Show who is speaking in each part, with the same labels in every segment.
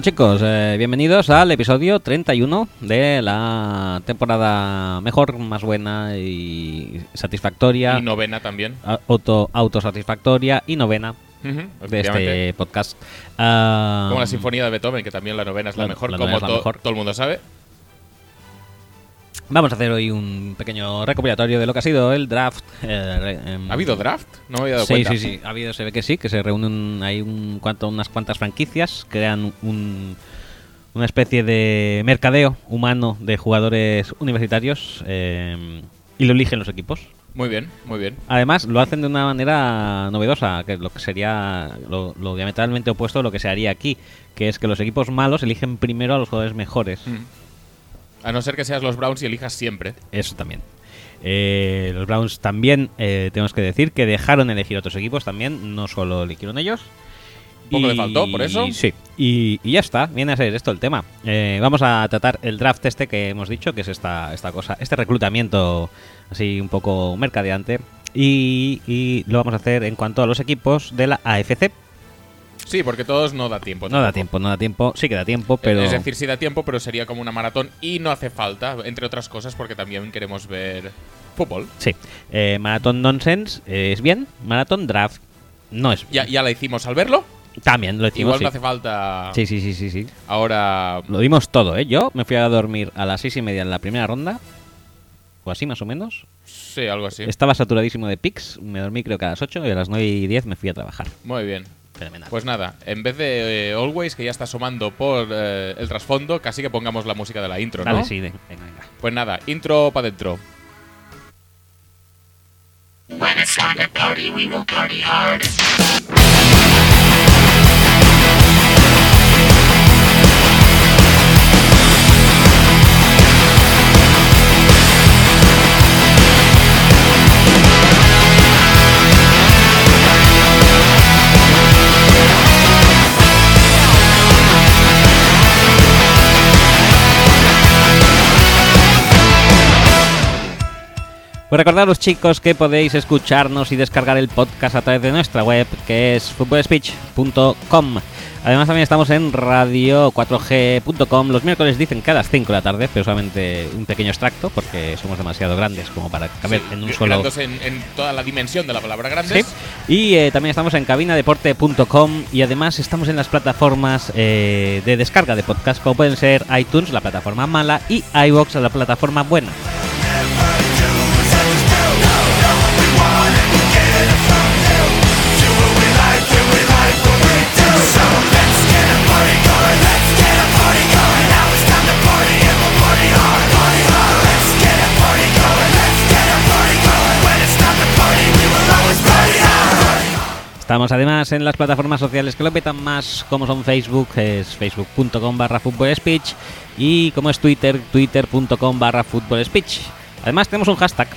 Speaker 1: Bueno chicos, eh, bienvenidos al episodio 31 de la temporada mejor, más buena y satisfactoria,
Speaker 2: Y novena también.
Speaker 1: auto, autosatisfactoria y novena
Speaker 2: Ujú,
Speaker 1: de
Speaker 2: efectivamente.
Speaker 1: este podcast. Ah,
Speaker 2: Como la sinfonía de Beethoven, que también la novena es la,
Speaker 1: La-
Speaker 2: mejor,
Speaker 1: la
Speaker 2: como
Speaker 1: es la
Speaker 2: to-
Speaker 1: mejor.
Speaker 2: todo el mundo sabe.
Speaker 1: Vamos a hacer hoy un pequeño recopilatorio de lo que ha sido el draft. eh, em,
Speaker 2: ¿Ha habido draft? No me había dado
Speaker 1: Sí,
Speaker 2: cuenta.
Speaker 1: sí, sí. Ha habido, se ve que sí, que se reúnen hay un cuanto, unas cuantas franquicias, crean un, una especie de mercadeo humano de jugadores universitarios eh, y lo eligen los equipos.
Speaker 2: Muy bien, muy bien.
Speaker 1: Además, lo hacen de una manera novedosa, que es lo que sería lo, lo diametralmente opuesto a lo que se haría aquí, que es que los equipos malos eligen primero a los jugadores mejores.
Speaker 2: Mm. A no ser que seas los Browns y elijas siempre.
Speaker 1: Eso también. Eh, los Browns también, eh, tenemos que decir que dejaron elegir otros equipos también, no solo eligieron ellos.
Speaker 2: Poco le faltó, por eso.
Speaker 1: Sí, y, y ya está, viene a ser esto el tema. Eh, vamos a tratar el draft este que hemos dicho, que es esta, esta cosa, este reclutamiento así un poco mercadeante. Y, y lo vamos a hacer en cuanto a los equipos de la AFC.
Speaker 2: Sí, porque todos no da tiempo.
Speaker 1: No da tiempo, no da tiempo, sí que da tiempo, pero...
Speaker 2: Es decir, sí da tiempo, pero sería como una maratón y no hace falta, entre otras cosas, porque también queremos ver fútbol.
Speaker 1: Sí, eh, Marathon Nonsense es bien, Marathon Draft no es
Speaker 2: Ya, ya la hicimos al verlo.
Speaker 1: También lo hicimos.
Speaker 2: Igual
Speaker 1: sí.
Speaker 2: no hace falta
Speaker 1: sí, sí, sí, sí, sí.
Speaker 2: ahora.
Speaker 1: Lo dimos todo, ¿eh? Yo me fui a dormir a las seis y media en la primera ronda. O así, más o menos.
Speaker 2: Sí, algo así.
Speaker 1: Estaba saturadísimo de picks. Me dormí creo que a las 8 y a las 9 y 10 me fui a trabajar.
Speaker 2: Muy bien.
Speaker 1: Fenomenal.
Speaker 2: Pues nada, en vez de eh, Always, que ya está asomando por eh, el trasfondo, casi que pongamos la música de la intro, ¿no?
Speaker 1: Vale, sí, venga, venga. venga.
Speaker 2: Pues nada, intro para dentro.
Speaker 3: When it's time to party, we will party hard.
Speaker 1: Pues recordaros chicos que podéis escucharnos y descargar el podcast a través de nuestra web que es footballspeech.com. Además también estamos en radio4g.com. Los miércoles dicen que a las 5 de la tarde, pero solamente un pequeño extracto porque somos demasiado grandes como para caber
Speaker 2: Sí,
Speaker 1: en un solo...
Speaker 2: en, en toda la dimensión de la palabra grandes.
Speaker 1: Sí. Y eh, también estamos en cabinadeporte.com y además estamos en las plataformas eh, de descarga de podcast como pueden ser iTunes, la plataforma mala, y iVoox, la plataforma buena. Estamos además en las plataformas sociales que lo petan más, como son Facebook, es facebook.com barra speech y como es Twitter, twitter.com barra speech. Además tenemos un hashtag.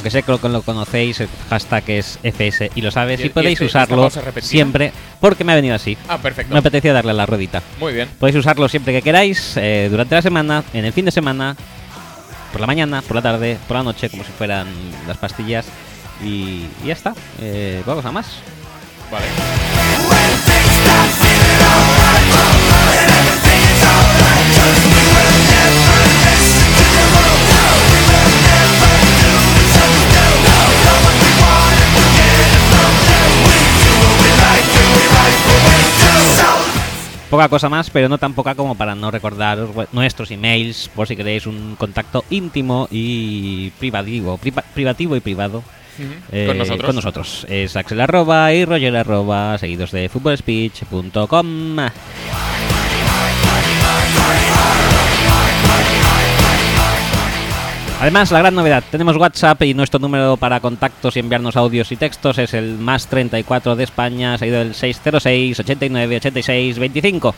Speaker 1: Aunque sé que lo, lo conocéis, el hashtag es FS y lo sabes,
Speaker 2: Y-
Speaker 1: y,
Speaker 2: y
Speaker 1: podéis
Speaker 2: este-
Speaker 1: usarlo siempre porque me ha venido así.
Speaker 2: Ah, perfecto.
Speaker 1: Me apetecía darle la ruedita.
Speaker 2: Muy bien.
Speaker 1: Podéis usarlo siempre que queráis, eh, durante la semana, en el fin de semana, por la mañana, por la tarde, por la noche, como si fueran las pastillas. Y, y ya está. Eh, vamos a más.
Speaker 2: Vale.
Speaker 1: Poca cosa más, pero no tan poca como para no recordaros we- nuestros emails, por si queréis un contacto íntimo y privativo, priva- privativo y privado. Eh,
Speaker 2: Con nosotros.
Speaker 1: Con nosotros. Es Axel arroba y Roger arroba, seguidos de footballspeech.com. Además, la gran novedad, tenemos WhatsApp y nuestro número para contactos y enviarnos audios y textos es el más 34 de España, seguido del 606 89 86 25.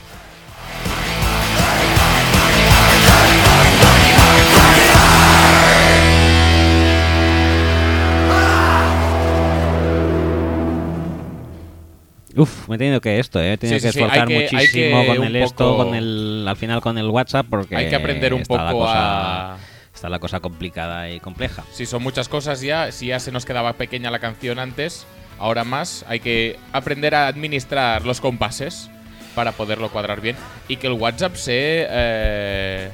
Speaker 1: Uf, me he tenido que esto, eh. he tenido
Speaker 2: Sí,
Speaker 1: que
Speaker 2: sí,
Speaker 1: esforzar muchísimo
Speaker 2: que
Speaker 1: con el esto, con el al final con el WhatsApp porque
Speaker 2: Hay que aprender un poco a-
Speaker 1: está la cosa complicada y compleja.
Speaker 2: Si son muchas cosas ya, si ya se nos quedaba pequeña la canción antes, ahora más hay que aprender a administrar los compases para poderlo cuadrar bien y que el WhatsApp se eh,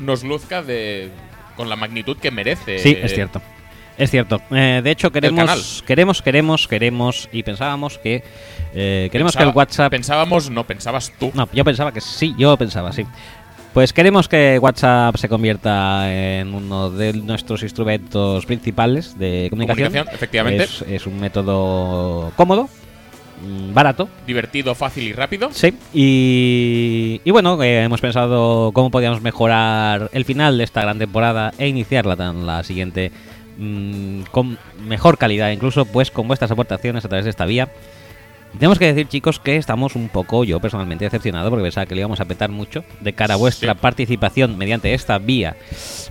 Speaker 2: nos luzca de con la magnitud que merece.
Speaker 1: Sí, es cierto. Es cierto. Eh, de hecho, queremos, queremos, queremos, queremos y pensábamos que eh, queremos
Speaker 2: Pensaba-
Speaker 1: que el WhatsApp.
Speaker 2: Pensábamos, no, pensabas tú.
Speaker 1: No, yo pensaba que sí, yo pensaba sí. Pues queremos que WhatsApp se convierta en uno de nuestros instrumentos principales de comunicación.
Speaker 2: Comunicación, efectivamente.
Speaker 1: Es, es un método cómodo, mm, barato,
Speaker 2: Divertido, fácil y rápido.
Speaker 1: Sí, y, y bueno, eh, hemos pensado cómo podíamos mejorar el final de esta gran temporada e iniciarla tan la siguiente mm, con mejor calidad, incluso pues con vuestras aportaciones a través de esta vía. Y tenemos que decir, chicos, que estamos un poco, yo personalmente, decepcionado porque pensaba que le íbamos a petar mucho de cara a vuestra
Speaker 2: Sí.
Speaker 1: participación mediante esta vía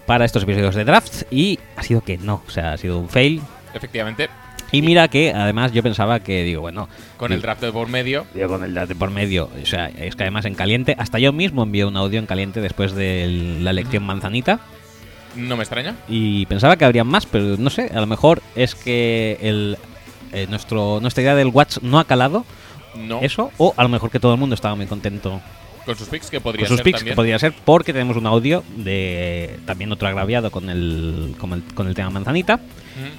Speaker 1: para estos episodios de draft y ha sido que no, o sea, ha sido un fail.
Speaker 2: Efectivamente,
Speaker 1: Y mira que además yo pensaba que, digo, bueno,
Speaker 2: con el draft de por medio.
Speaker 1: yo con el date por medio, o sea, es que además en caliente, hasta yo mismo envié un audio en caliente después de la elección manzanita
Speaker 2: No me extraña.
Speaker 1: y pensaba que habría más, pero no sé, a lo mejor es que el, eh, nuestro, nuestra idea del Watch no ha calado
Speaker 2: No.
Speaker 1: eso, o a lo mejor que todo el mundo estaba muy contento
Speaker 2: Con sus pics, que
Speaker 1: con
Speaker 2: podría
Speaker 1: sus
Speaker 2: ser
Speaker 1: pics, que podría ser porque tenemos un audio de también otro agraviado con el, con el, con el tema manzanita.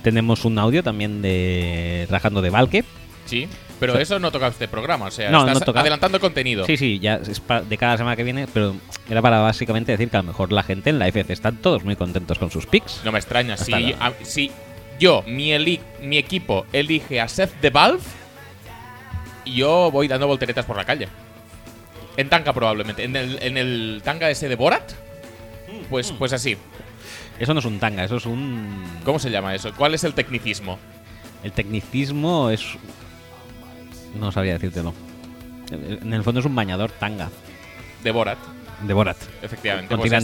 Speaker 1: Tenemos un audio también de Rajando de Valque.
Speaker 2: Sí, pero
Speaker 1: O sea-
Speaker 2: eso no toca este programa. O sea,
Speaker 1: No,
Speaker 2: estás
Speaker 1: no toca.
Speaker 2: adelantando contenido.
Speaker 1: Sí, sí, ya es de cada semana que viene, pero era para básicamente decir que a lo mejor la gente en la FF están todos muy contentos con sus picks.
Speaker 2: No me extraña. Si,
Speaker 1: Hasta la-
Speaker 2: a- si yo, mi, eli- mi equipo, elige a Seth de Valve, yo voy dando volteretas por la calle. En tanga, probablemente. En el, en el tanga ese de Borat, pues, pues así.
Speaker 1: Eso no es un tanga, eso es un.
Speaker 2: ¿Cómo se llama eso? ¿Cuál es el tecnicismo?
Speaker 1: El tecnicismo es. No sabría decírtelo. En el fondo es un bañador tanga
Speaker 2: De Borat,
Speaker 1: de Borat.
Speaker 2: efectivamente.
Speaker 1: Con
Speaker 2: pues ya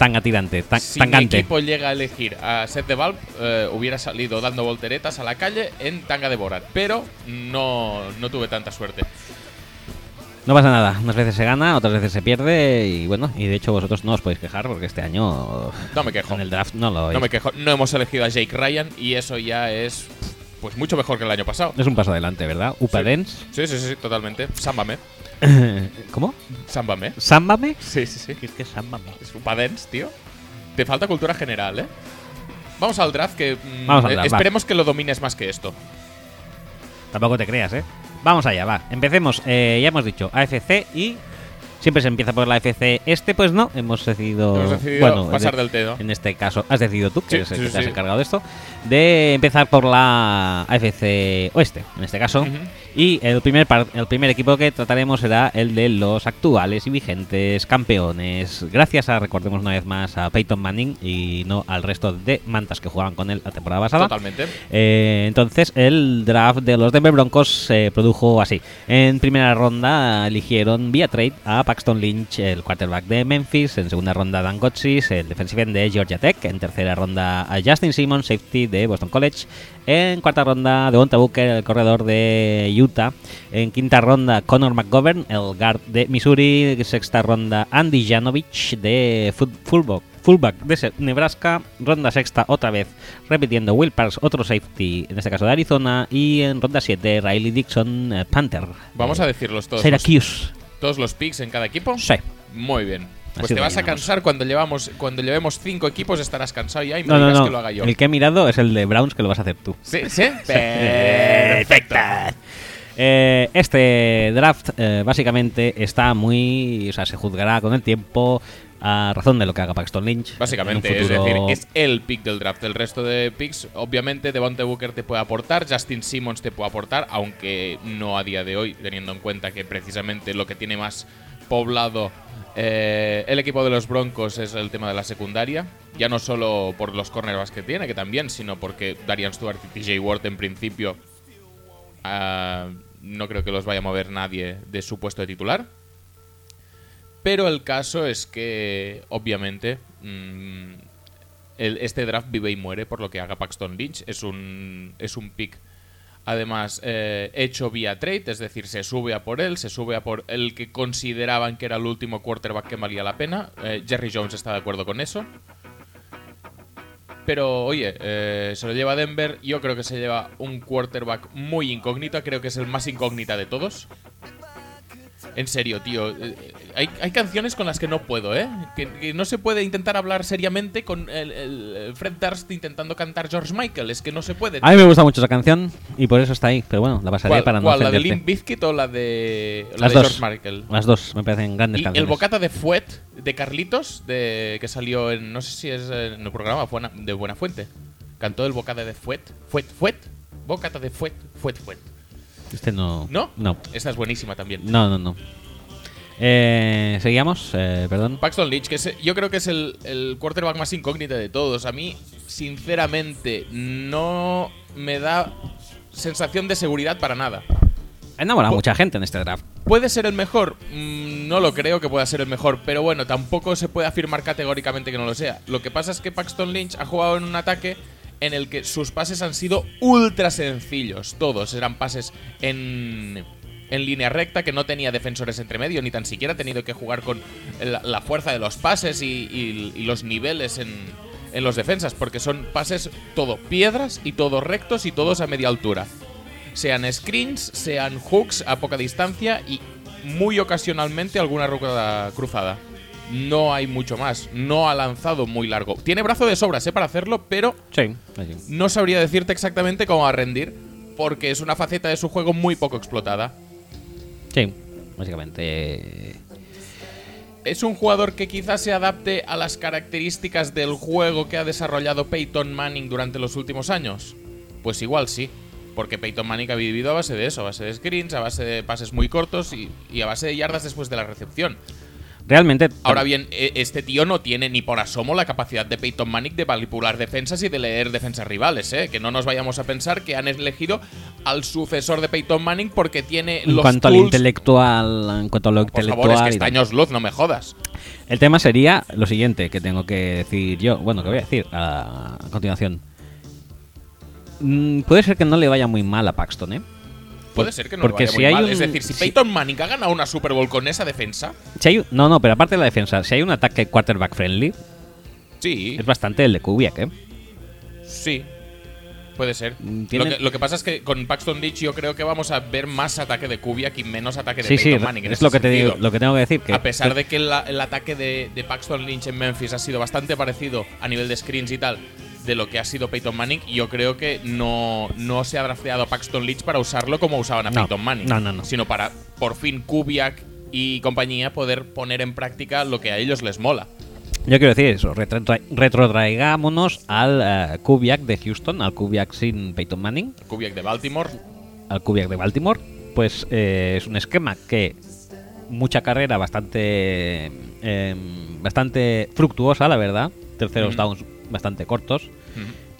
Speaker 1: tirantes.
Speaker 2: está.
Speaker 1: Tanga tirante. ta-
Speaker 2: Si mi
Speaker 1: tangante.
Speaker 2: equipo llega a elegir a Seth de Valve, eh, hubiera salido dando volteretas a la calle en tanga de Borat. Pero no, no tuve tanta suerte.
Speaker 1: No pasa nada. Unas veces se gana, otras veces se pierde. Y bueno, y de hecho vosotros no os podéis quejar porque este año.
Speaker 2: No me quejo.
Speaker 1: En el draft no lo
Speaker 2: No me quejo. No hemos elegido a Jake Ryan y eso ya es pues mucho mejor que el año pasado.
Speaker 1: Es un paso adelante, ¿verdad? Upa
Speaker 2: Sí. Sí, sí, sí, totalmente. Sámbame.
Speaker 1: ¿Cómo?
Speaker 2: Sámbame.
Speaker 1: ¿Sámbame?
Speaker 2: Sí, sí, sí.
Speaker 1: ¿Qué es que sámbame?
Speaker 2: Es un tío. Te falta cultura general, ¿eh? Vamos al draft que mm,
Speaker 1: Vamos al
Speaker 2: eh,
Speaker 1: draft,
Speaker 2: esperemos que lo domines más que esto.
Speaker 1: Tampoco te creas, ¿eh? Vamos allá, va. Empecemos. Eh, ya hemos dicho AFC y siempre se empieza por la AFC. Este, pues no. Hemos decidido.
Speaker 2: Hemos decidido
Speaker 1: bueno,
Speaker 2: pasar
Speaker 1: de-
Speaker 2: del dedo.
Speaker 1: En este caso, has decidido tú, que
Speaker 2: Sí,
Speaker 1: eres el
Speaker 2: sí,
Speaker 1: que
Speaker 2: sí,
Speaker 1: te has encargado de esto, de empezar por la AFC Oeste, en este caso. Y el primer, par- el primer equipo que trataremos será el de los actuales y vigentes campeones. Gracias a, recordemos una vez más, a Peyton Manning y no al resto de mantas que jugaban con él la temporada pasada.
Speaker 2: Totalmente.
Speaker 1: Eh, entonces, el draft de los Denver Broncos se produjo así. En primera ronda eligieron vía trade a Paxton Lynch, el quarterback de Memphis. En segunda ronda, Dan Gotsis, el defensive end de Georgia Tech. En tercera ronda, a Justin Simmons, safety de Boston College. En cuarta ronda, Devonta Booker, el corredor de Utah. En quinta ronda, Connor McGovern, el guard de Missouri. Sexta ronda, Andy Janovich de fullback, fullback de Nebraska. Ronda sexta, otra vez, repitiendo Will Parks, otro safety, en este caso de Arizona. Y en ronda 7, Riley Dixon, eh, Panther.
Speaker 2: Vamos
Speaker 1: eh,
Speaker 2: a decirlos todos.
Speaker 1: Syracuse.
Speaker 2: Todos los picks en cada equipo.
Speaker 1: Sí.
Speaker 2: Muy bien. Pues
Speaker 1: Así
Speaker 2: te vas a cansar cuando llevamos cuando llevemos cinco equipos, estarás cansado ya y me
Speaker 1: No, no,
Speaker 2: digas
Speaker 1: no.
Speaker 2: que lo haga yo.
Speaker 1: El que he mirado es el de Browns, que lo vas a hacer tú.
Speaker 2: ¿Sí? ¿Sí? Perfecto.
Speaker 1: Eh, este draft eh, básicamente está muy. O sea, se juzgará con el tiempo a razón de lo que haga Paxton Lynch.
Speaker 2: Básicamente, es decir, es el pick del draft. El resto de picks, obviamente, Devontae Booker te puede aportar, Justin Simmons te puede aportar, aunque no a día de hoy, teniendo en cuenta que precisamente lo que tiene más poblado Eh, el equipo de los Broncos es el tema de la secundaria, ya no solo por los cornerbacks que tiene, que también, sino porque Darian Stewart y TJ Ward en principio ah, no creo que los vaya a mover nadie de su puesto de titular. Pero el caso es que, obviamente, mm, este draft vive y muere por lo que haga Paxton Lynch. Es un, es un pick, además, eh, hecho vía trade, es decir, se sube a por él, se sube a por el que consideraban que era el último quarterback que valía la pena. Eh, Jerry Jones está de acuerdo con eso. Pero, oye, eh, se lo lleva Denver. Yo creo que se lleva un quarterback muy incógnito. Creo que es el más incógnita de todos. En serio, tío. eh, Hay, hay canciones con las que no puedo, ¿eh? Que, que no se puede intentar hablar seriamente con el, Fred Durst intentando cantar George Michael. Es que no se puede.
Speaker 1: A mí me gusta mucho esa canción y por eso está ahí. Pero bueno, la pasaría
Speaker 2: ¿Cuál,
Speaker 1: para no
Speaker 2: cuál, ¿La de. Limp Bizkit o la de, la
Speaker 1: Las
Speaker 2: de
Speaker 1: dos.
Speaker 2: George Michael?
Speaker 1: Las dos me parecen grandes
Speaker 2: Y
Speaker 1: canciones.
Speaker 2: el bocata de Fuet de Carlitos, de, que salió en, no sé si es en el programa de Buena Fuente. Cantó el bocata de Fuet. Fuet, Fuet. Bocata de Fuet, Fuet, Fuet.
Speaker 1: Este no.
Speaker 2: ¿No?
Speaker 1: No.
Speaker 2: Esta es buenísima también.
Speaker 1: No, no, no. Eh, Seguíamos, eh, perdón.
Speaker 2: Paxton Lynch, que es- yo creo que es el, el quarterback más incógnito de todos. A mí, sinceramente, no me da sensación de seguridad para nada.
Speaker 1: Ha enamorado a mucha gente en este draft.
Speaker 2: ¿Puede ser el mejor? Mm, no lo creo que pueda ser el mejor, pero bueno, tampoco se puede afirmar categóricamente que no lo sea. Lo que pasa es que Paxton Lynch ha jugado en un ataque en el que sus pases han sido ultra sencillos. Todos eran pases en, en línea recta, que no tenía defensores entre medio, ni tan siquiera ha tenido que jugar con la, la fuerza de los pases y, y- y los niveles en, en los defensas, porque son pases todo piedras y todos rectos y todos a media altura sean screens, sean hooks a poca distancia y muy ocasionalmente alguna ruta cruzada. No hay mucho más. No ha lanzado muy largo. Tiene brazo de sobras ¿eh? para hacerlo, pero
Speaker 1: Sí.
Speaker 2: no sabría decirte exactamente cómo va a rendir, porque es una faceta de su juego muy poco explotada.
Speaker 1: Sí, básicamente.
Speaker 2: ¿Es un jugador que quizás se adapte a las características del juego que ha desarrollado Peyton Manning durante los últimos años? Pues igual sí, porque Peyton Manning ha vivido a base de eso, a base de screens, a base de pases muy cortos y, y a base de yardas después de la recepción.
Speaker 1: Realmente.
Speaker 2: Ahora bien, e- este tío no tiene ni por asomo la capacidad de Peyton Manning de manipular defensas y de leer defensas rivales, ¿eh? Que no nos vayamos a pensar que han elegido al sucesor de Peyton Manning porque tiene
Speaker 1: En
Speaker 2: los
Speaker 1: cuanto al
Speaker 2: tools-
Speaker 1: intelectual, en cuanto a lo
Speaker 2: Por
Speaker 1: intelectual.
Speaker 2: favor, es que está años luz, no me jodas.
Speaker 1: El tema sería lo siguiente que tengo que decir yo. Bueno, que voy a decir a, a continuación. Mm, puede ser que no le vaya muy mal a Paxton, ¿eh?
Speaker 2: Puede ser que no
Speaker 1: Porque
Speaker 2: le vaya
Speaker 1: si
Speaker 2: muy
Speaker 1: hay
Speaker 2: mal.
Speaker 1: un-
Speaker 2: Es decir, si
Speaker 1: si-
Speaker 2: Peyton Manning ha ganado una Super Bowl con esa defensa,
Speaker 1: Si hay no, no, pero aparte de la defensa, si hay un ataque quarterback friendly,
Speaker 2: sí,
Speaker 1: es bastante el de Kubiak, ¿eh?
Speaker 2: sí. Puede ser.
Speaker 1: Mm,
Speaker 2: Lo que, lo que pasa es que con Paxton Lynch yo creo que vamos a ver más ataque de Kubiak y menos ataque de
Speaker 1: Sí, sí,
Speaker 2: Peyton Manning. en
Speaker 1: es
Speaker 2: ese
Speaker 1: lo que, te digo, lo que tengo que decir. Que
Speaker 2: a pesar de que la- el ataque de, de Paxton Lynch en Memphis ha sido bastante parecido a nivel de screens y tal de lo que ha sido Peyton Manning, yo creo que no, no se ha drafteado a Paxton Lynch para usarlo como usaban a
Speaker 1: No,
Speaker 2: Peyton Manning,
Speaker 1: no, no, no.
Speaker 2: sino para por fin Kubiak y compañía poder poner en práctica lo que a ellos les mola.
Speaker 1: Yo quiero decir eso, retrotra- retrotraigámonos al eh, Kubiak de Houston, al Kubiak sin Peyton Manning,
Speaker 2: Kubiak de Baltimore,
Speaker 1: al Kubiak de Baltimore. Pues eh, es un esquema que mucha carrera bastante eh, bastante fructuosa, la verdad. Terceros downs bastante cortos.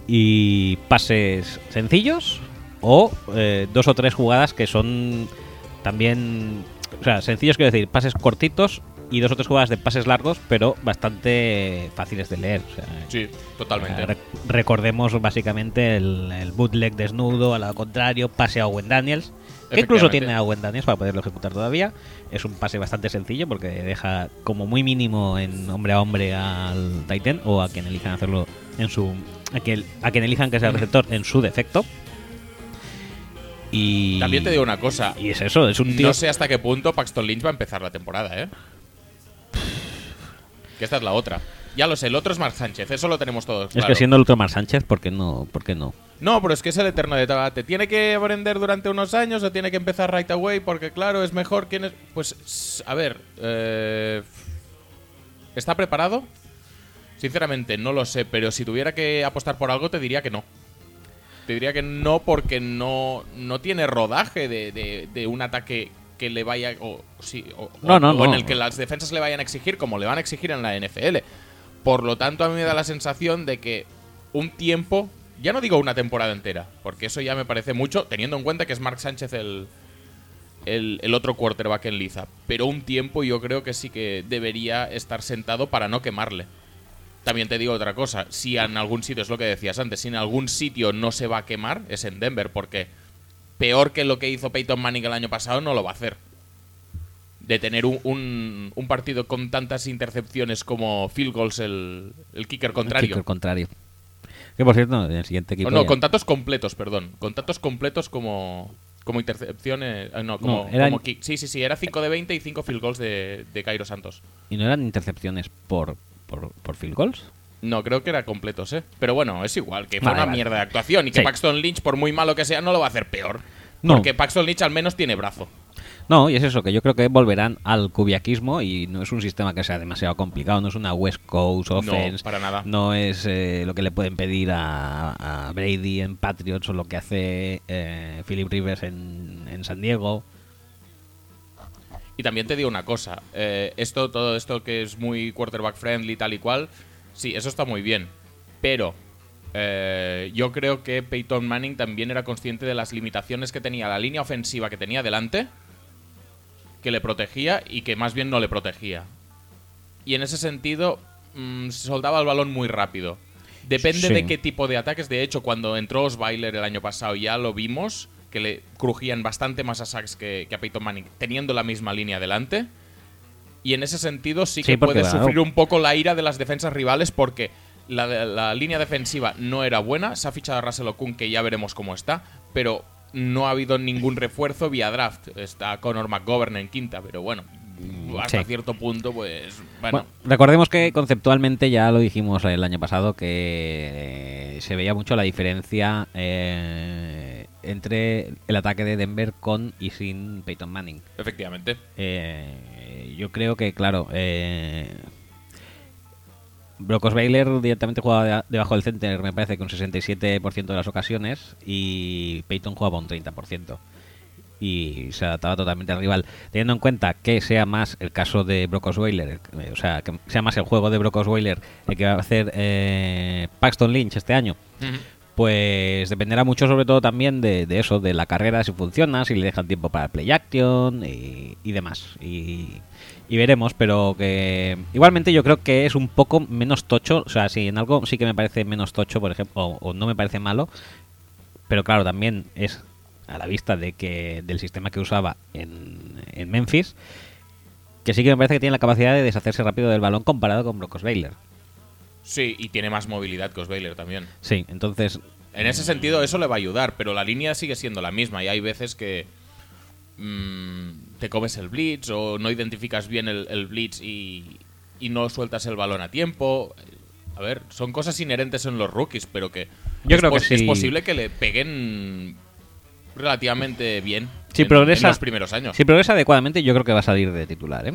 Speaker 1: Y pases sencillos o eh, dos o tres jugadas que son también, o sea, sencillos quiero decir, pases cortitos y dos o tres jugadas de pases largos, pero bastante fáciles de leer. o sea,
Speaker 2: sí, totalmente.
Speaker 1: eh, rec- recordemos básicamente el, el bootleg desnudo, al lado contrario, pase a Owen Daniels, que incluso tiene a Owen Daniels para poderlo ejecutar todavía. Es un pase bastante sencillo porque deja como muy mínimo en hombre a hombre al Titan o a quien elijan hacerlo en su. a quien, a quien elijan que sea el receptor en su defecto. Y.
Speaker 2: También te digo una cosa,
Speaker 1: Y es eso, es un tío.
Speaker 2: no sé hasta qué punto Paxton Lynch va a empezar la temporada, ¿eh? Que esta es la otra. Ya lo sé, el otro es Mark Sánchez, eso lo tenemos todos.
Speaker 1: Es
Speaker 2: claro.
Speaker 1: que siendo el otro Mar Sánchez, ¿por qué no? ¿Por qué no?
Speaker 2: No, pero es que es el eterno debate. ¿Tiene que aprender durante unos años o tiene que empezar right away? Porque claro, es mejor quién es... Pues, a ver... eh, ¿Está preparado? Sinceramente, no lo sé, pero si tuviera que apostar por algo, te diría que no. Te diría que no porque no, no tiene rodaje de, de- de un ataque que le vaya o, sí, o-
Speaker 1: No,
Speaker 2: o-
Speaker 1: no,
Speaker 2: o en el que las defensas le vayan a exigir como le van a exigir en la NFL. Por lo tanto, a mí me da la sensación de que un tiempo, ya no digo una temporada entera, porque eso ya me parece mucho, teniendo en cuenta que es Mark Sánchez el, el, el otro quarterback en liza. Pero un tiempo yo creo que sí que debería estar sentado para no quemarle. También te digo otra cosa, si en algún sitio, es lo que decías antes, si en algún sitio no se va a quemar, es en Denver, porque peor que lo que hizo Peyton Manning el año pasado no lo va a hacer. De tener un, un- un partido con tantas intercepciones como field goals el, el kicker contrario.
Speaker 1: Kicker contrario. Que por cierto, en el siguiente equipo.
Speaker 2: No,
Speaker 1: ya-
Speaker 2: con tantos completos, perdón. Con tantos completos como, como intercepciones. eh, no, como,
Speaker 1: No, eran-
Speaker 2: como kick. Sí, sí, sí, era 5 de 20 y 5 field goals de, de Cairo Santos.
Speaker 1: ¿Y no eran intercepciones por, por, por field goals?
Speaker 2: No, creo que era completos, ¿eh? Pero bueno, es igual, que fue
Speaker 1: Vale,
Speaker 2: una
Speaker 1: vale.
Speaker 2: mierda de actuación y que
Speaker 1: Sí.
Speaker 2: Paxton Lynch, por muy malo que sea, no lo va a hacer peor.
Speaker 1: No.
Speaker 2: Porque Paxton Lynch al menos tiene brazo.
Speaker 1: No, y es eso, que yo creo que volverán al cubiaquismo y no es un sistema que sea demasiado complicado, no es una West Coast offense,
Speaker 2: para nada.
Speaker 1: no es eh, lo que le pueden pedir a, a Brady en Patriots o lo que hace eh, Philip Rivers en, en San Diego.
Speaker 2: Y también te digo una cosa, eh, esto, todo esto que es muy quarterback friendly tal y cual, sí, eso está muy bien. Pero eh, yo creo que Peyton Manning también era consciente de las limitaciones que tenía la línea ofensiva que tenía delante, que le protegía y que más bien no le protegía. Y en ese sentido, mm, se soltaba el balón muy rápido. Depende
Speaker 1: Sí.
Speaker 2: de qué tipo de ataques. De hecho, cuando entró Osweiler el año pasado ya lo vimos, que le crujían bastante más a Sachs que, que a Peyton Manning, teniendo la misma línea delante. Y en ese sentido sí que
Speaker 1: Sí,
Speaker 2: puede
Speaker 1: claro.
Speaker 2: sufrir un poco la ira de las defensas rivales porque la, la línea defensiva no era buena. Se ha fichado a Russell Okung, que ya veremos cómo está, pero no ha habido ningún refuerzo vía draft. Está Conor McGovern en quinta, pero bueno, hasta
Speaker 1: sí.
Speaker 2: cierto punto, pues bueno.
Speaker 1: Bueno, recordemos que conceptualmente ya lo dijimos el año pasado que eh, se veía mucho la diferencia eh, entre el ataque de Denver con y sin Peyton Manning.
Speaker 2: Efectivamente.
Speaker 1: Eh, yo creo que, claro, eh, Brock Osweiler directamente jugaba de- debajo del center, me parece que un 67% de las ocasiones, y Peyton jugaba un 30%. Y se adaptaba totalmente al rival. Teniendo en cuenta que sea más el caso de Brock Osweiler, eh, o sea, que sea más el juego de Brock Osweiler el que va a hacer eh, Paxton Lynch este año, pues dependerá mucho sobre todo también de, de eso, de la carrera, si funciona, si le dejan tiempo para el play action y, y demás. Y, y veremos, pero que igualmente yo creo que es un poco menos tocho, o sea, si en algo sí que me parece menos tocho, por ejemplo, o, o no me parece malo, pero claro, también es a la vista de que del sistema que usaba en, en Memphis, que sí que me parece que tiene la capacidad de deshacerse rápido del balón comparado con Brock Osweiler.
Speaker 2: Sí, y tiene más movilidad que Osweiler también.
Speaker 1: Sí, entonces
Speaker 2: En ese sentido, eso le va a ayudar, pero la línea sigue siendo la misma y hay veces que mm, te comes el blitz o no identificas bien el, el blitz y, y no sueltas el balón a tiempo. A ver, son cosas inherentes en los rookies, pero que,
Speaker 1: Yo
Speaker 2: es,
Speaker 1: creo que
Speaker 2: es posible que le peguen relativamente bien
Speaker 1: Si
Speaker 2: en,
Speaker 1: progresa,
Speaker 2: en los primeros años.
Speaker 1: Si progresa adecuadamente, yo creo que va a salir de titular, ¿eh?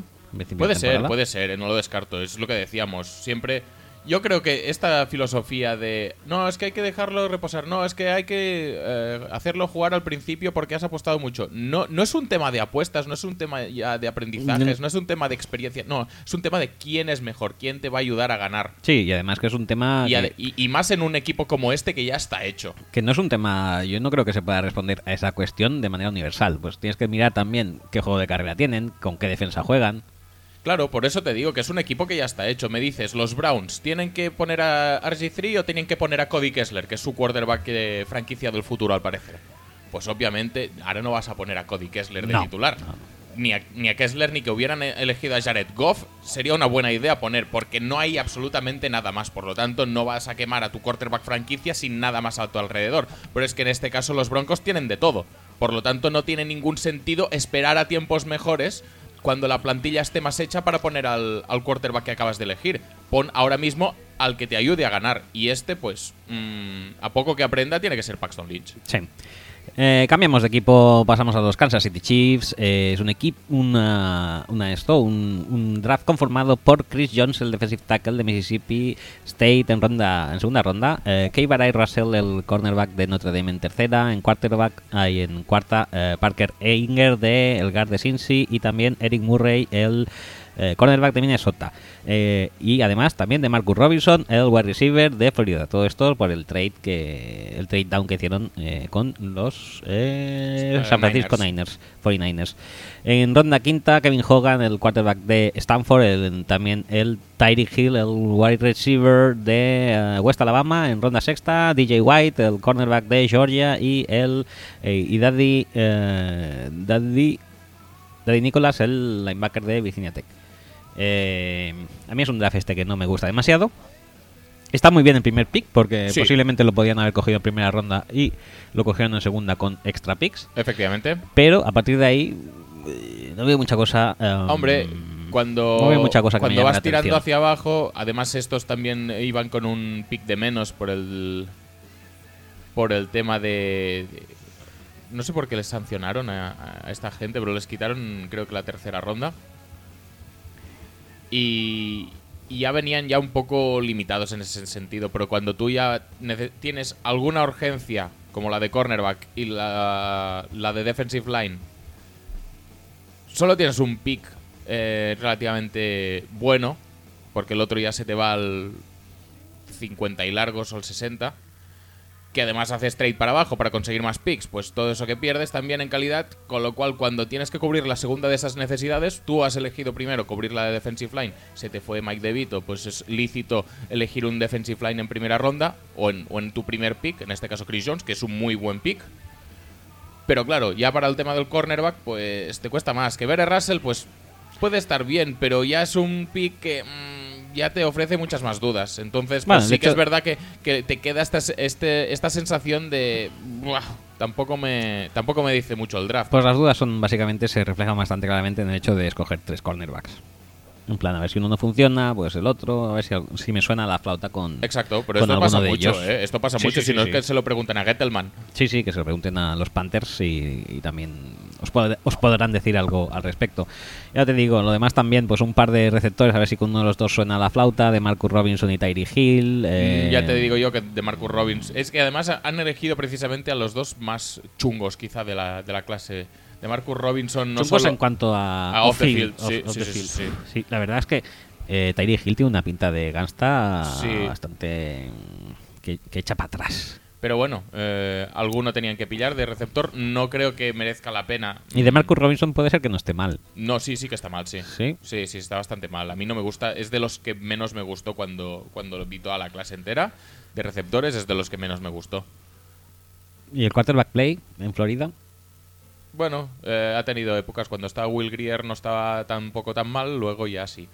Speaker 2: Puede
Speaker 1: de
Speaker 2: ser, puede ser, eh, no lo descarto. Es lo que decíamos. Siempre. Yo creo que esta filosofía de. No, es que hay que dejarlo reposar. No, es que hay que eh, hacerlo jugar al principio porque has apostado mucho. No, no es un tema de apuestas, no es un tema ya de aprendizajes,
Speaker 1: Mm.
Speaker 2: no es un tema de experiencia. No, es un tema de quién es mejor, quién te va a ayudar a ganar.
Speaker 1: Sí, y además que es un tema
Speaker 2: Y,
Speaker 1: que,
Speaker 2: ade- y- y más en un equipo como este que ya está hecho.
Speaker 1: que no es un tema, yo no creo que se pueda responder a esa cuestión de manera universal. Pues tienes que mirar también qué juego de carrera tienen, con qué defensa juegan.
Speaker 2: Claro, por eso te digo que es un equipo que ya está hecho. Me dices, los Browns, ¿tienen que poner a RG3 o tienen que poner a Cody Kessler, que es su quarterback de franquicia del futuro al parecer? Pues obviamente, ahora no vas a poner a Cody Kessler de
Speaker 1: No,
Speaker 2: titular.
Speaker 1: no.
Speaker 2: Ni, a, ni a Kessler ni que hubieran e- elegido a Jared Goff sería una buena idea poner, porque no hay absolutamente nada más. Por lo tanto, no vas a quemar a tu quarterback franquicia sin nada más a tu alrededor. Pero es que en este caso los Broncos tienen de todo. Por lo tanto, no tiene ningún sentido esperar a tiempos mejores cuando la plantilla esté más hecha para poner al, al quarterback que acabas de elegir. pon ahora mismo al que te ayude a ganar. Y este, pues, mm, a poco que aprenda, tiene que ser Paxton Lynch.
Speaker 1: Sí. Eh, cambiamos de equipo, pasamos a los Kansas City Chiefs. Eh, es un equipo, una, una esto, un, draft conformado por Chris Jones, el defensive tackle de Mississippi State en ronda, en segunda ronda. Eh, Keibarai Russell, el cornerback de Notre Dame en tercera. En quarterback, hay en cuarta eh, Parker Einger de el guard de Cincy y también Eric Murray, el eh, cornerback de Minnesota. Eh, y además también de Marcus Robinson, el wide receiver de Florida. Todo esto por el trade que el trade down que hicieron eh, con los eh, San Francisco
Speaker 2: Niners.
Speaker 1: Niners, 49ers. En ronda quinta, Kevin Hogan, el quarterback de Stanford, el- también el Tyree Hill, el wide receiver de West Alabama. En ronda sexta, DJ White, el cornerback de Georgia y el y Daddy, Daddy Daddy Nicholas, el linebacker de Virginia Tech. Eh, a mí es un draft este que no me gusta demasiado. Está muy bien el primer pick porque
Speaker 2: Sí.
Speaker 1: posiblemente lo podían haber cogido en primera ronda y lo cogieron en segunda con extra picks.
Speaker 2: Efectivamente.
Speaker 1: Pero a partir de ahí eh, no veo mucha cosa. eh,
Speaker 2: Hombre, cuando,
Speaker 1: no veo mucha cosa que
Speaker 2: cuando vas tirando
Speaker 1: atención.
Speaker 2: hacia abajo, además estos también iban con un pick de menos por el por el tema de, de- no sé por qué les sancionaron a, a esta gente, pero les quitaron creo que la tercera ronda. Y, y ya venían ya un poco limitados en ese sentido, pero cuando tú ya tienes alguna urgencia, como la de cornerback y la, la de defensive line, solo tienes un pick eh, relativamente bueno, porque el otro ya se te va al 50 y largos o el 60, que además haces trade para abajo para conseguir más picks, pues todo eso que pierdes también en calidad, con lo cual cuando tienes que cubrir la segunda de esas necesidades, tú has elegido primero cubrir la de defensive line, se te fue Mike DeVito, pues es lícito elegir un defensive line en primera ronda o en, tu primer pick, en este caso Chris Jones, que es un muy buen pick. Pero claro, ya para el tema del cornerback, pues te cuesta más. Que Bere Russell, pues puede estar bien, pero ya es un pick que mm, ya te ofrece muchas más dudas. Entonces, pues
Speaker 1: Bueno,
Speaker 2: sí que es verdad que, que te queda esta, este, esta sensación de. "Buah, tampoco me, tampoco me dice mucho el draft.
Speaker 1: Pues las dudas son básicamente se reflejan bastante claramente en el hecho de escoger tres cornerbacks. En plan, a ver si uno no funciona, pues el otro, a ver si, si me suena la flauta con.
Speaker 2: Exacto, pero
Speaker 1: con
Speaker 2: esto pasa
Speaker 1: de
Speaker 2: mucho,
Speaker 1: ellos.
Speaker 2: ¿eh? Esto pasa
Speaker 1: Sí,
Speaker 2: mucho, si no es que se lo pregunten a Gettelman.
Speaker 1: Sí, sí, que se lo pregunten a los Panthers y, y también os, pod- os podrán decir algo al respecto. Ya te digo, lo demás también, pues un par de receptores, a ver si con uno de los dos suena la flauta, de Marcus Robinson y Tyree Hill. eh,
Speaker 2: Mm, Ya te digo yo que de Marcus Robbins. Es que además han elegido precisamente a los dos más chungos, quizá, de la, de la clase. De Marcus Robinson no
Speaker 1: chungos
Speaker 2: solo.
Speaker 1: en cuanto a,
Speaker 2: a off the field, sí,
Speaker 1: off
Speaker 2: sí,
Speaker 1: the
Speaker 2: sí,
Speaker 1: field.
Speaker 2: sí, sí.
Speaker 1: Sí, la verdad es que eh, Tyree Hill tiene una pinta de gangsta bastante mm, que, que echa para atrás.
Speaker 2: Pero bueno, eh, alguno tenían que pillar de receptor. No creo que merezca la pena.
Speaker 1: Y de Marcus Robinson puede ser que no esté mal.
Speaker 2: No, sí, sí que está mal, sí.
Speaker 1: ¿Sí?
Speaker 2: Sí, sí, está bastante mal. A mí no me gusta. Es de los que menos me gustó cuando, cuando vi toda la clase entera. De receptores es de los que menos me gustó.
Speaker 1: ¿Y el quarterback play en Florida?
Speaker 2: Bueno, eh, ha tenido épocas cuando estaba Will Greer no estaba tampoco tan mal, luego ya sí.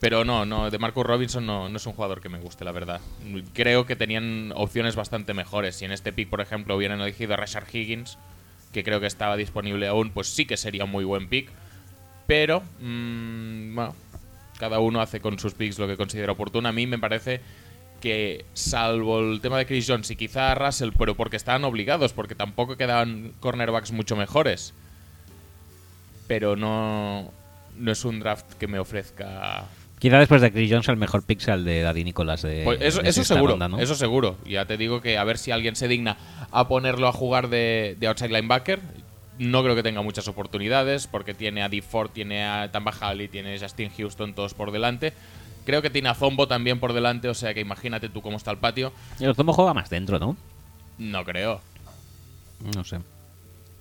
Speaker 2: Pero no, no, de Marcus Robinson no, no es un jugador que me guste, la verdad. Creo que tenían opciones bastante mejores. Si en este pick, por ejemplo, hubieran elegido a Rashard Higgins, que creo que estaba disponible aún, pues sí que sería un muy buen pick. Pero, mm, bueno, cada uno hace con sus picks lo que considera oportuno. A mí me parece que, salvo el tema de Chris Jones y quizá Russell, pero porque estaban obligados, porque tampoco quedaban cornerbacks mucho mejores. Pero no, no es un draft que me ofrezca.
Speaker 1: Quizá después de Chris Jones el mejor pick sea el de Daddy Nicholas de,
Speaker 2: Pues eso,
Speaker 1: de
Speaker 2: eso seguro,
Speaker 1: ronda, ¿no?
Speaker 2: eso seguro. Ya te digo que a ver si alguien se digna a ponerlo a jugar de, de outside linebacker. No creo que tenga muchas oportunidades porque tiene a Dee Ford, tiene a Tamba Halley, tiene a Justin Houston todos por delante. Creo que tiene a Zombo también por delante, o sea que imagínate tú cómo está el patio.
Speaker 1: Y el Zombo juega más dentro, ¿no?
Speaker 2: No creo.
Speaker 1: No sé.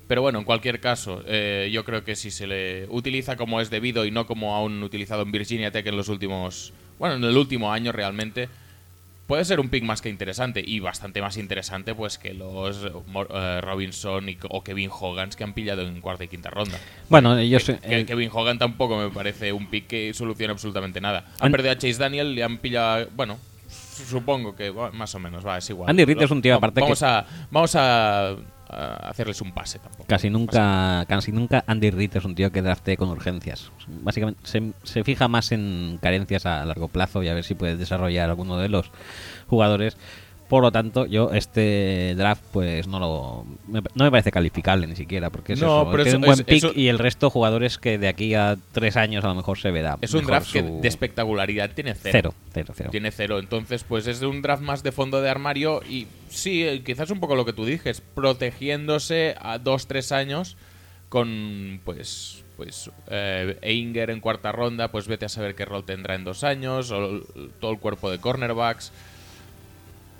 Speaker 2: Pero bueno, en cualquier caso, eh, yo creo que si se le utiliza como es debido y no como aún utilizado en Virginia Tech en los últimos. Bueno, en el último año realmente. Puede ser un pick más que interesante y bastante más interesante pues que los eh, Robinson y, o Kevin Hogans que han pillado en cuarta y quinta ronda.
Speaker 1: Bueno, ellos...
Speaker 2: Que- que
Speaker 1: eh,
Speaker 2: Kevin Hogan tampoco me parece un pick que solucione absolutamente nada. Han perdido a Chase Daniel y han pillado. Bueno, supongo que bueno, más o menos va, es igual.
Speaker 1: Andy Reid es un tío, aparte
Speaker 2: vamos
Speaker 1: que-
Speaker 2: a Vamos a hacerles un pase tampoco.
Speaker 1: Casi nunca, casi nunca Andy Reid es un tío que drafte con urgencias. Básicamente se, se fija más en carencias a largo plazo y a ver si puede desarrollar alguno de los jugadores. Por lo tanto, yo este draft pues no lo me- no me parece calificable ni siquiera porque es
Speaker 2: No,
Speaker 1: eso,
Speaker 2: pero
Speaker 1: tiene
Speaker 2: eso-
Speaker 1: un buen
Speaker 2: es-
Speaker 1: pick
Speaker 2: eso-
Speaker 1: y el resto jugadores que de aquí a tres años a lo mejor se verá.
Speaker 2: Es un draft que de espectacularidad tiene cero.
Speaker 1: cero, cero, cero.
Speaker 2: Tiene cero. Entonces, pues es un draft más de fondo de armario y sí, eh, quizás un poco lo que tú dijes, protegiéndose a dos, tres años con, pues, pues eh, Einger en cuarta ronda, pues vete a saber qué rol tendrá en dos años, o todo el cuerpo de cornerbacks.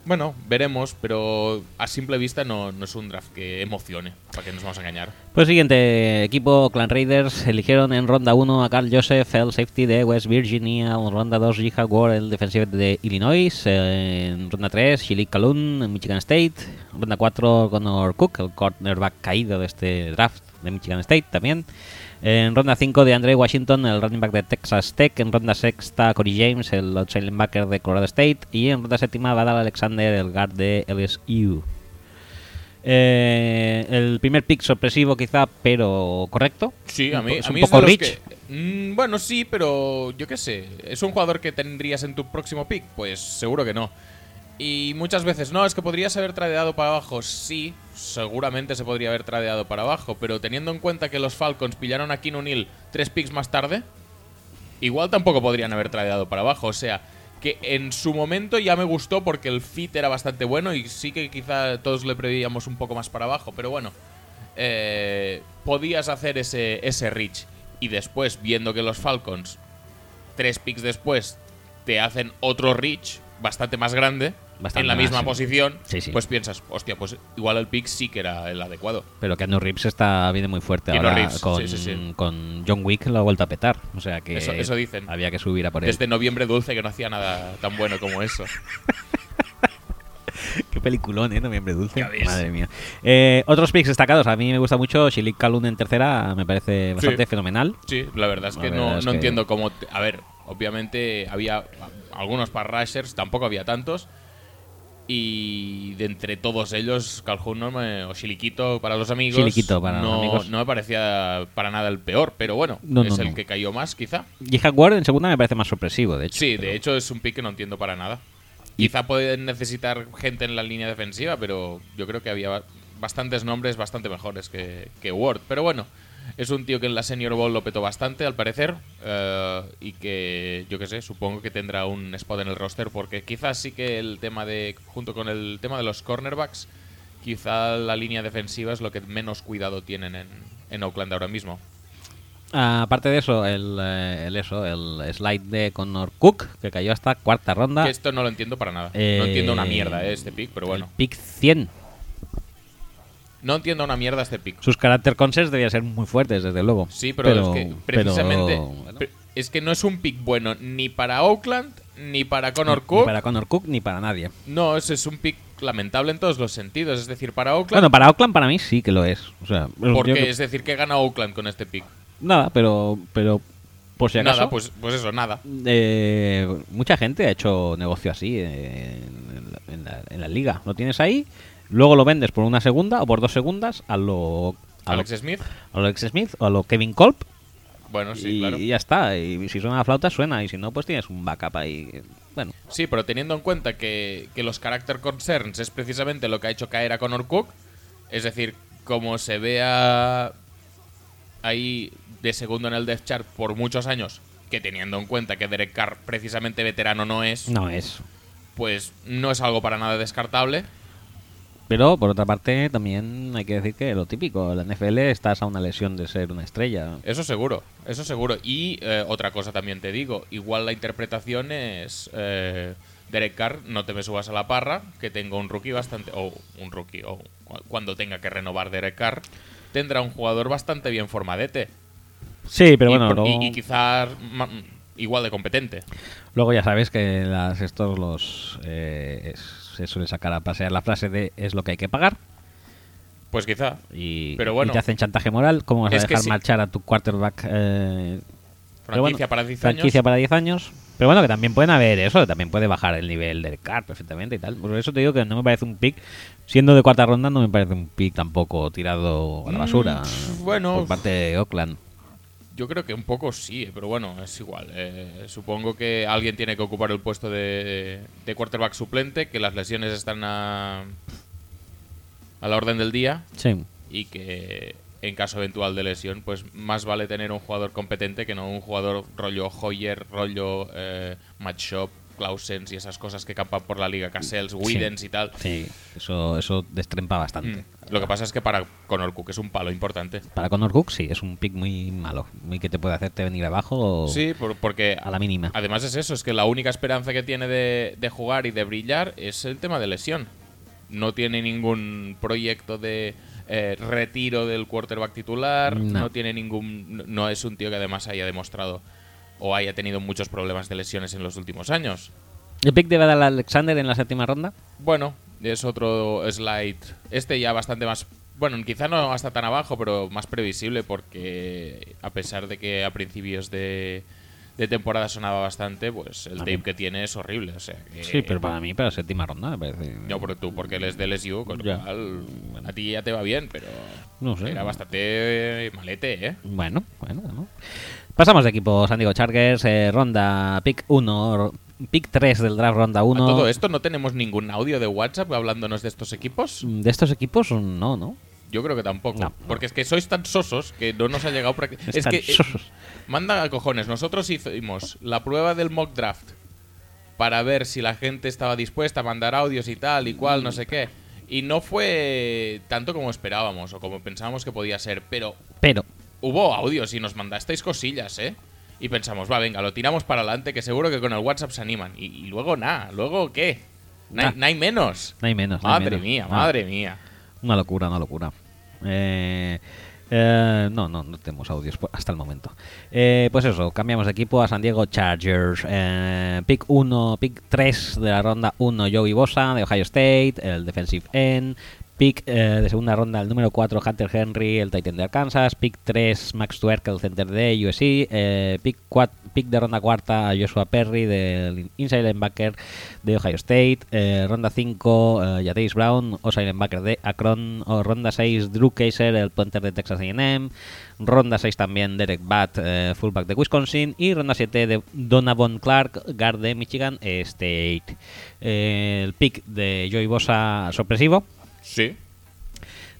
Speaker 2: Bueno, veremos, pero a simple vista no, es un draft que emocione, para que nos vamos a engañar.
Speaker 1: Pues siguiente equipo, Clan Raiders, eligieron en ronda 1 a Carl Joseph, el safety de West Virginia, en ronda 2 Jihad Ward, el defensive de Illinois, en ronda 3 Shilik Kalun, en Michigan State, en ronda 4 Connor Cook, el cornerback caído de este draft de Michigan State también, en ronda 5 de Andre Washington, el running back de Texas Tech, en ronda sexta Corey James, el outside linebacker de Colorado State, y en ronda séptima Badal Alexander, el guard de LSU. Eh, el primer pick sorpresivo quizá, pero correcto.
Speaker 2: Sí, a mí,
Speaker 1: es
Speaker 2: a
Speaker 1: un
Speaker 2: mí
Speaker 1: poco rich.
Speaker 2: que- Mm, bueno, sí, pero yo qué sé. ¿Es un jugador que tendrías en tu próximo pick? Pues seguro que no. Y muchas veces, no, es que podrías haber tradeado para abajo. Sí, seguramente se podría haber tradeado para abajo. Pero teniendo en cuenta que los Falcons pillaron a Keenan Neal tres picks más tarde, igual tampoco podrían haber tradeado para abajo. O sea, que en su momento ya me gustó porque el fit era bastante bueno y sí que quizá todos le prevíamos un poco más para abajo. Pero bueno, eh, podías hacer ese, ese reach. Y después, viendo que los Falcons, tres picks después, te hacen otro reach bastante más grande,
Speaker 1: Bastante
Speaker 2: en la misma posición,
Speaker 1: Sí, sí.
Speaker 2: pues piensas, hostia, pues igual el pick sí que era el adecuado.
Speaker 1: Pero que Andrew Reeves está viene muy fuerte ahora
Speaker 2: Reeves,
Speaker 1: con,
Speaker 2: sí,
Speaker 1: con John Wick lo ha vuelto a petar. O sea que
Speaker 2: Eso- eso dicen.
Speaker 1: había que subir a por él.
Speaker 2: Desde noviembre dulce que no hacía nada tan bueno como eso.
Speaker 1: Qué peliculón, ¿eh? Noviembre Dulce. Madre mía. Eh, otros picks destacados. A mí me gusta mucho. Shilik Kalun en tercera me parece bastante
Speaker 2: Sí.
Speaker 1: fenomenal.
Speaker 2: Sí, la verdad es que
Speaker 1: verdad
Speaker 2: no,
Speaker 1: es
Speaker 2: no
Speaker 1: que-
Speaker 2: entiendo cómo. te- a ver, obviamente había algunos para rushers, tampoco había tantos. Y de entre todos ellos, Calhoun no me- o Shiliquito para los amigos.
Speaker 1: Shiliquito para los
Speaker 2: no,
Speaker 1: amigos.
Speaker 2: no me parecía para nada el peor, pero bueno,
Speaker 1: No,
Speaker 2: es
Speaker 1: no,
Speaker 2: el que cayó más, quizá.
Speaker 1: Jihad Ward en segunda me parece más sorpresivo, de hecho.
Speaker 2: Sí,
Speaker 1: pero-
Speaker 2: de hecho es un pick que no entiendo para nada.
Speaker 1: Y-
Speaker 2: Quizá pueden necesitar gente en la línea defensiva, pero yo creo que había ba- bastantes nombres bastante mejores que, que Ward. Pero bueno, es un tío que en la Senior Bowl lo petó bastante, al parecer, eh, y que yo qué sé, supongo que tendrá un spot en el roster, porque quizás sí que el tema de, junto con el tema de los cornerbacks, quizá la línea defensiva es lo que menos cuidado tienen en, en Oakland ahora mismo.
Speaker 1: Aparte de eso, el, eh, el eso, el slide de Connor Cook, que cayó hasta cuarta ronda.
Speaker 2: Que esto no lo entiendo para nada.
Speaker 1: Eh,
Speaker 2: no entiendo una mierda eh, este pick, pero bueno.
Speaker 1: El pick 100.
Speaker 2: No entiendo una mierda este pick.
Speaker 1: Sus carácter concepts debían ser muy fuertes, desde luego.
Speaker 2: Sí, pero, es que precisamente
Speaker 1: pero, bueno,
Speaker 2: pre- es que no es un pick bueno ni para Oakland ni para Connor
Speaker 1: Ni
Speaker 2: Cook.
Speaker 1: para Connor Cook ni para nadie.
Speaker 2: No, ese es un pick lamentable en todos los sentidos. Es decir, para Oakland.
Speaker 1: Bueno, para Oakland para mí sí que lo es. O sea,
Speaker 2: porque es decir, que gana Oakland con este pick.
Speaker 1: nada, pero pero por si acaso.
Speaker 2: Nada, pues, pues eso, nada.
Speaker 1: eh, mucha gente ha hecho negocio así en, la, en la- en la liga. Lo tienes ahí, luego lo vendes por una segunda o por dos segundas a lo a
Speaker 2: Alex
Speaker 1: lo,
Speaker 2: Smith.
Speaker 1: a lo Alex Smith o a lo Kevin Kolb
Speaker 2: Bueno, sí,
Speaker 1: y,
Speaker 2: claro.
Speaker 1: y ya está. Y si suena la flauta, suena. Y si no, pues tienes un backup ahí. Bueno,
Speaker 2: Sí, pero teniendo en cuenta que, que los character concerns es precisamente lo que ha hecho caer a Connor Cook, es decir, como se vea ahí de segundo en el depth chart por muchos años, que teniendo en cuenta que Derek Carr precisamente veterano no es,
Speaker 1: no es.
Speaker 2: pues no es algo para nada descartable.
Speaker 1: Pero por otra parte, también hay que decir que lo típico, la NFL estás a una lesión de ser una estrella.
Speaker 2: Eso seguro, eso seguro. Y eh, otra cosa también te digo, igual la interpretación es eh, Derek Carr, no te me subas a la parra, que tengo un rookie bastante, o un rookie, o cu- cuando tenga que renovar Derek Carr, tendrá un jugador bastante bien formadete.
Speaker 1: Sí, pero
Speaker 2: y,
Speaker 1: bueno,
Speaker 2: por- y-
Speaker 1: luego,
Speaker 2: y quizás igual de competente.
Speaker 1: luego ya sabes que las, estos los eh, es- se suele sacar a pasear la frase de es lo que hay que pagar
Speaker 2: Pues quizá.
Speaker 1: y,
Speaker 2: Pero bueno.
Speaker 1: y te hacen chantaje moral. ¿Cómo vas a dejar
Speaker 2: sí.
Speaker 1: marchar a tu quarterback? eh,
Speaker 2: Franquicia
Speaker 1: bueno,
Speaker 2: para 10
Speaker 1: franquicia
Speaker 2: años.
Speaker 1: para 10 años. Pero bueno, que también pueden haber eso, también puede bajar el nivel del card perfectamente y tal. Por eso te digo que no me parece un pick, siendo de cuarta ronda, no me parece un pick tampoco tirado a la
Speaker 2: Mm,
Speaker 1: basura.
Speaker 2: bueno.
Speaker 1: Por parte de Oakland.
Speaker 2: Yo creo que un poco sí, pero bueno, es igual. Eh, supongo que alguien tiene que ocupar el puesto de, de quarterback suplente, que las lesiones están a, a la orden del día
Speaker 1: Sí.
Speaker 2: y que en caso eventual de lesión, pues más vale tener un jugador competente que no un jugador rollo Hoyer, rollo eh, Matt Shop, Clausens y esas cosas que campan por la liga, Cassels, Widens y tal.
Speaker 1: Sí, eso, eso destrempa bastante.
Speaker 2: Mm. Lo que pasa es que para Conor Cook es un palo importante.
Speaker 1: Para Connor Cook, sí, es un pick muy malo. Muy que te puede hacerte venir abajo
Speaker 2: Sí, por- porque
Speaker 1: a la mínima.
Speaker 2: Además es eso, es que la única esperanza que tiene de, de jugar y de brillar es el tema de lesión. No tiene ningún proyecto de eh, retiro del quarterback titular,
Speaker 1: No.
Speaker 2: no. tiene ningún... No es un tío que además haya demostrado o haya tenido muchos problemas de lesiones en los últimos años.
Speaker 1: ¿El pick de Badal Alexander en la séptima ronda?
Speaker 2: Bueno, es otro slide. Este ya bastante más... Bueno, quizá no hasta tan abajo, pero más previsible porque a pesar de que a principios de, de temporada sonaba bastante, pues el
Speaker 1: A
Speaker 2: tape
Speaker 1: mí-
Speaker 2: que tiene es horrible. O sea que-
Speaker 1: Sí, pero para mí, para la séptima ronda, me parece.
Speaker 2: No, pero tú, porque él es de LSU, con lo cual a ti ya te va bien, pero
Speaker 1: No sé.
Speaker 2: era bastante malete, ¿eh?
Speaker 1: Bueno, bueno, bueno. Pasamos de equipo San Diego Chargers, eh, ronda pick 1, pick 3 del draft ronda
Speaker 2: A
Speaker 1: 1.
Speaker 2: todo esto no tenemos ningún audio de WhatsApp hablándonos de estos equipos.
Speaker 1: De estos equipos, no, ¿no?
Speaker 2: Yo creo que tampoco.
Speaker 1: No.
Speaker 2: Porque es que sois tan sosos que no nos ha llegado prácticamente. Es
Speaker 1: Están
Speaker 2: que eh, manda a cojones. Nosotros hicimos la prueba del mock draft para ver si la gente estaba dispuesta a mandar audios y tal y cual, no sé qué. Y no fue tanto como esperábamos o como pensábamos que podía ser, pero
Speaker 1: Pero,
Speaker 2: hubo audios y nos mandasteis cosillas, ¿eh? Y pensamos, va, venga, lo tiramos para adelante, que seguro que con el WhatsApp se animan. Y, y luego nada, luego qué? No hay,
Speaker 1: Nah.
Speaker 2: hay menos.
Speaker 1: no hay menos.
Speaker 2: Madre
Speaker 1: menos.
Speaker 2: mía,
Speaker 1: Ah,
Speaker 2: madre mía.
Speaker 1: Una locura, una locura. Eh, eh, no, no, no tenemos audios hasta el momento. Eh, pues eso, cambiamos de equipo a San Diego Chargers. Eh, pick 1, pick 3 de la ronda 1, Joey Bosa de Ohio State, el defensive end. Pick eh, de segunda ronda, el número 4, Hunter Henry, el Titan de Arkansas. Pick 3, Max Twerk, el center de USC. Eh, pick, cuat- pick de ronda cuarta, Joshua Perry, del inside linebacker de Ohio State. Eh, ronda 5, eh, Brown, outside linebacker de Akron. O ronda 6, Drew Kaiser, el punter de Texas A&M. Ronda 6 también, Derek Batt, fullback de Wisconsin. Y ronda 7, de Donovan Clark, guard de Michigan State. El pick de Joey Bosa sorpresivo.
Speaker 2: Sí.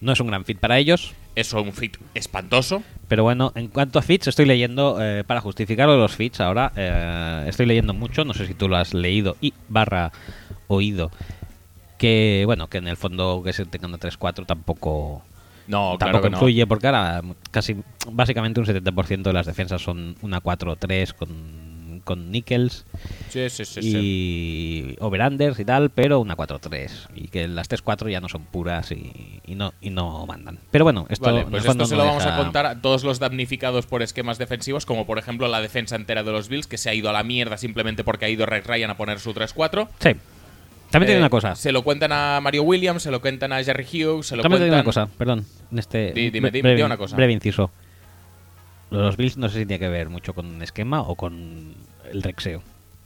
Speaker 1: No es un gran fit para ellos.
Speaker 2: Es un fit espantoso.
Speaker 1: Pero bueno, en cuanto a fits, estoy leyendo, eh, para justificar lo de los fits ahora, eh, estoy leyendo mucho, no sé si tú lo has leído y barra oído, que bueno, que en el fondo que se tengan a 3-4 tampoco,
Speaker 2: No, claro
Speaker 1: tampoco
Speaker 2: que no.
Speaker 1: influye, porque ahora casi, básicamente un 70% de las defensas son una 4-3 con, con nickels
Speaker 2: Sí, sí, sí,
Speaker 1: y overanders y tal, pero una 4-3 y que las 3-4 ya no son puras y, y no y no mandan. Pero bueno, esto
Speaker 2: Vale, pues esto se lo vamos a contar a todos los damnificados por esquemas defensivos, como por ejemplo la defensa entera de los Bills, que se ha ido a la mierda simplemente porque ha ido Rex Ryan a poner su 3-4.
Speaker 1: Sí. También te
Speaker 2: Eh,
Speaker 1: digo una cosa.
Speaker 2: Se lo cuentan a Mario Williams, se lo cuentan a Jerry Hughes, se lo
Speaker 1: También
Speaker 2: cuentan...
Speaker 1: una cosa, perdón. En este
Speaker 2: Di- dime, dime,
Speaker 1: breve,
Speaker 2: una cosa.
Speaker 1: breve inciso. Los Bills no sé si tiene que ver mucho con un esquema o con el rexeo.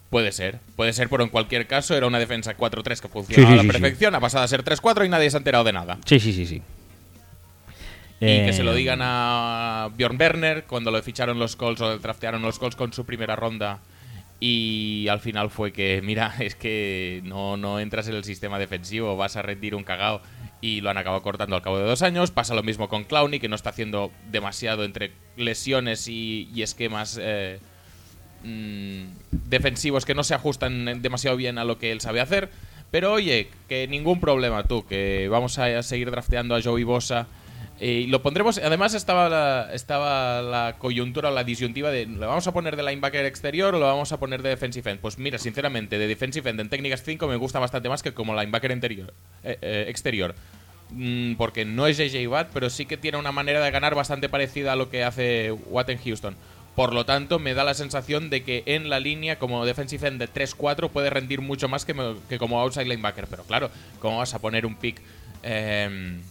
Speaker 2: Puede ser, puede ser, pero en cualquier caso era una defensa 4-3 que funcionaba
Speaker 1: Sí, sí,
Speaker 2: a la
Speaker 1: sí,
Speaker 2: perfección, ha pasado a ser 3-4 y nadie se ha enterado de nada.
Speaker 1: Sí, sí, sí, sí.
Speaker 2: Y que
Speaker 1: Eh,
Speaker 2: se lo digan a Bjorn Werner cuando lo ficharon los Colts o draftearon los Colts con su primera ronda. Y al final fue que, mira, es que no, no entras en el sistema defensivo, vas a rendir un cagao. Y lo han acabado cortando al cabo de dos años. Pasa lo mismo con Clowney, que no está haciendo demasiado entre lesiones y, y esquemas eh, mm, defensivos que no se ajustan demasiado bien a lo que él sabe hacer. Pero oye, que ningún problema tú, que vamos a seguir drafteando a Joey Bosa. Eh, Y lo pondremos, además estaba la, estaba la coyuntura o la disyuntiva de ¿lo vamos a poner de linebacker exterior o lo vamos a poner de defensive end? Pues mira, sinceramente, de defensive end en técnicas 5 me gusta bastante más que como linebacker interior, eh, eh, exterior. Mm, porque no es JJ Watt, pero sí que tiene una manera de ganar bastante parecida a lo que hace Watt en Houston. Por lo tanto, me da la sensación de que en la línea, como defensive end de 3-4, puede rendir mucho más que, como outside linebacker. Pero claro, ¿cómo vas a poner un pick em,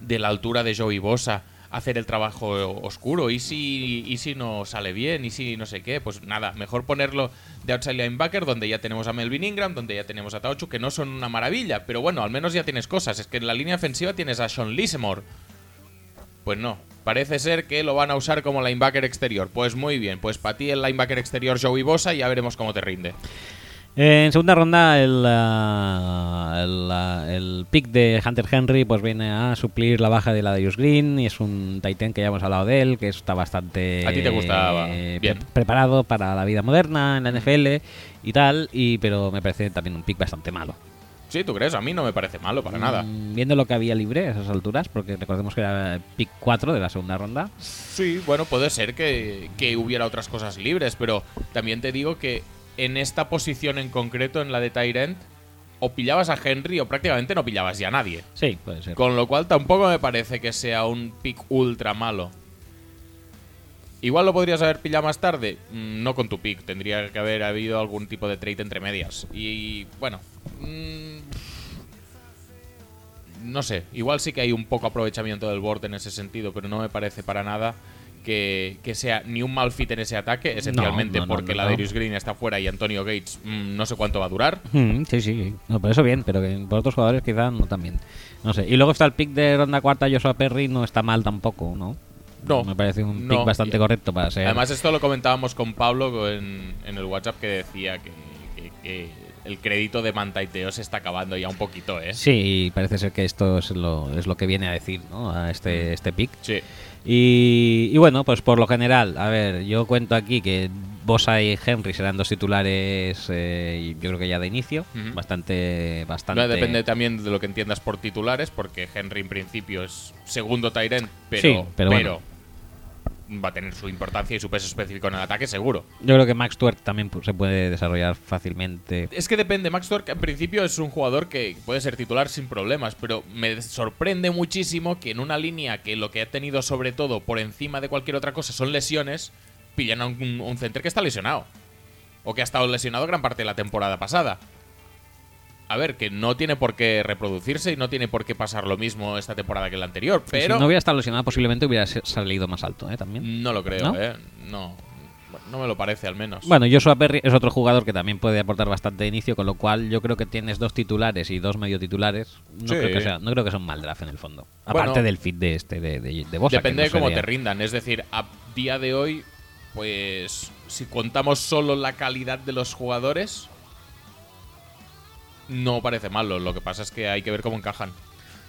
Speaker 2: de la altura de Joey Bosa hacer el trabajo oscuro. ¿Y si, ¿Y si no sale bien? ¿Y si no sé qué? Pues nada, mejor ponerlo de outside linebacker, donde ya tenemos a Melvin Ingram, donde ya tenemos a Taochu, que no son una maravilla, pero bueno, al menos ya tienes cosas. Es que en la línea ofensiva tienes a Sean Lisemore. Pues no, parece ser que lo van a usar como linebacker exterior. Pues muy bien, pues para ti el linebacker exterior Joey Bosa y ya veremos cómo te rinde.
Speaker 1: En segunda ronda, el, ah, el, ah, el pick de Hunter Henry pues viene a suplir la baja de la Darius Green y es un Titan que ya hemos hablado de él, que está bastante
Speaker 2: A ti te gustaba,
Speaker 1: eh,
Speaker 2: bien.
Speaker 1: pre- preparado para la vida moderna en la NFL y tal, y pero me parece también un pick bastante malo.
Speaker 2: Sí, ¿tú crees? A mí no me parece malo para nada.
Speaker 1: Mm, Viendo lo que había libre a esas alturas, porque recordemos que era pick 4 de la segunda ronda.
Speaker 2: Sí, bueno, puede ser que, que hubiera otras cosas libres, pero también te digo que en esta posición en concreto, en la de Tyrant, o pillabas a Henry o prácticamente no pillabas ya a nadie.
Speaker 1: Sí, puede ser.
Speaker 2: Con lo cual tampoco me parece que sea un pick ultra malo. Igual lo podrías haber pillado más tarde. Mm, No con tu pick. Tendría que haber habido algún tipo de trade entre medias. Y bueno. mm, no sé. Igual sí que hay un poco aprovechamiento del board en ese sentido. Pero no me parece para nada que, que sea ni un mal fit en ese ataque. Esencialmente
Speaker 1: no, no,
Speaker 2: porque la. Darius Green está fuera y Antonio Gates mm, no sé cuánto va a durar.
Speaker 1: Mm, sí, sí. No, por eso bien, pero que por otros jugadores quizá no tan bien. No sé. Y luego está el pick de ronda cuarta, Joshua Perry, no está mal tampoco, ¿no?
Speaker 2: No,
Speaker 1: Me parece un
Speaker 2: no.
Speaker 1: pick bastante correcto para ser.
Speaker 2: Además, esto lo comentábamos con Pablo en, en el WhatsApp que decía que, que- que el crédito de Mantaiteo se está acabando ya un poquito, ¿eh?
Speaker 1: Sí, y parece ser que esto es lo, es lo que viene a decir, ¿no? A
Speaker 2: Mm.
Speaker 1: este, este pick.
Speaker 2: Sí.
Speaker 1: Y, y bueno, pues por lo general, a ver, yo cuento aquí que Bosa y Henry serán dos titulares, eh, yo creo que ya de inicio, bastante, bastante.
Speaker 2: No, depende también de lo que entiendas por titulares, porque Henry en principio es segundo Tyrant, pero,
Speaker 1: Sí, pero bueno.
Speaker 2: Va a tener su importancia y su peso específico en el ataque, seguro.
Speaker 1: Yo creo que Max Tuerk también se puede desarrollar fácilmente.
Speaker 2: Es que depende, Max Torque en principio es un jugador que puede ser titular sin problemas, pero me sorprende muchísimo que en una línea que lo que ha tenido sobre todo por encima de cualquier otra cosa son lesiones, pillan a un, un center que está lesionado. O que ha estado lesionado gran parte de la temporada pasada. A ver, que no tiene por qué reproducirse y no tiene por qué pasar lo mismo esta temporada que la anterior, pero
Speaker 1: si no hubiera estado lesionado, posiblemente hubiera salido más alto, ¿eh? También.
Speaker 2: no lo creo,
Speaker 1: ¿No?
Speaker 2: ¿eh? No, me lo parece al menos.
Speaker 1: Bueno, Joshua Perry es otro jugador que también puede aportar bastante de inicio, con lo cual yo creo que tienes dos titulares y dos medio titulares. No,
Speaker 2: Sí.
Speaker 1: creo, que sea, no creo que sea un mal draft en el fondo.
Speaker 2: Bueno,
Speaker 1: Aparte del fit de este, de, de, de Bosa, que
Speaker 2: Depende
Speaker 1: no
Speaker 2: de cómo
Speaker 1: sería-
Speaker 2: te rindan. Es decir, a día de hoy, pues si contamos solo la calidad de los jugadores, no parece malo. Lo que pasa es que hay que ver cómo encajan.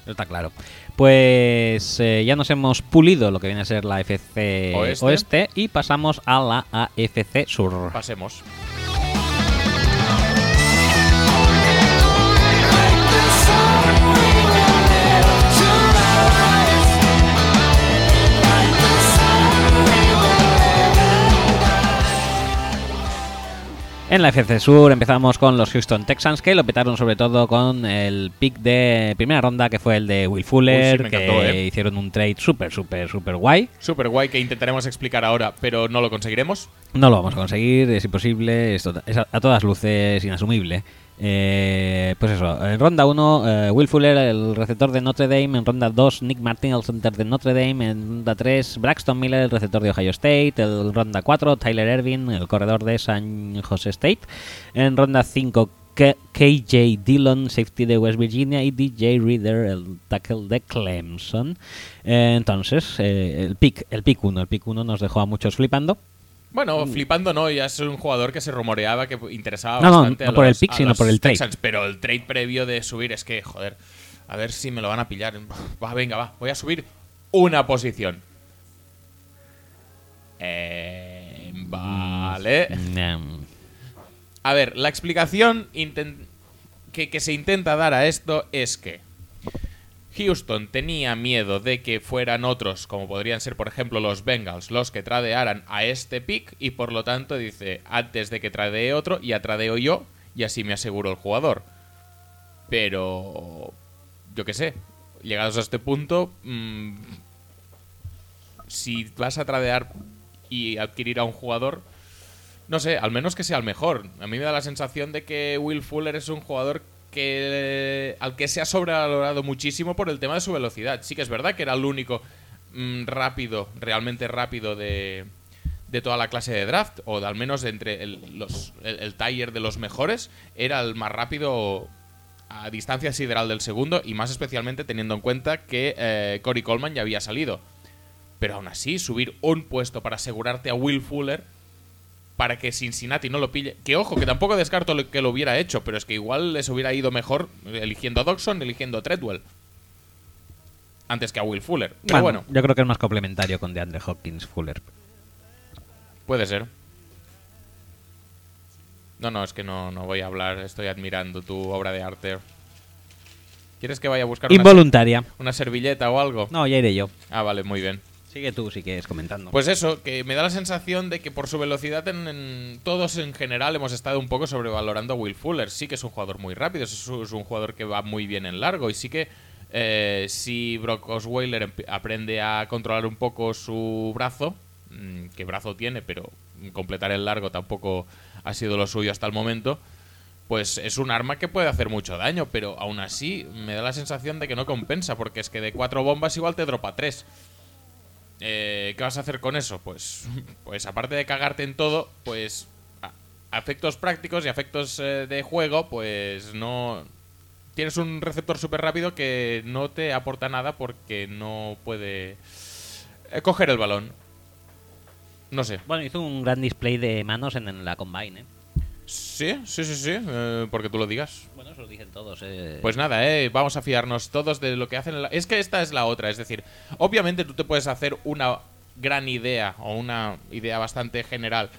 Speaker 1: Está claro. Pues eh, ya nos hemos pulido lo que viene a ser la FC
Speaker 2: Oeste.
Speaker 1: Oeste, y pasamos a la AFC Sur.
Speaker 2: Pasemos.
Speaker 1: En la FC Sur empezamos con los Houston Texans, que lo petaron sobre todo con el pick de primera ronda, que fue el de Will Fuller,
Speaker 2: Uy, sí, me
Speaker 1: que
Speaker 2: ¿eh?
Speaker 1: hicieron un trade súper, súper, súper guay.
Speaker 2: Super guay que intentaremos explicar ahora, pero no lo conseguiremos.
Speaker 1: No lo vamos a conseguir, es imposible, es, es a, a todas luces inasumible. Eh, pues eso, en ronda 1, Will Fuller, el receptor de Notre Dame. En ronda 2, Nick Martin, el center de Notre Dame. En ronda 3, Braxton Miller, el receptor de Ohio State. En ronda 4, Tyler Ervin, el corredor de San Jose State. En ronda 5, K- KJ Dillon, safety de West Virginia. Y DJ Reader, el tackle de Clemson. Eh, entonces, eh, el el pick 1. El pick 1 nos dejó a muchos flipando.
Speaker 2: Bueno, flipando no, ya es un jugador que se rumoreaba que interesaba
Speaker 1: No, no,
Speaker 2: bastante.
Speaker 1: no
Speaker 2: a
Speaker 1: por el pick, sino por el trade.
Speaker 2: Texans, pero el trade previo de subir es que, joder, a ver si me lo van a pillar. Va, venga, va, voy a subir una posición. Eh, vale.
Speaker 1: Mm,
Speaker 2: A ver, la explicación que, que se intenta dar a esto es que Houston tenía miedo de que fueran otros, como podrían ser, por ejemplo, los Bengals, los que tradearan a este pick, y por lo tanto dice, antes de que tradee otro, ya tradeo yo, y así me aseguro el jugador. Pero, yo qué sé, llegados a este punto, mm, si vas a tradear y adquirir a un jugador, no sé, al menos que sea el mejor. A mí me da la sensación de que Will Fuller es un jugador que al que se ha sobrevalorado muchísimo por el tema de su velocidad. Sí que es verdad que era el único mm, rápido, realmente rápido de, de toda la clase de draft, o al menos entre el, el, tier de los mejores, era el más rápido a distancia sideral del segundo, y más especialmente teniendo en cuenta que eh, Cory Coleman ya había salido. Pero aún así, subir un puesto para asegurarte a Will Fuller para que Cincinnati no lo pille. Que ojo, que tampoco descarto lo- que lo hubiera hecho, pero es que igual les hubiera ido mejor eligiendo a Dodson, eligiendo a Treadwell. Antes que a Will Fuller. Pero bueno,
Speaker 1: yo creo que es más complementario con DeAndre Hopkins Fuller.
Speaker 2: puede ser. No, no, es que no, no voy a hablar. Estoy admirando tu obra de arte. ¿Quieres que vaya a buscar una,
Speaker 1: Involuntaria.
Speaker 2: una servilleta o algo?
Speaker 1: No, ya iré yo.
Speaker 2: Ah, vale, muy bien.
Speaker 1: Sigue tú si quieres comentando.
Speaker 2: Pues eso, que me da la sensación de que por su velocidad en, todos en general hemos estado un poco sobrevalorando a Will Fuller. Sí que es un jugador muy rápido, es un, es un jugador que va muy bien en largo y sí que eh, si Brock Osweiler aprende a controlar un poco su brazo, mm, que brazo tiene, pero completar el largo tampoco ha sido lo suyo hasta el momento, pues es un arma que puede hacer mucho daño, pero aún así me da la sensación de que no compensa, porque es que de cuatro bombas igual te dropa tres. Eh, ¿Qué vas a hacer con eso? Pues, pues aparte de cagarte en todo, pues a, efectos prácticos y efectos eh, de juego, pues no... Tienes un receptor súper rápido que no te aporta nada porque no puede eh, coger el balón. No sé.
Speaker 1: Bueno, hizo un gran display de manos en, en la Combine, ¿eh?
Speaker 2: Sí, sí, sí, sí, eh, porque tú lo digas.
Speaker 1: Lo dicen todos, eh.
Speaker 2: Pues nada, eh, vamos a fiarnos todos de lo que hacen. en la- Es que esta es la otra, es decir, obviamente tú te puedes hacer una gran idea o una idea bastante general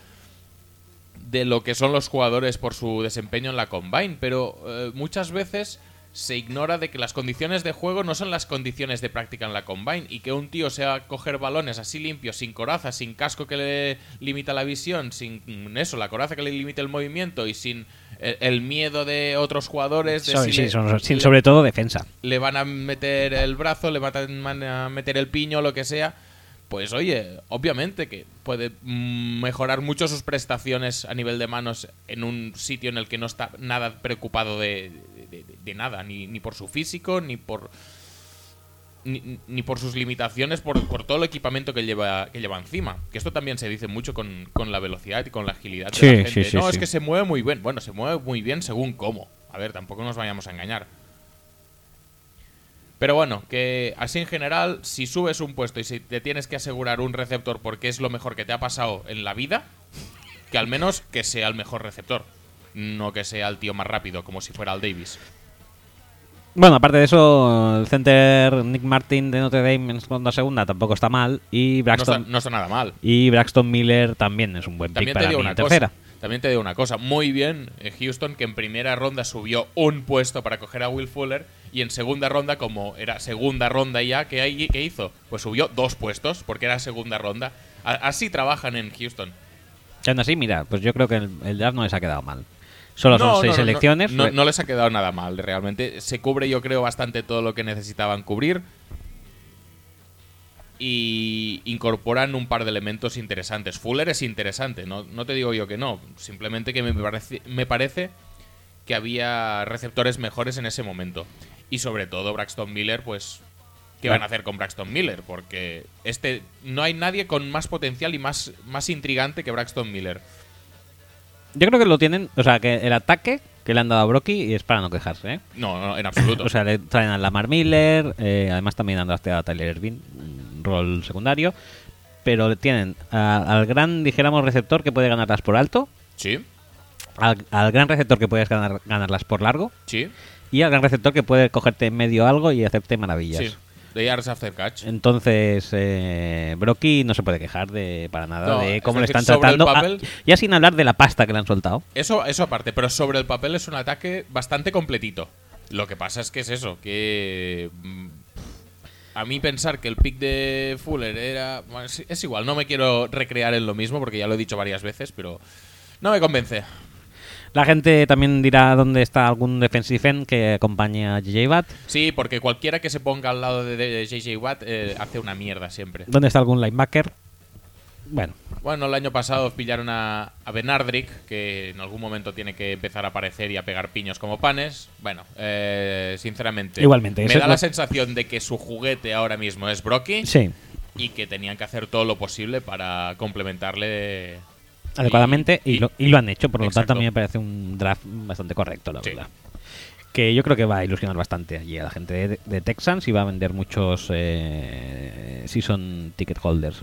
Speaker 2: de lo que son los jugadores por su desempeño en la combine, pero eh, muchas veces se ignora de que las condiciones de juego no son las condiciones de práctica en la combine y que un tío sea coger balones así limpios, sin coraza, sin casco que le limita la visión, sin eso, la coraza que le limite el movimiento y sin el, el miedo de otros jugadores de si
Speaker 1: sí,
Speaker 2: le-
Speaker 1: son- sin-
Speaker 2: le-
Speaker 1: sobre todo defensa.
Speaker 2: le van a meter el brazo, le van a meter el piño, lo que sea, pues oye, obviamente que puede mejorar mucho sus prestaciones a nivel de manos en un sitio en el que no está nada preocupado de, de- de- de nada, ni, ni por su físico, ni por ni, ni por sus limitaciones, por, por todo el equipamiento que lleva, que lleva encima. Que esto también se dice mucho con, con la velocidad y con la agilidad de
Speaker 1: Sí,
Speaker 2: la gente.
Speaker 1: sí, sí,
Speaker 2: no, es que se mueve muy bien. Bueno, se mueve muy bien según cómo. A ver, tampoco nos vayamos a engañar. Pero bueno, que así en general, si subes un puesto y si te tienes que asegurar un receptor porque es lo mejor que te ha pasado en la vida, que al menos que sea el mejor receptor. No que sea el tío más rápido, como si fuera el Davis.
Speaker 1: Bueno, aparte de eso, el center Nick Martin de Notre Dame en segunda segunda tampoco está mal. Y
Speaker 2: No está,
Speaker 1: Braxton,
Speaker 2: no está nada mal.
Speaker 1: y Braxton Miller también es un buen pick
Speaker 2: También te
Speaker 1: para
Speaker 2: digo
Speaker 1: mí.
Speaker 2: una
Speaker 1: tercera.
Speaker 2: cosa. También te digo una cosa. Muy bien eh, Houston que en primera ronda subió un puesto para coger a Will Fuller y en segunda ronda, como era segunda ronda ya, ¿qué, qué hizo? Pues subió dos puestos porque era segunda ronda. Así trabajan en Houston.
Speaker 1: Y aún así, mira, pues yo creo que el, el draft no les ha quedado mal. Solo son
Speaker 2: No,
Speaker 1: seis
Speaker 2: no, no,
Speaker 1: selecciones.
Speaker 2: No, no les ha quedado nada mal, realmente. Se cubre, yo creo, bastante todo lo que necesitaban cubrir. Y incorporan un par de elementos interesantes. Fuller es interesante, no, no te digo yo que no. Simplemente que me parece, me parece que había receptores mejores en ese momento. Y sobre todo Braxton Miller, pues. ¿Qué van a hacer con Braxton Miller? Porque este no hay nadie con más potencial y más, más intrigante que Braxton Miller.
Speaker 1: Yo creo que lo tienen, o sea, que el ataque que le han dado a Brocky y es para no quejarse, ¿eh?
Speaker 2: No, no, en absoluto.
Speaker 1: O sea, le traen a Lamar Miller, eh, además también han a Tyler Irving, un rol secundario, pero tienen a- al gran, dijéramos, receptor que puede ganarlas por alto,
Speaker 2: sí,
Speaker 1: al, al gran receptor que puedes ganar, ganarlas por largo
Speaker 2: sí.
Speaker 1: y al gran receptor que puede cogerte en medio algo y hacerte maravillas.
Speaker 2: Sí, de yards after catch.
Speaker 1: Entonces, eh, Brocky no se puede quejar de para nada
Speaker 2: No,
Speaker 1: de
Speaker 2: es
Speaker 1: cómo le están tratando.
Speaker 2: papel-
Speaker 1: Ah, ya sin hablar de la pasta que le han soltado.
Speaker 2: Eso, eso aparte, pero sobre el papel es un ataque bastante completito. Lo que pasa es que es eso, que mm, a mí pensar que el pick de Fuller era... es igual, no me quiero recrear en lo mismo porque ya lo he dicho varias veces, pero no me convence.
Speaker 1: La gente también dirá dónde está algún defensive end que acompañe a JJ Watt.
Speaker 2: Sí, porque cualquiera que se ponga al lado de, JJ Watt eh, hace una mierda siempre.
Speaker 1: ¿Dónde está algún linebacker? Bueno,
Speaker 2: Bueno, el año pasado pillaron a, a Benardrick, que en algún momento tiene que empezar a aparecer y a pegar piños como panes. Bueno, eh, sinceramente,
Speaker 1: Igualmente,
Speaker 2: me da la
Speaker 1: lo-
Speaker 2: sensación de que su juguete ahora mismo es Brocky
Speaker 1: sí.
Speaker 2: y que tenían que hacer todo lo posible para complementarle
Speaker 1: adecuadamente y,
Speaker 2: y-
Speaker 1: lo, y lo han hecho, por lo
Speaker 2: Exacto.
Speaker 1: tanto a mí me parece un draft bastante correcto, la
Speaker 2: Sí.
Speaker 1: verdad. Que yo creo que va a ilusionar bastante allí a la gente de, de Texans y va a vender muchos eh, season ticket holders.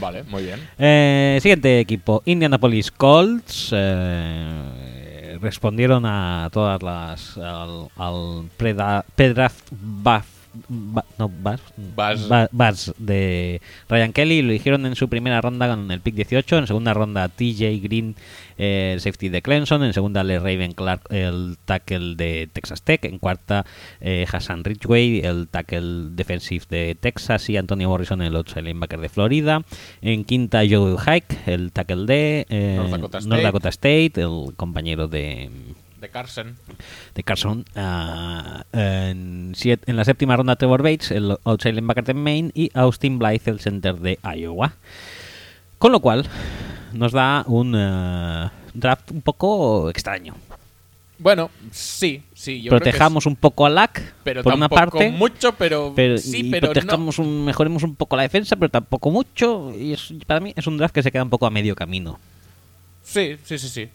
Speaker 2: Vale, muy bien.
Speaker 1: Eh, siguiente equipo, Indianapolis Colts. eh, respondieron a todas las. al, al pre-draft buff. Ba- no, buzz,
Speaker 2: Buzz.
Speaker 1: ba- buzz de Ryan Kelly. Lo eligieron en su primera ronda con el pick 18. En segunda ronda, TJ Green, eh, el safety de Clemson. En segunda, Le Raven Clark, el tackle de Texas Tech. En cuarta, eh, Hassan Ridgway, el tackle defensive de Texas. Y Antonio Morrison, el outside linebacker de Florida. En quinta, Joe Hike, el tackle de eh,
Speaker 2: North Dakota
Speaker 1: North
Speaker 2: State.
Speaker 1: Dakota State, el compañero de,
Speaker 2: De Carson.
Speaker 1: de Carson. Ah, en, la séptima ronda, Trevor Bates, el outside linebacker de Maine. Y Austin Blythe, el center de Iowa. Con lo cual, nos da un eh, draft un poco extraño.
Speaker 2: Bueno, sí, sí. Yo creo que
Speaker 1: Protejamos un poco a LAC,
Speaker 2: pero
Speaker 1: por una parte.
Speaker 2: mucho, pero,
Speaker 1: pero,
Speaker 2: sí,
Speaker 1: y
Speaker 2: pero no.
Speaker 1: protejamos un, mejoremos un poco la defensa, pero tampoco mucho. Y es- para mí es un draft que se queda un poco a medio camino.
Speaker 2: Sí, sí, sí, sí.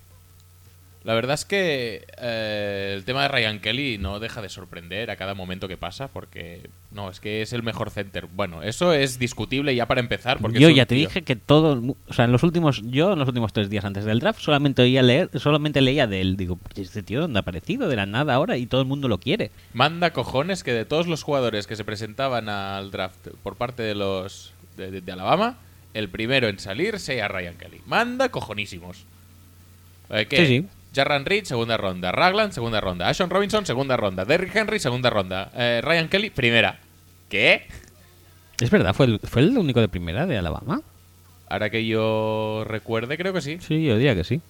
Speaker 2: La verdad es que eh, el tema de Ryan Kelly no deja de sorprender a cada momento que pasa, porque no, es que es el mejor center. Bueno, eso es discutible ya para empezar, porque
Speaker 1: yo ya te
Speaker 2: tío-
Speaker 1: dije que todo, o sea, en los últimos, yo en los últimos tres días antes del draft solamente oía leer, solamente leía de él. Digo, este tío dónde ha aparecido de la nada ahora y todo el mundo lo quiere.
Speaker 2: Manda cojones que de todos los jugadores que se presentaban al draft por parte de los de, de- de Alabama, el primero en salir sea Ryan Kelly. Manda cojonísimos. Eh, ¿qué?
Speaker 1: Sí, sí.
Speaker 2: Jarran Reed, segunda ronda. Ragland, segunda ronda. Ashon Robinson, segunda ronda. Derrick Henry, segunda ronda. Eh, Ryan Kelly, primera. ¿Qué?
Speaker 1: Es verdad, fue el, fue el único de primera de Alabama.
Speaker 2: Ahora que yo recuerde, creo que sí.
Speaker 1: Sí, yo diría que sí.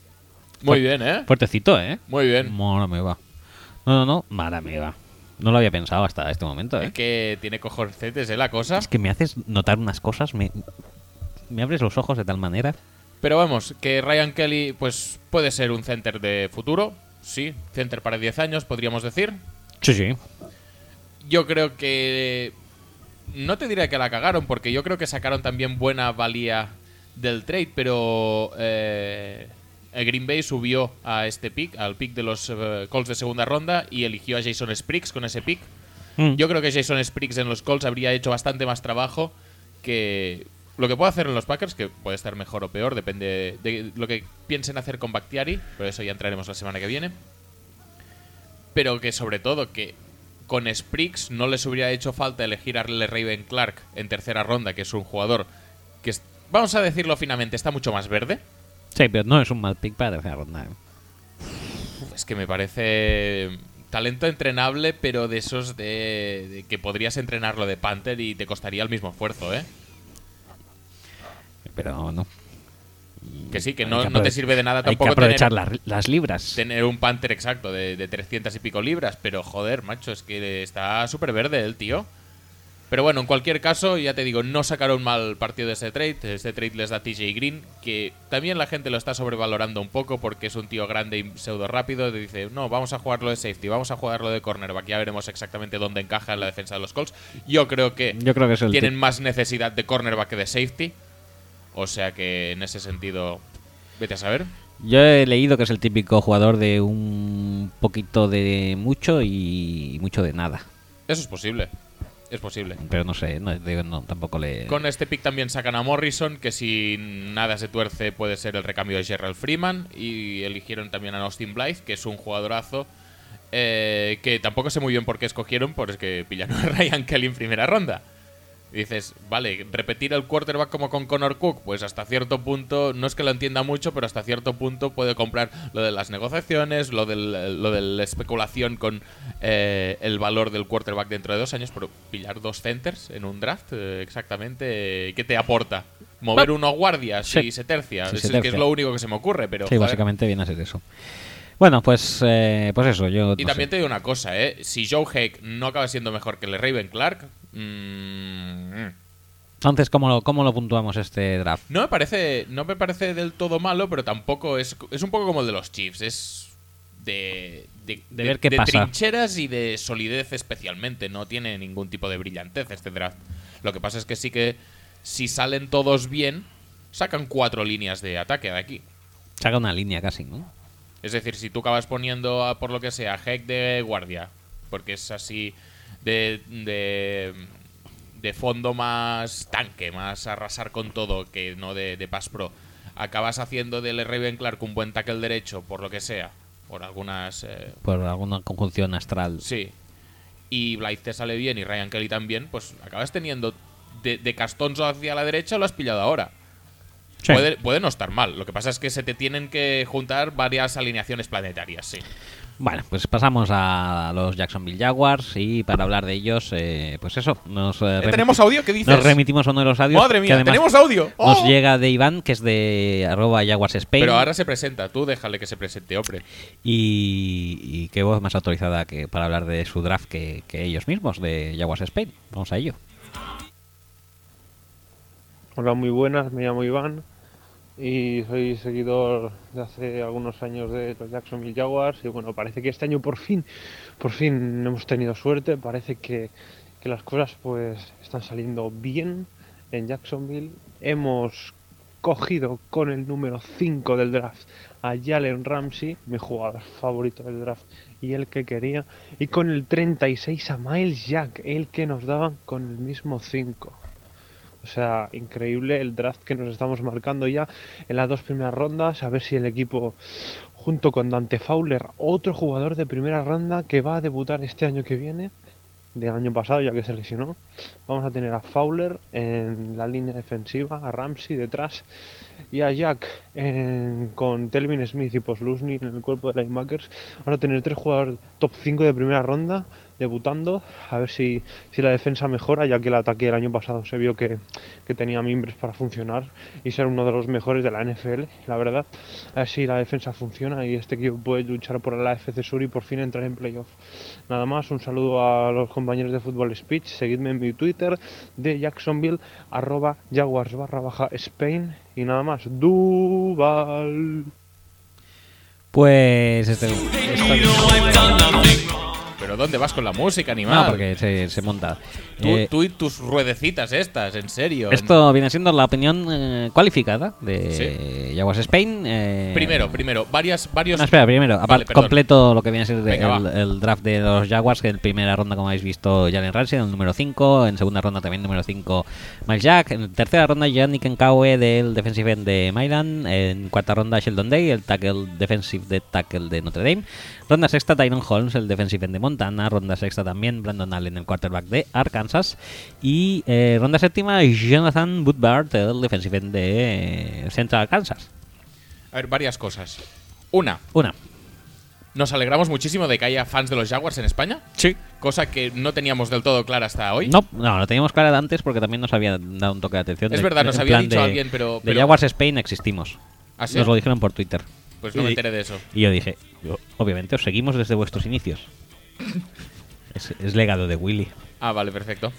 Speaker 2: Muy bien, ¿eh?
Speaker 1: Fuertecito, ¿eh?
Speaker 2: Muy bien.
Speaker 1: Mara me va. No, no, no, Mara me va. No lo había pensado hasta este momento, ¿eh?
Speaker 2: Es que tiene cojones, ¿eh? La cosa.
Speaker 1: Es que me haces notar unas cosas, me, me abres los ojos de tal manera.
Speaker 2: Pero vamos, que Ryan Kelly, pues puede ser un center de futuro. Sí, center para 10 años, podríamos decir.
Speaker 1: Sí, sí.
Speaker 2: Yo creo que. No te diría que la cagaron, porque yo creo que sacaron también buena valía del trade, pero. eh, Green Bay subió a este pick, al pick de los eh, Colts de segunda ronda, y eligió a Jason Spriggs con ese pick.
Speaker 1: Mm.
Speaker 2: Yo creo que Jason Spriggs en los Colts habría hecho bastante más trabajo que lo que puede hacer en los Packers, que puede estar mejor o peor, depende de lo que piensen hacer con Bakhtiari, pero eso ya entraremos la semana que viene. Pero que sobre todo que con Spriggs no les hubiera hecho falta elegir a Raven Clark en tercera ronda, que es un jugador que, vamos a decirlo finamente, está mucho más verde.
Speaker 1: Sí, pero no es un mal pick para tercera ronda. ¿eh?
Speaker 2: Es que me parece talento entrenable, pero de esos de, de que podrías entrenarlo de Panther y te costaría el mismo esfuerzo, ¿eh?
Speaker 1: Pero no.
Speaker 2: Que sí, que
Speaker 1: Hay
Speaker 2: no,
Speaker 1: que
Speaker 2: no te sirve de nada
Speaker 1: Hay que
Speaker 2: tampoco
Speaker 1: aprovechar
Speaker 2: tener,
Speaker 1: las, las libras.
Speaker 2: tener un Panther exacto de, de 300 y pico libras, pero joder, macho, es que está súper verde el tío. Pero bueno, en cualquier caso, ya te digo, no sacaron mal partido de ese trade. Este trade les da TJ Green, que también la gente lo está sobrevalorando un poco porque es un tío grande y pseudo rápido. Dice, no, vamos a jugarlo de safety, vamos a jugarlo de cornerback. Ya veremos exactamente dónde encaja en la defensa de los Colts. Yo creo que
Speaker 1: Yo creo que es el
Speaker 2: tienen más necesidad de cornerback que de safety. O sea que en ese sentido, vete a saber.
Speaker 1: Yo he leído que es el típico jugador de un poquito de mucho y mucho de nada.
Speaker 2: Eso es posible. Es posible.
Speaker 1: Pero no sé, no, tampoco le...
Speaker 2: Con este pick también sacan a Morrison, que si nada se tuerce puede ser el recambio de Gerald Freeman. Y eligieron también a Austin Blythe, que es un jugadorazo. eh, que tampoco sé muy bien por qué escogieron, porque pillaron a Ryan Kelly en primera ronda. Y dices, vale, repetir el quarterback como con Connor Cook, pues hasta cierto punto, no es que lo entienda mucho, pero hasta cierto punto puede comprar lo de las negociaciones, lo, del, lo de la especulación con eh, el valor del quarterback dentro de dos años, pero pillar dos centers en un draft, eh, exactamente, ¿qué te aporta? Mover uno guardia si
Speaker 1: Sí.
Speaker 2: se tercia, es, que lo único que se me ocurre, pero...
Speaker 1: sí, básicamente viene a ser eso. Bueno, pues, eh, pues eso, yo...
Speaker 2: Y
Speaker 1: no
Speaker 2: también
Speaker 1: sé.
Speaker 2: te digo una cosa, ¿eh? Si Joe Hake no acaba siendo mejor que el Raven Clark,
Speaker 1: Entonces, ¿cómo lo, ¿cómo lo puntuamos este draft?
Speaker 2: no me parece no me parece del todo malo, pero tampoco es es un poco como el de los Chiefs, es de de,
Speaker 1: De ver qué pasa.
Speaker 2: trincheras y de solidez especialmente, no tiene ningún tipo de brillantez este draft. Lo que pasa es que sí que si salen todos bien, sacan cuatro líneas de ataque de aquí.
Speaker 1: Saca una línea casi, ¿no?
Speaker 2: Es decir, si tú acabas poniendo, a, por lo que sea, Heck de guardia, porque es así de, de, de fondo más tanque, más arrasar con todo, que no de, de pass pro, acabas haciendo del Raven Clark un buen tackle derecho, por lo que sea, por algunas... eh,
Speaker 1: Por alguna conjunción astral.
Speaker 2: Sí. Y Blythe te sale bien y Ryan Kelly también, pues acabas teniendo de, de castonzo hacia la derecha, lo has pillado ahora.
Speaker 1: Sí.
Speaker 2: Puede, puede no estar mal. Lo que pasa es que se te tienen que juntar varias alineaciones planetarias, sí.
Speaker 1: Bueno, pues pasamos a los Jacksonville Jaguars y para hablar de ellos, eh, pues eso, nos, eh,
Speaker 2: ¿Eh, ¿Tenemos audio? ¿Qué dices?
Speaker 1: nos remitimos a uno de los audios.
Speaker 2: Madre mía, tenemos audio. ¡Oh!
Speaker 1: Nos llega de Iván, que es de arroba Jaguars Spain.
Speaker 2: Pero ahora se presenta, tú déjale que se presente, hombre.
Speaker 1: Y, y qué voz más autorizada que para hablar de su draft que, que ellos mismos, de Jaguars Spain. Vamos a ello.
Speaker 4: Hola, muy buenas, me llamo Iván y soy seguidor de hace algunos años de los Jacksonville Jaguars y bueno, parece que este año por fin, por fin hemos tenido suerte, parece que, que las cosas pues están saliendo bien en Jacksonville. Hemos cogido con el número 5 del draft a Jalen Ramsey, mi jugador favorito del draft y el que quería, y con el 36 a Miles Jack, el que nos daban con el mismo 5. O sea, increíble el draft que nos estamos marcando ya en las dos primeras rondas. A ver si el equipo, junto con Dante Fowler, otro jugador de primera ronda que va a debutar este año que viene, del año pasado ya que se lesionó. Vamos a tener a Fowler en la línea defensiva, a Ramsey detrás y a Jack con Telvin Smith y Poslusny en el cuerpo de linebackers. Vamos a tener tres jugadores top 5 de primera ronda debutando, a ver si, si la defensa mejora, ya que el ataque del año pasado se vio que, que tenía mimbres para funcionar y ser uno de los mejores de la NFL, la verdad. A ver si la defensa funciona y este equipo puede luchar por la FC Sur y por fin entrar en playoff. Nada más, un saludo a los compañeros de Fútbol Speech, seguidme en mi Twitter de Jacksonville, arroba Jaguars barra baja Spain y nada más, Duval.
Speaker 1: Pues este, esta-
Speaker 2: Pero ¿dónde vas con la música, animal?
Speaker 1: no, porque se, se monta.
Speaker 2: Tú,
Speaker 1: Eh,
Speaker 2: tú y tus ruedecitas estas, en serio.
Speaker 1: esto viene siendo la opinión eh, cualificada de Jaguars Spain. eh,
Speaker 2: Primero, primero, varias, varios...
Speaker 1: No, espera, primero,
Speaker 2: Vale,
Speaker 1: completo lo que viene a ser
Speaker 2: Venga,
Speaker 1: el, draft de los Jaguars, que en primera ronda, como habéis visto, Jalen Ramsey, en el número 5, en segunda ronda también número 5, Miles Jack, en tercera ronda Yannick Nkawe del defensive end de Milan, en cuarta ronda Sheldon Day, el tackle defensive de tackle de Notre Dame, ronda sexta Tyron Holmes, el defensive end de Montana, ronda sexta también Brandon Allen, el quarterback de Arkansas, y eh, ronda séptima Jonathan Woodbard, el defensive end de eh, Central Kansas.
Speaker 2: A ver, varias cosas. Una,
Speaker 1: Una.
Speaker 2: nos alegramos muchísimo de que haya fans de los Jaguars en España.
Speaker 1: Sí.
Speaker 2: Cosa que no teníamos del todo clara hasta hoy.
Speaker 1: No, no, lo teníamos claro de antes porque también nos había dado un toque de atención.
Speaker 2: Es
Speaker 1: de-
Speaker 2: verdad,
Speaker 1: de-
Speaker 2: nos había dicho
Speaker 1: de-
Speaker 2: alguien, pero-
Speaker 1: De
Speaker 2: pero-
Speaker 1: Jaguars Spain existimos.
Speaker 2: ¿Ah, sí?
Speaker 1: Nos lo dijeron por Twitter.
Speaker 2: Pues no me
Speaker 1: Y-
Speaker 2: enteré de eso.
Speaker 1: Y yo dije, obviamente os seguimos desde vuestros inicios. Es, es legado de Willy.
Speaker 2: Ah, vale, perfecto.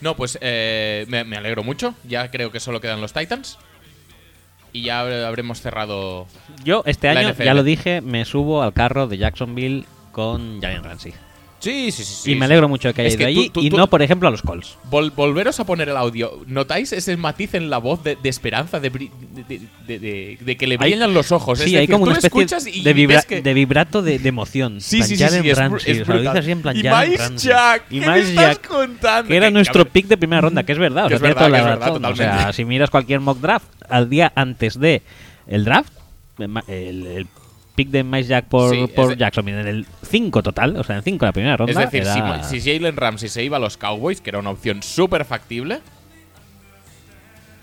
Speaker 2: No, pues eh, me, me alegro mucho. Ya creo que solo quedan los Titans. Y ya habremos cerrado.
Speaker 1: Yo este año,
Speaker 2: NFL.
Speaker 1: ya lo dije, me subo al carro de Jacksonville con Jalen Ramsey.
Speaker 2: Sí, sí, sí. sí,
Speaker 1: y me
Speaker 2: sí.
Speaker 1: alegro mucho que haya
Speaker 2: Es
Speaker 1: ido
Speaker 2: que tú-
Speaker 1: allí
Speaker 2: tú-
Speaker 1: y no, por ejemplo, a los Colts.
Speaker 2: Vol- volveros a poner el audio. ¿Notáis ese matiz en la voz de, de esperanza, de, de, de- de- de que le
Speaker 1: Hay-
Speaker 2: brillan los ojos? es
Speaker 1: Sí, hay como una especie
Speaker 2: y
Speaker 1: de, vibra-
Speaker 2: ves que-
Speaker 1: de vibrato de, de emoción.
Speaker 2: Sí, sí, sí, sí, es, bru-
Speaker 1: Ramsey,
Speaker 2: es
Speaker 1: o sea, lo dice
Speaker 2: brutal.
Speaker 1: así en plan
Speaker 2: y Miles. Jack,
Speaker 1: Y
Speaker 2: ¿qué
Speaker 1: Miles
Speaker 2: estás
Speaker 1: Jack,
Speaker 2: contando?
Speaker 1: que era nuestro pick de primera ronda, que es verdad. o sea,
Speaker 2: es
Speaker 1: tiene
Speaker 2: verdad,
Speaker 1: toda
Speaker 2: que
Speaker 1: la
Speaker 2: es verdad,
Speaker 1: razón. O sea,
Speaker 2: totalmente.
Speaker 1: si miras cualquier mock draft, al día antes de el draft, el, el pick de Miles Jack por,
Speaker 2: Sí,
Speaker 1: por
Speaker 2: de-
Speaker 1: Jacksonville en el 5 total, o sea, en 5 la primera ronda.
Speaker 2: Es decir, si-
Speaker 1: era-
Speaker 2: si, Jalen Ramsey se iba a los Cowboys, que era una opción súper factible,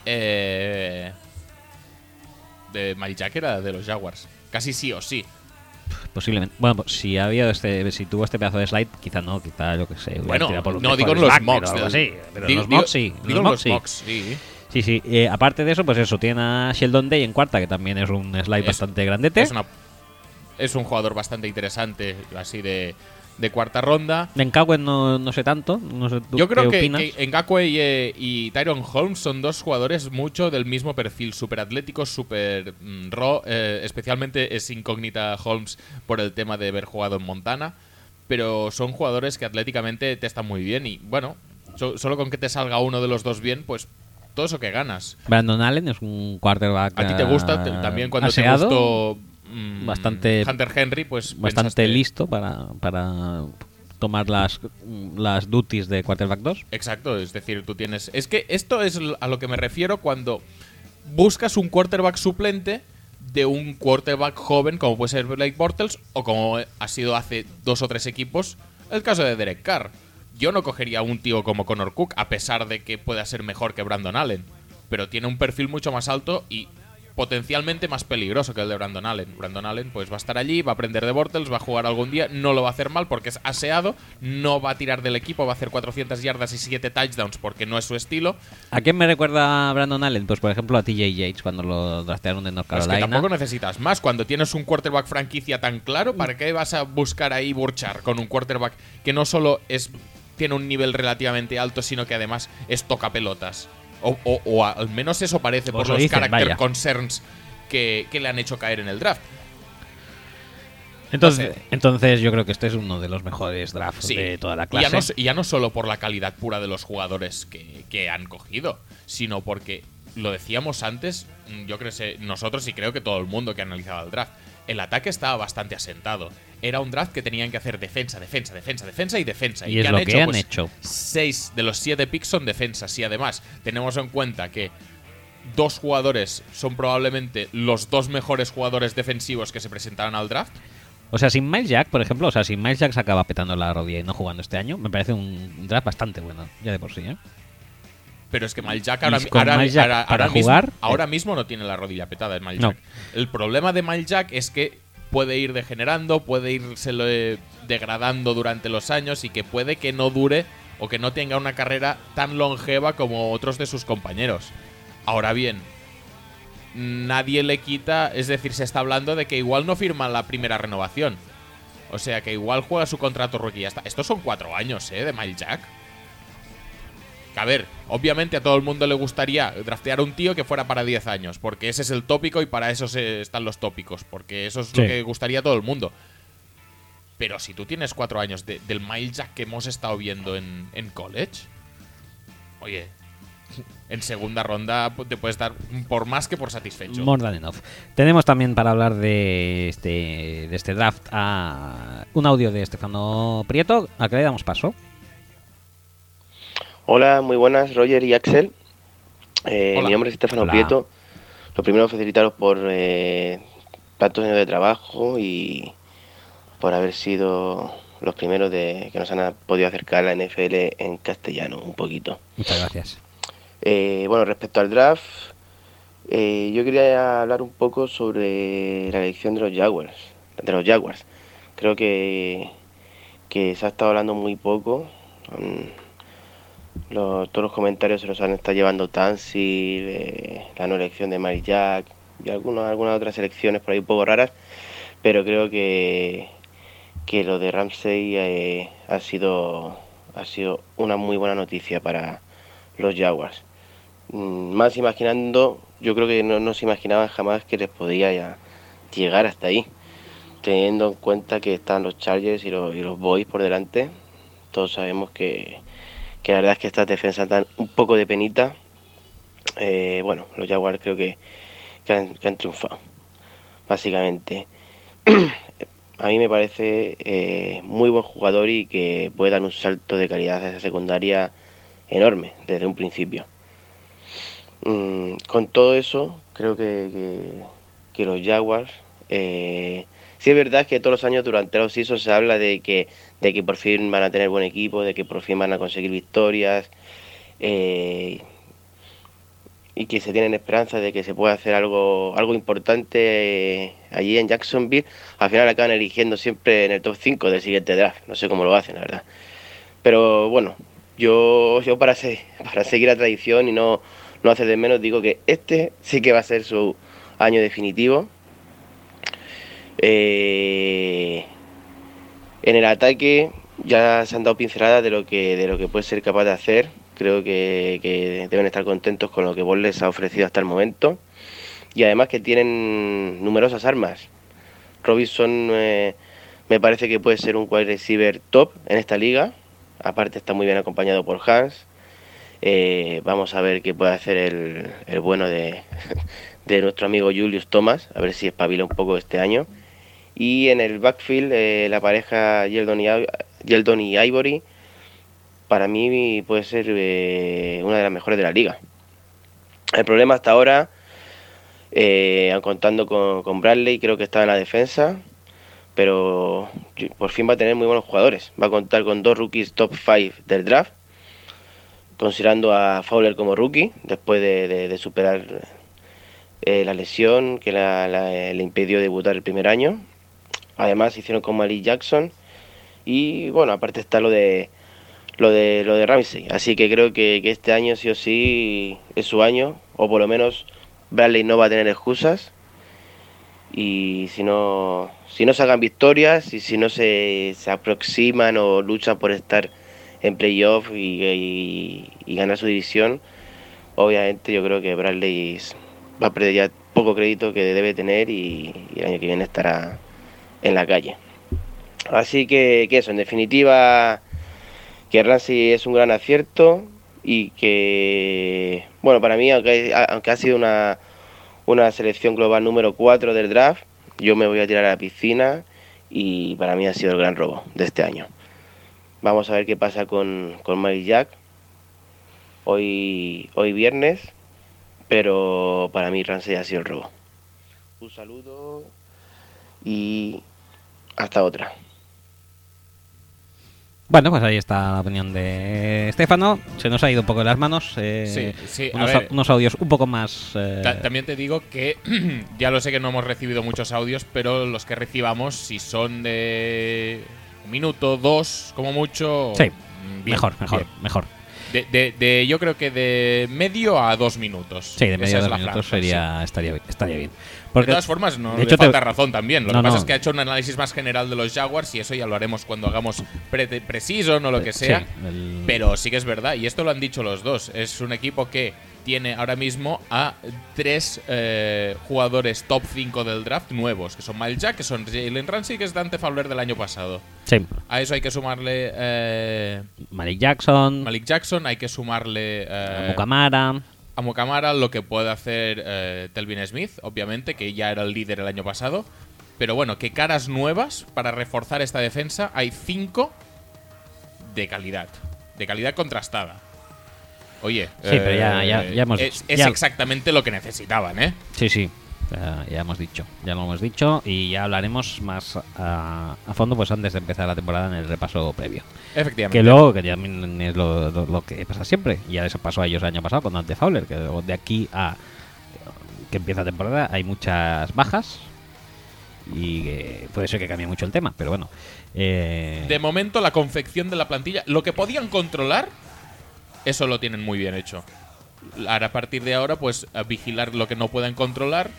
Speaker 2: eh, de Miles Jack era de los Jaguars. Casi sí o sí.
Speaker 1: Posiblemente. Bueno, pues, si había este, si tuvo este pedazo de slide, quizá no, quizá yo que sé.
Speaker 2: Bueno,
Speaker 1: tirado por los
Speaker 2: no digo en los mocks.
Speaker 1: o algo
Speaker 2: del-
Speaker 1: así, pero
Speaker 2: digo-
Speaker 1: los mocks sí.
Speaker 2: Digo
Speaker 1: mocks
Speaker 2: los
Speaker 1: sí.
Speaker 2: mocks, sí.
Speaker 1: Sí, sí. Eh, aparte de eso, pues eso, tiene a Sheldon Day en cuarta, que también es un slide
Speaker 2: Es-
Speaker 1: bastante grandete.
Speaker 2: Es, una- es un jugador bastante interesante, así de, de cuarta ronda.
Speaker 1: De Nkawuen no, no sé tanto. No sé tú
Speaker 2: Yo creo
Speaker 1: qué
Speaker 2: que, que Ngakwe y, eh, y Tyron Holmes son dos jugadores mucho del mismo perfil, súper atléticos, súper mm, raw. eh, especialmente es incógnita Holmes por el tema de haber jugado en Montana. Pero son jugadores que atléticamente te están muy bien y bueno, So- solo con que te salga uno de los dos bien, pues todo eso que ganas.
Speaker 1: Brandon Allen es un quarterback.
Speaker 2: A ti te gusta te- también cuando
Speaker 1: aseado,
Speaker 2: te gustó mm,
Speaker 1: bastante-
Speaker 2: Hunter Henry, pues
Speaker 1: Bastante
Speaker 2: pensaste-
Speaker 1: listo para, para tomar las, las duties de quarterback 2.
Speaker 2: Exacto, es decir, tú tienes. Es que esto es a lo que me refiero cuando buscas un quarterback suplente de un quarterback joven, como puede ser Blake Bortles, o como ha sido hace dos o tres equipos, el caso de Derek Carr. Yo no cogería a un tío como Connor Cook, a pesar de que pueda ser mejor que Brandon Allen, pero tiene un perfil mucho más alto y potencialmente más peligroso que el de Brandon Allen. Brandon Allen pues va a estar allí, va a aprender de Bortles, va a jugar algún día, no lo va a hacer mal porque es aseado, no va a tirar del equipo, va a hacer 400 yardas y 7 touchdowns porque no es su estilo.
Speaker 1: ¿A quién me recuerda Brandon Allen? Pues por ejemplo a TJ Yates cuando lo draftearon en North
Speaker 2: Pero es que
Speaker 1: Carolina.
Speaker 2: tampoco necesitas más. Cuando tienes un quarterback franquicia tan claro, ¿para qué vas a buscar ahí burchar con un quarterback que no solo es tiene un nivel relativamente alto, sino que además es toca pelotas? O, o- o al menos eso parece
Speaker 1: Pues
Speaker 2: por
Speaker 1: lo
Speaker 2: los
Speaker 1: dicen,
Speaker 2: character
Speaker 1: vaya.
Speaker 2: concerns que, que le han hecho caer en el draft.
Speaker 1: Entonces,
Speaker 2: no sé.
Speaker 1: entonces yo creo que este es uno de los mejores drafts
Speaker 2: Sí.
Speaker 1: de toda la
Speaker 2: Y ya,
Speaker 1: clase.
Speaker 2: no, y ya no solo por la calidad pura de los jugadores que, que han cogido, sino porque, lo decíamos antes, mm, yo creo que nosotros y creo que todo el mundo que analizaba el draft, el ataque estaba bastante asentado. Era un draft que tenían que hacer defensa, defensa, defensa, defensa y defensa.
Speaker 1: Y es lo que han
Speaker 2: Pues,
Speaker 1: hecho.
Speaker 2: Seis de los siete picks son defensas y además tenemos en cuenta que dos jugadores son probablemente los dos mejores jugadores defensivos que se presentaron al draft.
Speaker 1: O sea, sin Miles Jack, por ejemplo, o sea, si Miles Jack se acaba petando la rodilla y no jugando este año, me parece un draft bastante bueno, ya de por sí, ¿eh?
Speaker 2: Pero es que Miles Jack
Speaker 1: Y
Speaker 2: ahora,
Speaker 1: con
Speaker 2: ahora-
Speaker 1: Miles Jack
Speaker 2: ahora-
Speaker 1: para
Speaker 2: ahora mismo,
Speaker 1: jugar,
Speaker 2: ahora
Speaker 1: eh.
Speaker 2: mismo no tiene la rodilla petada en Miles
Speaker 1: No.
Speaker 2: El problema de Miles Jack es que puede ir degenerando, puede irse degradando durante los años y que puede que no dure o que no tenga una carrera tan longeva como otros de sus compañeros. Ahora bien, nadie le quita, es decir, se está hablando de que igual no firma la primera renovación. O sea que igual juega su contrato rookie está. Estos son cuatro años, ¿eh? De Miles Jack. Que, a ver, obviamente a todo el mundo le gustaría draftear a un tío que fuera para 10 años, porque ese es el tópico y para eso se están los tópicos, porque eso es lo que gustaría a todo el mundo. Pero si tú tienes cuatro años de- del Miles Jack que hemos estado viendo en, en college, oye, en segunda ronda te puedes dar por más que por satisfecho.
Speaker 1: More than enough. Tenemos también para hablar de este, de este draft a un audio de Estefano Prieto, al que le damos paso.
Speaker 5: Hola, muy buenas, Roger y Axel. Eh, mi nombre es Estefano
Speaker 1: Hola.
Speaker 5: Prieto. Lo primero, felicitaros por eh, tantos años de trabajo y por haber sido los primeros de que nos han podido acercar a la NFL en castellano un poquito.
Speaker 1: Muchas gracias.
Speaker 5: Eh, bueno, respecto al draft, eh, yo quería hablar un poco sobre la elección de los Jaguars. De los Jaguars. Creo que, que se ha estado hablando muy poco. mm, todos los comentarios se los han estado llevando Tansil, eh, la no elección de Mary Jack y algunas, algunas otras elecciones por ahí un poco raras. Pero creo que, que lo de Ramsey eh, ha, sido, ha sido una muy buena noticia para los Jaguars. Mm, Más imaginando, yo creo que no, no se imaginaban jamás que les podía llegar hasta ahí. Teniendo en cuenta que están los Chargers y los, y los Boys por delante, todos sabemos que, que la verdad es que estas defensas dan un poco de penita. Eh, bueno, los Jaguars creo que, que han, triunfado, básicamente. A mí me parece eh, muy buen jugador y que puede dar un salto de calidad a esa secundaria enorme desde un principio. Mm, con todo eso, creo que, que- los Jaguars, eh, sí es verdad que todos los años durante los seasons se habla de que, de que por fin van a tener buen equipo, de que por fin van a conseguir victorias, eh, y que se tienen esperanzas de que se pueda hacer algo, algo importante eh, allí en Jacksonville. Al final acaban eligiendo siempre en el top 5 del siguiente draft, no sé cómo lo hacen, la verdad. Pero bueno, yo, yo para, se- para seguir la tradición y no, no hacer de menos, digo que este sí que va a ser su año definitivo. Eh, en el ataque ya se han dado pinceladas de lo que, de lo que puede ser capaz de hacer. Creo que, deben estar contentos con lo que Ball les ha ofrecido hasta el momento. Y además que tienen numerosas armas. Robinson eh, me parece que puede ser un wide receiver top en esta liga. Aparte está muy bien acompañado por Hans. Eh, vamos a ver qué puede hacer el, el bueno de, de nuestro amigo Julius Thomas, a ver si espabila un poco este año. Y en el backfield, eh, la pareja Yeldon y, Yeldon y Ivory, para mí puede ser eh, una de las mejores de la liga. El problema hasta ahora, eh, contando con, con Bradley, creo que está en la defensa, pero por fin va a tener muy buenos jugadores. Va a contar con dos rookies top 5 del draft, considerando a Fowler como rookie, después de, superar eh, la lesión que la- le impidió debutar el primer año. Además hicieron con Malik Jackson y bueno, aparte está lo de lo de lo de Ramsey. Así que creo que, que este año sí o sí es su año, o por lo menos Bradley no va a tener excusas. Y si no, si no sacan victorias y si no se, se aproximan o luchan por estar en playoff y, y- ganar su división, obviamente yo creo que Bradley va a perder ya poco crédito que debe tener y, y el año que viene estará en la calle. Así que, eso, en definitiva, que Ramsey es un gran acierto y que, bueno, para mí, aunque, aunque ha sido una, una selección global número 4 del draft, yo me voy a tirar a la piscina y para mí ha sido el gran robo de este año. Vamos a ver qué pasa con, con Mike Jack hoy, hoy viernes, pero para mí Ramsey ha sido el robo. Un saludo y hasta otra.
Speaker 1: Bueno, pues ahí está la opinión de Estefano. Se nos ha ido un poco de las manos. eh,
Speaker 2: Sí, sí, a
Speaker 1: unos,
Speaker 2: ver.
Speaker 1: unos audios un poco más. eh,
Speaker 2: Ta- También te digo que ya lo sé que no hemos recibido muchos audios, pero los que recibamos, si son de un minuto, dos, como mucho.
Speaker 1: Sí,
Speaker 2: mm, bien,
Speaker 1: mejor, mejor,
Speaker 2: bien.
Speaker 1: mejor.
Speaker 2: De, de- de- yo creo que de medio a dos minutos.
Speaker 1: Sí, de
Speaker 2: Esa
Speaker 1: medio a dos minutos sería, estaría, estaría bien. Porque,
Speaker 2: de todas formas, no
Speaker 1: de
Speaker 2: le
Speaker 1: hecho, te-
Speaker 2: falta razón también. Lo
Speaker 1: No,
Speaker 2: que pasa
Speaker 1: no.
Speaker 2: es que ha hecho un análisis más general de los Jaguars y eso ya lo haremos cuando hagamos pre precision o lo que
Speaker 1: Sí,
Speaker 2: sea.
Speaker 1: el-
Speaker 2: Pero sí que es verdad, y esto lo han dicho los dos. Es un equipo que tiene ahora mismo a tres eh, jugadores top 5 del draft nuevos, que son Miles Jack, que son Jalen Ramsey, que es Dante Fowler del año pasado.
Speaker 1: sí,
Speaker 2: A eso hay que sumarle eh,
Speaker 1: Malik Jackson,
Speaker 2: Malik Jackson, hay que sumarle eh. A Mukamara lo que puede hacer eh, Telvin Smith, obviamente, que ya era el líder el año pasado. Pero bueno, que caras nuevas para reforzar esta defensa hay cinco de calidad. De calidad contrastada. Oye,
Speaker 1: Sí, pero ya- ya- ya hemos-
Speaker 2: es, es exactamente lo que necesitaban, ¿eh?
Speaker 1: Sí, sí. Ya, ya hemos dicho, ya lo hemos dicho y ya hablaremos más a, a fondo pues antes de empezar la temporada en el repaso previo.
Speaker 2: Efectivamente.
Speaker 1: Que luego, que también es lo, lo- lo que pasa siempre, ya les pasó a ellos el año pasado con Dante Fowler, que de aquí a que empieza la temporada hay muchas bajas y que puede ser que cambie mucho el tema, pero bueno. eh,
Speaker 2: De momento, la confección de la plantilla, lo que podían controlar, eso lo tienen muy bien hecho. Ahora, a partir de ahora, pues a vigilar lo que no puedan controlar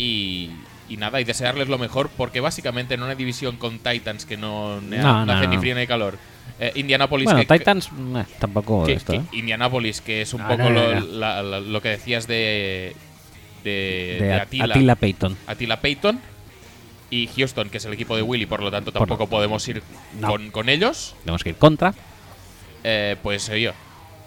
Speaker 2: y, y nada, y desearles lo mejor, porque básicamente en una división con Titans que no, ne-
Speaker 1: No,
Speaker 2: no
Speaker 1: no,
Speaker 2: hace ni
Speaker 1: no.
Speaker 2: frío ni calor, eh, Indianapolis
Speaker 1: bueno,
Speaker 2: que,
Speaker 1: Titans eh, tampoco
Speaker 2: que-
Speaker 1: esto,
Speaker 2: que
Speaker 1: ¿eh?
Speaker 2: Indianapolis, que es un
Speaker 1: No,
Speaker 2: poco
Speaker 1: no, no,
Speaker 2: lo,
Speaker 1: no.
Speaker 2: la- la- lo que decías de, de,
Speaker 1: de
Speaker 2: de
Speaker 1: At-
Speaker 2: Attila,
Speaker 1: Attila Payton.
Speaker 2: Attila Payton. Y Houston, que es el equipo de Willy, por lo tanto tampoco podemos ir
Speaker 1: No.
Speaker 2: con, con ellos.
Speaker 1: Tenemos que ir contra.
Speaker 2: Eh, pues oye,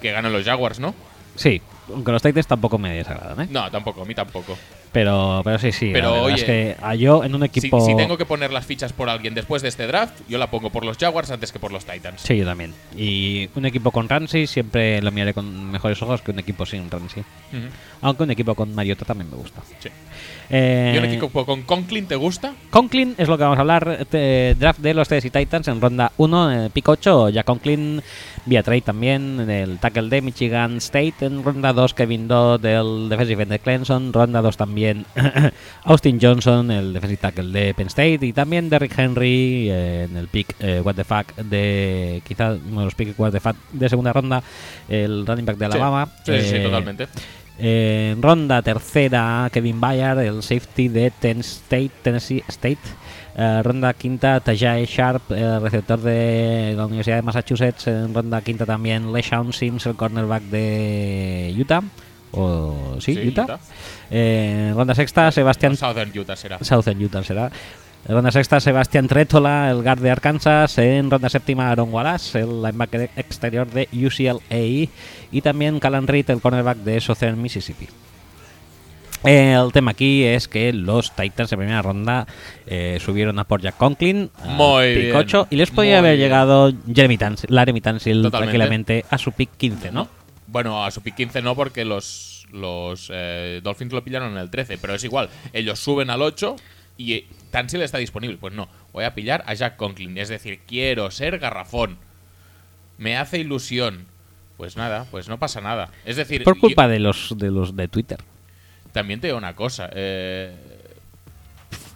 Speaker 2: que ganan los Jaguars, ¿no?
Speaker 1: Sí, aunque los Titans tampoco me desagradan, ¿eh?
Speaker 2: No, tampoco, a mí tampoco.
Speaker 1: Pero, pero sí, sí.
Speaker 2: Pero, oye,
Speaker 1: es que a yo en un equipo.
Speaker 2: si tengo que poner las fichas por alguien después de este draft, yo la pongo por los Jaguars antes que por los Titans.
Speaker 1: Sí, yo también. Y un equipo con Ramsey siempre lo miraré con mejores ojos que un equipo sin Ramsey. Aunque un equipo con Mariota también me gusta.
Speaker 2: sí.
Speaker 1: Eh,
Speaker 2: ¿Y un equipo con Conklin te gusta?
Speaker 1: Conklin es lo que vamos a hablar. draft de los Tennessee Titans en ronda 1, eh, pick 8. Ya Conklin, vía trade también. en El tackle de Michigan State. En ronda 2, Kevin Dodd, del defensive end de Clemson. Ronda 2 también, Austin Johnson, el defensive tackle de Penn State. Y también Derrick Henry eh, en el pick eh, What the Fuck de. Quizá uno de los pick What the Fuck de segunda ronda. El running back de. Alabama.
Speaker 2: Sí, sí, sí,
Speaker 1: Eh,
Speaker 2: totalmente.
Speaker 1: En ronda tercera, Kevin Bayard, el safety de Ten State, Tennessee State. Eh, ronda quinta, Tajay Sharp, el receptor de la Universidad de Massachusetts. En ronda quinta también, LeSean Sims, el cornerback de Utah. O sí,
Speaker 2: Sí,
Speaker 1: Utah. Eh, ronda sexta, Sebastián
Speaker 2: Southern Utah será.
Speaker 1: Southern Utah será. En ronda sexta, Sebastián Trétola, el guard de Arkansas. En ronda séptima, Aaron Wallace, el linebacker exterior de UCLA. Y también Callan Reed, el cornerback de Southern Mississippi. El tema aquí es que los Titans en primera ronda eh, subieron a por Jack Conklin, a
Speaker 2: Muy bien.
Speaker 1: 8, y les podía haber
Speaker 2: bien.
Speaker 1: llegado Jeremy Tansil, Laramie Tansil tranquilamente a su pick 15, ¿no?
Speaker 2: Bueno, a su pick 15 no, porque los, los eh, Dolphins lo pillaron en el 13, pero es igual. Ellos suben al 8 y Tansil está disponible. Pues no, voy a pillar a Jack Conklin. Es decir, quiero ser garrafón. Me hace ilusión. Pues nada, pues no pasa nada. Es decir,
Speaker 1: Por
Speaker 2: yo-
Speaker 1: culpa de los de los de Twitter.
Speaker 2: también te digo una cosa. eh,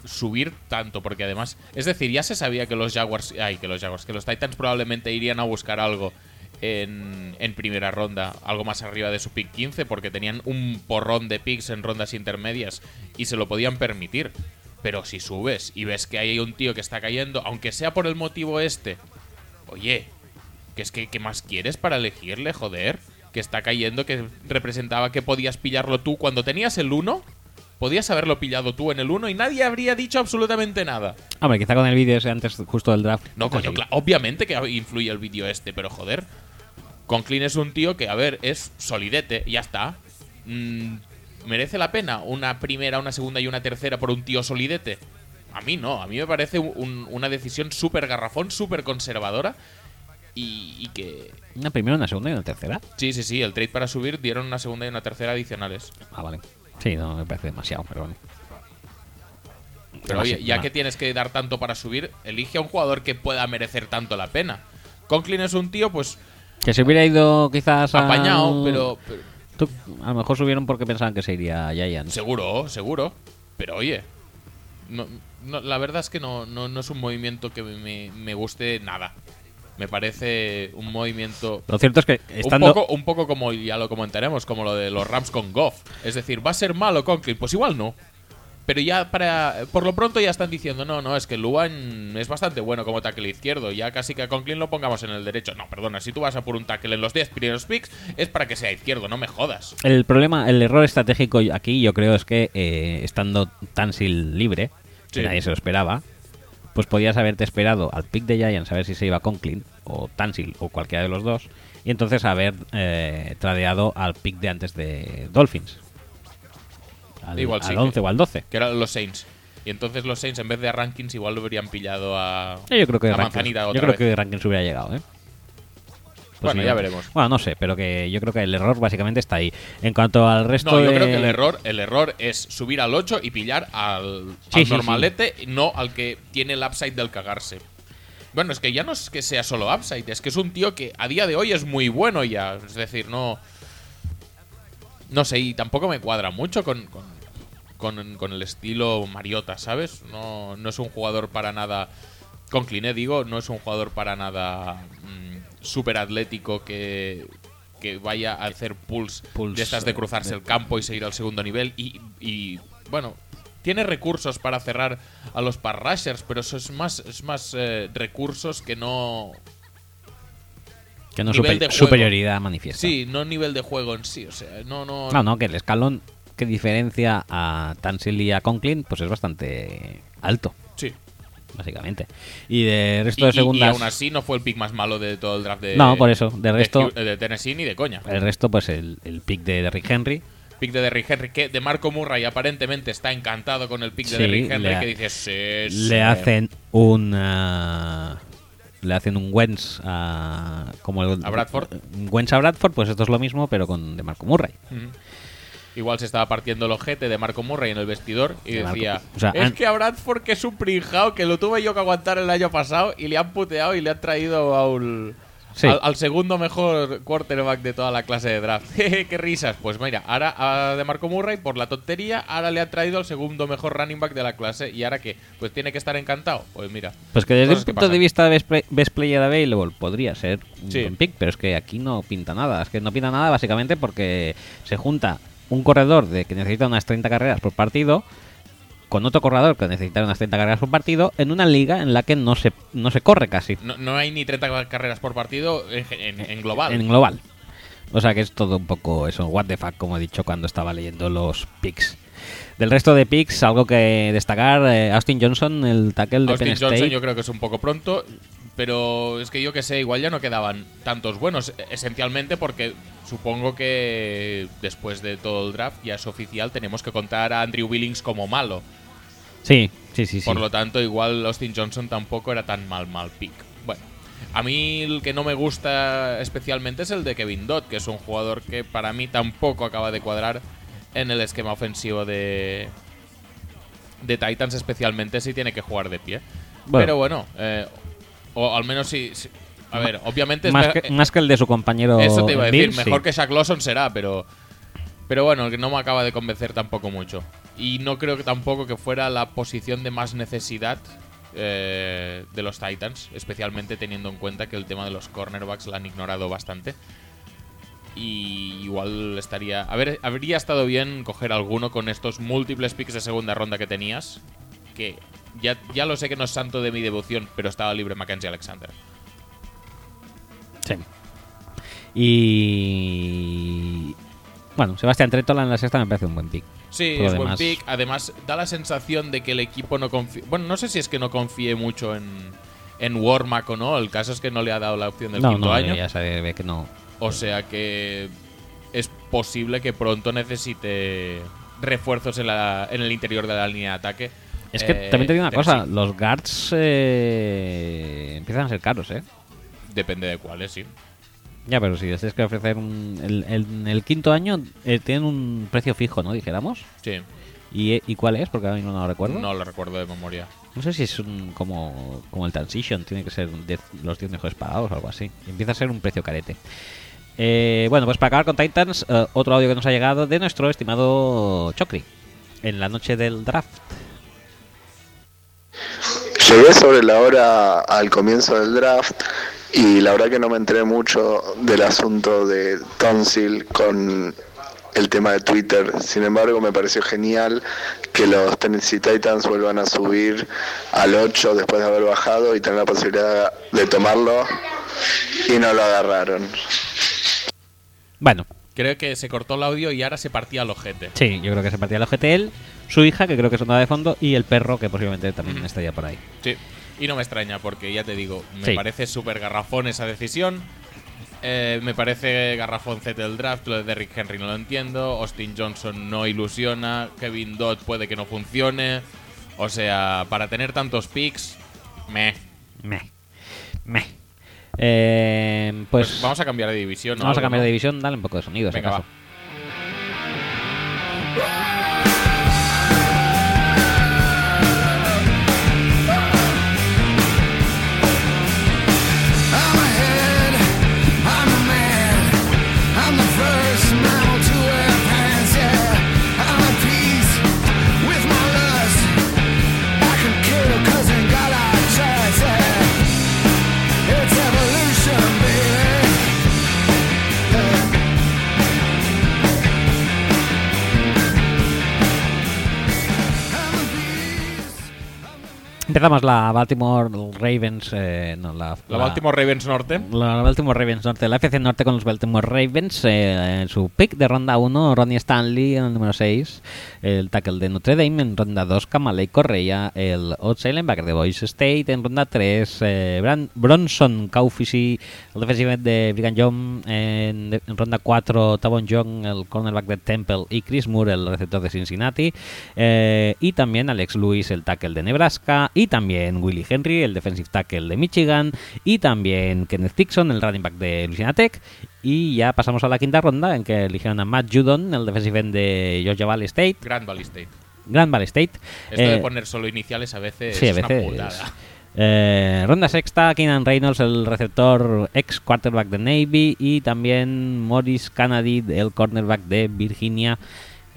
Speaker 2: subir tanto, porque además. Es decir, ya se sabía que los Jaguars. Ay, que los Jaguars. Que los Titans probablemente irían a buscar algo en, en primera ronda. Algo más arriba de su pick 15, porque tenían un porrón de picks en rondas intermedias y se lo podían permitir. Pero si subes y ves que hay un tío que está cayendo, aunque sea por el motivo este. Oye, que es que ¿qué más quieres para elegirle, joder? Que está cayendo, que representaba que podías pillarlo tú cuando tenías el 1. Podías haberlo pillado tú en el 1 y nadie habría dicho absolutamente nada.
Speaker 1: Hombre, quizá con el vídeo ese antes justo del draft.
Speaker 2: No, coño, obviamente que influye el vídeo este, pero joder. Conklin es un tío que, a ver, es solidete, ya está. Mm, ¿Merece la pena una primera, una segunda y una tercera por un tío solidete? A mí no, a mí me parece un- una decisión súper garrafón, súper conservadora. Y, y que.
Speaker 1: Una primera, una segunda y una tercera.
Speaker 2: Sí, sí, sí, el trade para subir dieron una segunda y una tercera adicionales.
Speaker 1: Ah, vale. Sí, no me parece demasiado, pero bueno.
Speaker 2: Pero oye, ya que tienes que dar tanto para subir, elige a un jugador que pueda merecer tanto la pena. Conklin es un tío, pues,
Speaker 1: Que se hubiera ido quizás a...
Speaker 2: apañado, pero- pero
Speaker 1: Tú- a lo mejor subieron porque pensaban que se iría a Giants.
Speaker 2: Seguro, seguro. Pero oye, no, no, la verdad es que no, no, no es un movimiento que me, me guste nada. Me parece un movimiento
Speaker 1: Lo cierto es que estando...
Speaker 2: un, poco, un poco como, ya lo comentaremos, como lo de los Rams con Goff. Es decir, ¿va a ser malo Conklin? Pues igual no. Pero ya para. Por lo pronto ya están diciendo, no, no, es que Luan es bastante bueno como tackle izquierdo. Ya casi que a Conklin lo pongamos en el derecho. No, perdona, si tú vas a por un tackle en los 10 primeros picks, es para que sea izquierdo, no me jodas.
Speaker 1: El problema, el error estratégico aquí yo creo es que eh, estando Tansil libre, que
Speaker 2: Sí.
Speaker 1: nadie se lo esperaba, pues podías haberte esperado al pick de Giants a ver si se iba Conklin o Tansil o cualquiera de los dos y entonces haber eh, tradeado al pick de antes de Dolphins. Al,
Speaker 2: Igual sí
Speaker 1: al
Speaker 2: que-
Speaker 1: 11 o al 12.
Speaker 2: que eran los Saints. Y entonces los Saints, en vez de a Rankins, igual lo habrían pillado a.
Speaker 1: Yo creo que
Speaker 2: a Manzanita
Speaker 1: yo
Speaker 2: otra
Speaker 1: creo
Speaker 2: vez.
Speaker 1: que Rankins hubiera llegado, ¿eh?
Speaker 2: Bueno,
Speaker 1: sí,
Speaker 2: ya veremos.
Speaker 1: Bueno, no sé, pero que yo creo que el error básicamente está ahí. En cuanto al resto
Speaker 2: No, yo
Speaker 1: de-
Speaker 2: creo que el error, el error es subir al 8 y pillar al,
Speaker 1: Sí,
Speaker 2: al
Speaker 1: sí,
Speaker 2: normalete, no al que tiene el upside del cagarse. Bueno, es que ya no es que sea solo upside, es que es un tío que a día de hoy es muy bueno ya. Es decir, no. No sé, y tampoco me cuadra mucho con, con, con- con el estilo Mariota, ¿sabes? No, no es un jugador para nada. Con Cliné, digo, no es un jugador para nada súper atlético que, que vaya a hacer pulls,
Speaker 1: Pulls,
Speaker 2: de estas de
Speaker 1: eh,
Speaker 2: cruzarse
Speaker 1: de-
Speaker 2: el campo y seguir al segundo nivel. Y, y, bueno, tiene recursos para cerrar a los pass rushers, pero eso es más, es más eh, recursos que no.
Speaker 1: que no
Speaker 2: nivel
Speaker 1: super-
Speaker 2: de
Speaker 1: superioridad manifiesta.
Speaker 2: Sí, no nivel de juego en sí. O sea, no, no.
Speaker 1: No, no, que el escalón que diferencia a Tansil y a Conklin pues es bastante alto,
Speaker 2: Sí.
Speaker 1: básicamente. Y de resto
Speaker 2: Y,
Speaker 1: de
Speaker 2: y- y
Speaker 1: segundas...
Speaker 2: aún así no fue el pick más malo de todo el draft de.
Speaker 1: No, por eso, de resto-
Speaker 2: de, Tennessee ni de coña.
Speaker 1: El resto, pues el, el pick de Derrick Henry.
Speaker 2: Pick de Derrick Henry, que de Marco Murray aparentemente está encantado con el pick de
Speaker 1: Sí,
Speaker 2: Derrick Henry,
Speaker 1: ha-
Speaker 2: que dice, sí, sí".
Speaker 1: Le hacen un... ah, le hacen un Wentz a... Como el,
Speaker 2: ¿A Bradford?
Speaker 1: Wentz a Bradford, pues esto es lo mismo, pero con de Marco Murray.
Speaker 2: Ujú. Igual se estaba partiendo el ojete de Marco Murray en el vestidor y
Speaker 1: De Marco-
Speaker 2: decía:
Speaker 1: o sea,
Speaker 2: Es que a Bradford, que es un prinjao, que lo tuve yo que aguantar el año pasado y le han puteado y le han traído a un-
Speaker 1: Sí.
Speaker 2: al, al segundo mejor quarterback de toda la clase de draft. ¡Qué risas! Pues mira, ahora a de Marco Murray, por la tontería, ahora le han traído al segundo mejor running back de la clase. ¿Y ahora qué? Pues tiene que estar encantado. Pues mira.
Speaker 1: Pues que desde el
Speaker 2: que
Speaker 1: punto de vista de best, play- best player available podría ser un buen pick, pero es que aquí no pinta nada. Es que no pinta nada básicamente porque se junta un corredor de que necesita unas 30 carreras por partido con otro corredor que necesita unas 30 carreras por partido en una liga en la que no se, no se corre casi
Speaker 2: No, no hay ni 30 carreras por partido en, en- en global.
Speaker 1: en global. O sea que es todo un poco eso, what the fuck, como he dicho cuando estaba leyendo los picks. Del resto de picks, algo que destacar, eh, Austin Johnson, el tackle de
Speaker 2: Austin
Speaker 1: Penn
Speaker 2: Johnson
Speaker 1: State.
Speaker 2: yo creo que es un poco pronto, pero es que yo que sé, igual ya no quedaban tantos buenos, esencialmente porque supongo que después de todo el draft ya es oficial, tenemos que contar a Andrew Billings como malo.
Speaker 1: Sí, sí, sí. sí.
Speaker 2: Por lo tanto, igual Austin Johnson tampoco era tan mal mal pick. Bueno, a mí el que no me gusta especialmente es el de Kevin Dodd, que es un jugador que para mí tampoco acaba de cuadrar en el esquema ofensivo de de Titans, especialmente si tiene que jugar de pie.
Speaker 1: Bueno.
Speaker 2: Pero bueno, eh, o al menos si, si- a ver, obviamente
Speaker 1: más,
Speaker 2: me-
Speaker 1: que, más que el de su compañero.
Speaker 2: eso te iba a decir, mejor
Speaker 1: sí.
Speaker 2: que Shaq Lawson será, pero pero bueno, que no me acaba de convencer tampoco mucho. Y no creo que tampoco que fuera la posición de más necesidad eh, de los Titans, especialmente teniendo en cuenta que el tema de los cornerbacks la han ignorado bastante. Y igual estaría. A ver, habría estado bien coger alguno con estos múltiples picks de segunda ronda que tenías. Que ya, ya lo sé que no es santo de mi devoción, pero estaba libre Mackenzie Alexander.
Speaker 1: Sí. Y. Bueno, Sebastián Tretola en la sexta me parece un buen pick.
Speaker 2: Sí, es buen
Speaker 1: demás-
Speaker 2: pick. Además, da la sensación de que el equipo no confía. Bueno, no sé si es que no confíe mucho en, en Warmack o no. El caso es que no le ha dado la opción del
Speaker 1: no,
Speaker 2: quinto
Speaker 1: no,
Speaker 2: año.
Speaker 1: ya se ve que no.
Speaker 2: O sea que es posible que pronto necesite refuerzos en, la, en el interior de la línea de ataque.
Speaker 1: Es que
Speaker 2: Eh,
Speaker 1: también te digo una cosa,
Speaker 2: Tennessee.
Speaker 1: los guards eh, empiezan a ser caros, ¿eh?
Speaker 2: Depende de cuáles, sí.
Speaker 1: Ya, pero si tienes que ofrecer un, el, el- en el quinto año eh, tienen un precio fijo, ¿no? Dijéramos.
Speaker 2: Sí.
Speaker 1: ¿Y, eh, ¿Y cuál es? Porque ahora mismo no lo recuerdo.
Speaker 2: No lo recuerdo de memoria.
Speaker 1: No sé si es un, como, como el Transition, tiene que ser de los 10 mejores pagados o algo así. Empieza a ser un precio carete. Eh, bueno, pues para acabar con Titans, eh, otro audio que nos ha llegado de nuestro estimado Chocri en la noche del draft.
Speaker 6: Llegué sobre la hora al comienzo del draft y la verdad que no me enteré mucho del asunto de Tonsil con el tema de Twitter. Sin embargo, me pareció genial que los Tennessee Titans vuelvan a subir al 8 después de haber bajado y tener la posibilidad de tomarlo y no lo agarraron.
Speaker 1: Bueno,
Speaker 2: Creo que se cortó el audio y ahora se partía el ojete.
Speaker 1: sí, yo creo que se partía el OGT él, su hija, que creo que sonaba de fondo, y el perro, que posiblemente también estaría por ahí.
Speaker 2: Sí. Y no me extraña porque ya te digo, me
Speaker 1: Sí.
Speaker 2: parece súper garrafón esa decisión. Eh, me parece garrafón Z del draft, lo de Derrick Henry no lo entiendo. Austin Johnson no ilusiona. Kevin Dodd puede que no funcione. O sea, para tener tantos picks, me.
Speaker 1: Meh. Meh. Eh, pues,
Speaker 2: Pues, vamos a cambiar de división. ¿no?
Speaker 1: vamos a cambiar de división, dale un poco de sonido. si
Speaker 2: Venga,
Speaker 1: acaso.
Speaker 2: va.
Speaker 1: Empezamos la Baltimore Ravens. eh, no, la,
Speaker 2: La Baltimore Ravens Norte.
Speaker 1: La Baltimore Ravens Norte, la FC Norte con los Baltimore Ravens. eh, en su pick de ronda 1, Ronnie Stanley en el número 6. El tackle de Notre Dame en ronda 2, Kamalei Correa. El outside linebacker de Boise State en ronda 3. eh, Bran- Bronson Kaufisi, el defensive end de Brigham Young. En, en ronda 4, Tavon Young, el cornerback de Temple. Y Chris Moore, el receptor de Cincinnati. eh, y también Alex Lewis, el tackle de Nebraska. Y también Willie Henry, el defensive tackle de Michigan. Y también Kenneth Dixon, el running back de Louisiana Tech. Y ya pasamos a la quinta ronda en que eligieron a Matt Judon, el defensive end de Georgia Valley State.
Speaker 2: Grand Valley State.
Speaker 1: Grand Valley State.
Speaker 2: Esto
Speaker 1: Eh,
Speaker 2: de poner solo iniciales a veces
Speaker 1: sí, a
Speaker 2: es
Speaker 1: veces.
Speaker 2: una putada.
Speaker 1: Eh, ronda sexta, Keenan Reynolds, el receptor ex quarterback de Navy. Y también Morris Kennedy, el cornerback de Virginia.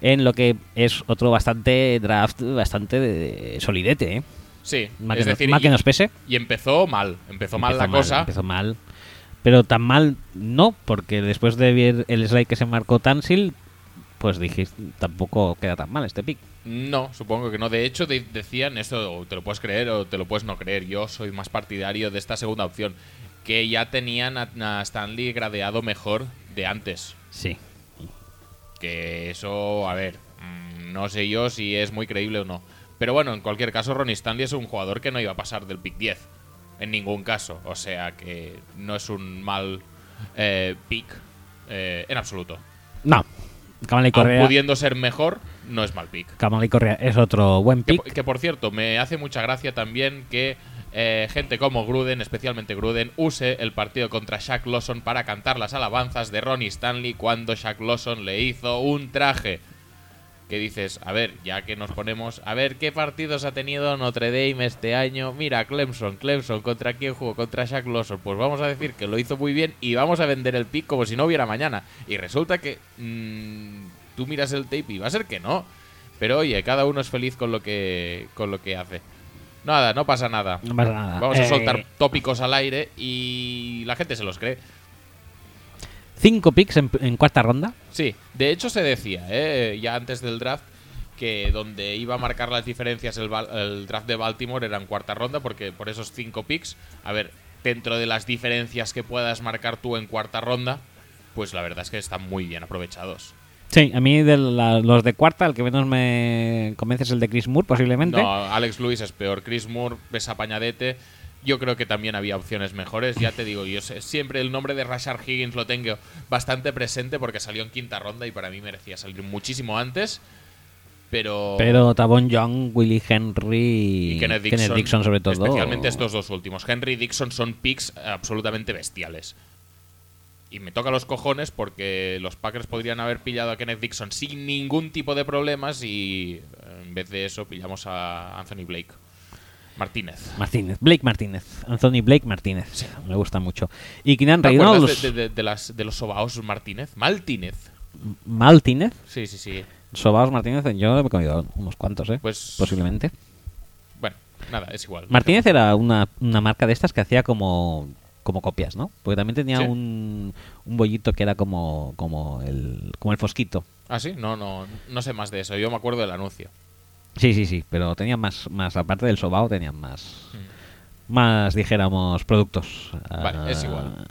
Speaker 1: En lo que es otro bastante draft, bastante de- solidete, ¿eh?
Speaker 2: Sí,
Speaker 1: Más,
Speaker 2: es
Speaker 1: que,
Speaker 2: decir,
Speaker 1: más
Speaker 2: y,
Speaker 1: que nos pese.
Speaker 2: y empezó mal. Empezó mal la cosa.
Speaker 1: Empezó mal. Pero tan mal no, porque después de ver el slide que se marcó Tansil, pues dijiste, tampoco queda tan mal este pick.
Speaker 2: No, supongo que no. De hecho, de- decían esto, o te lo puedes creer o te lo puedes no creer. Yo soy más partidario de esta segunda opción. Que ya tenían a, a Stanley gradeado mejor de antes.
Speaker 1: Sí.
Speaker 2: Que eso, a ver, Mm, No sé yo si es muy creíble o no. Pero bueno, en cualquier caso, Ronnie Stanley es un jugador que no iba a pasar del pick 10. En ningún caso. O sea que no es un mal eh, pick eh, en absoluto.
Speaker 1: No. Kamala
Speaker 2: Aun
Speaker 1: Correa,
Speaker 2: pudiendo ser mejor, no es mal pick.
Speaker 1: Kamala Correa es otro buen pick.
Speaker 2: que, por cierto, me hace mucha gracia también que eh, gente como Gruden, especialmente Gruden, use el partido contra Shaq Lawson para cantar las alabanzas de Ronnie Stanley cuando Shaq Lawson le hizo un traje. Que dices, a ver, ya que nos ponemos, a ver qué partidos ha tenido Notre Dame este año. Mira, Clemson, Clemson, ¿contra quién jugó? Contra Shaq Lawson. Pues vamos a decir que lo hizo muy bien y vamos a vender el pick como si no hubiera mañana. Y resulta que mm, tú miras el tape y va a ser que no. Pero oye, cada uno es feliz con lo que, con lo que hace. Nada, no pasa nada.
Speaker 1: No pasa nada.
Speaker 2: Vamos a
Speaker 1: Eh,
Speaker 2: soltar tópicos al aire y la gente se los cree.
Speaker 1: Cinco picks en, en cuarta ronda.
Speaker 2: Sí, de hecho se decía, ¿eh? ya antes del draft, que donde iba a marcar las diferencias el, draft de Baltimore era en cuarta ronda, porque por esos cinco picks, a ver, dentro de las diferencias que puedas marcar tú en cuarta ronda, pues la verdad es que están muy bien aprovechados.
Speaker 1: Sí, a mí de la- los de cuarta, el que menos me convence es el de Chris Moore, posiblemente.
Speaker 2: No, Alex Lewis es peor, Chris Moore es apañadete. Yo creo que también había opciones mejores. Ya te digo, yo sé- siempre el nombre de Rashard Higgins lo tengo bastante presente porque salió en quinta ronda y para mí merecía salir muchísimo antes. Pero,
Speaker 1: Pero Tabón Young, Willie Henry
Speaker 2: y Kenneth Dixon,
Speaker 1: Dixon sobre todo.
Speaker 2: Especialmente estos dos últimos. Henry y Dixon son picks absolutamente bestiales. Y me toca los cojones porque los Packers podrían haber pillado a Kenneth Dixon sin ningún tipo de problemas y eh, en vez de eso pillamos a Anthony Blake. Martínez.
Speaker 1: Martínez, Blake Martínez, Anthony Blake Martínez, me gusta mucho. Y Keenan
Speaker 2: ¿Te
Speaker 1: Reynolds,
Speaker 2: de, de- de las, de los sobaos Martínez? Martínez.
Speaker 1: Martínez,
Speaker 2: Sí, sí, sí.
Speaker 1: Sobaos Martínez, yo he comido unos cuantos, ¿eh?
Speaker 2: Pues-
Speaker 1: Posiblemente.
Speaker 2: Bueno, nada, es igual.
Speaker 1: Martínez era una, una marca de estas que hacía como, como copias, ¿no? Porque también tenía
Speaker 2: Sí.
Speaker 1: un, un bollito que era como, como, el, como el fosquito.
Speaker 2: Ah, sí, no, no, no sé más de eso. Yo me acuerdo del anuncio.
Speaker 1: Sí, sí, sí, pero tenían más, más aparte del sobao, tenían más, más dijéramos, productos.
Speaker 2: Vale,
Speaker 1: ah,
Speaker 2: es igual.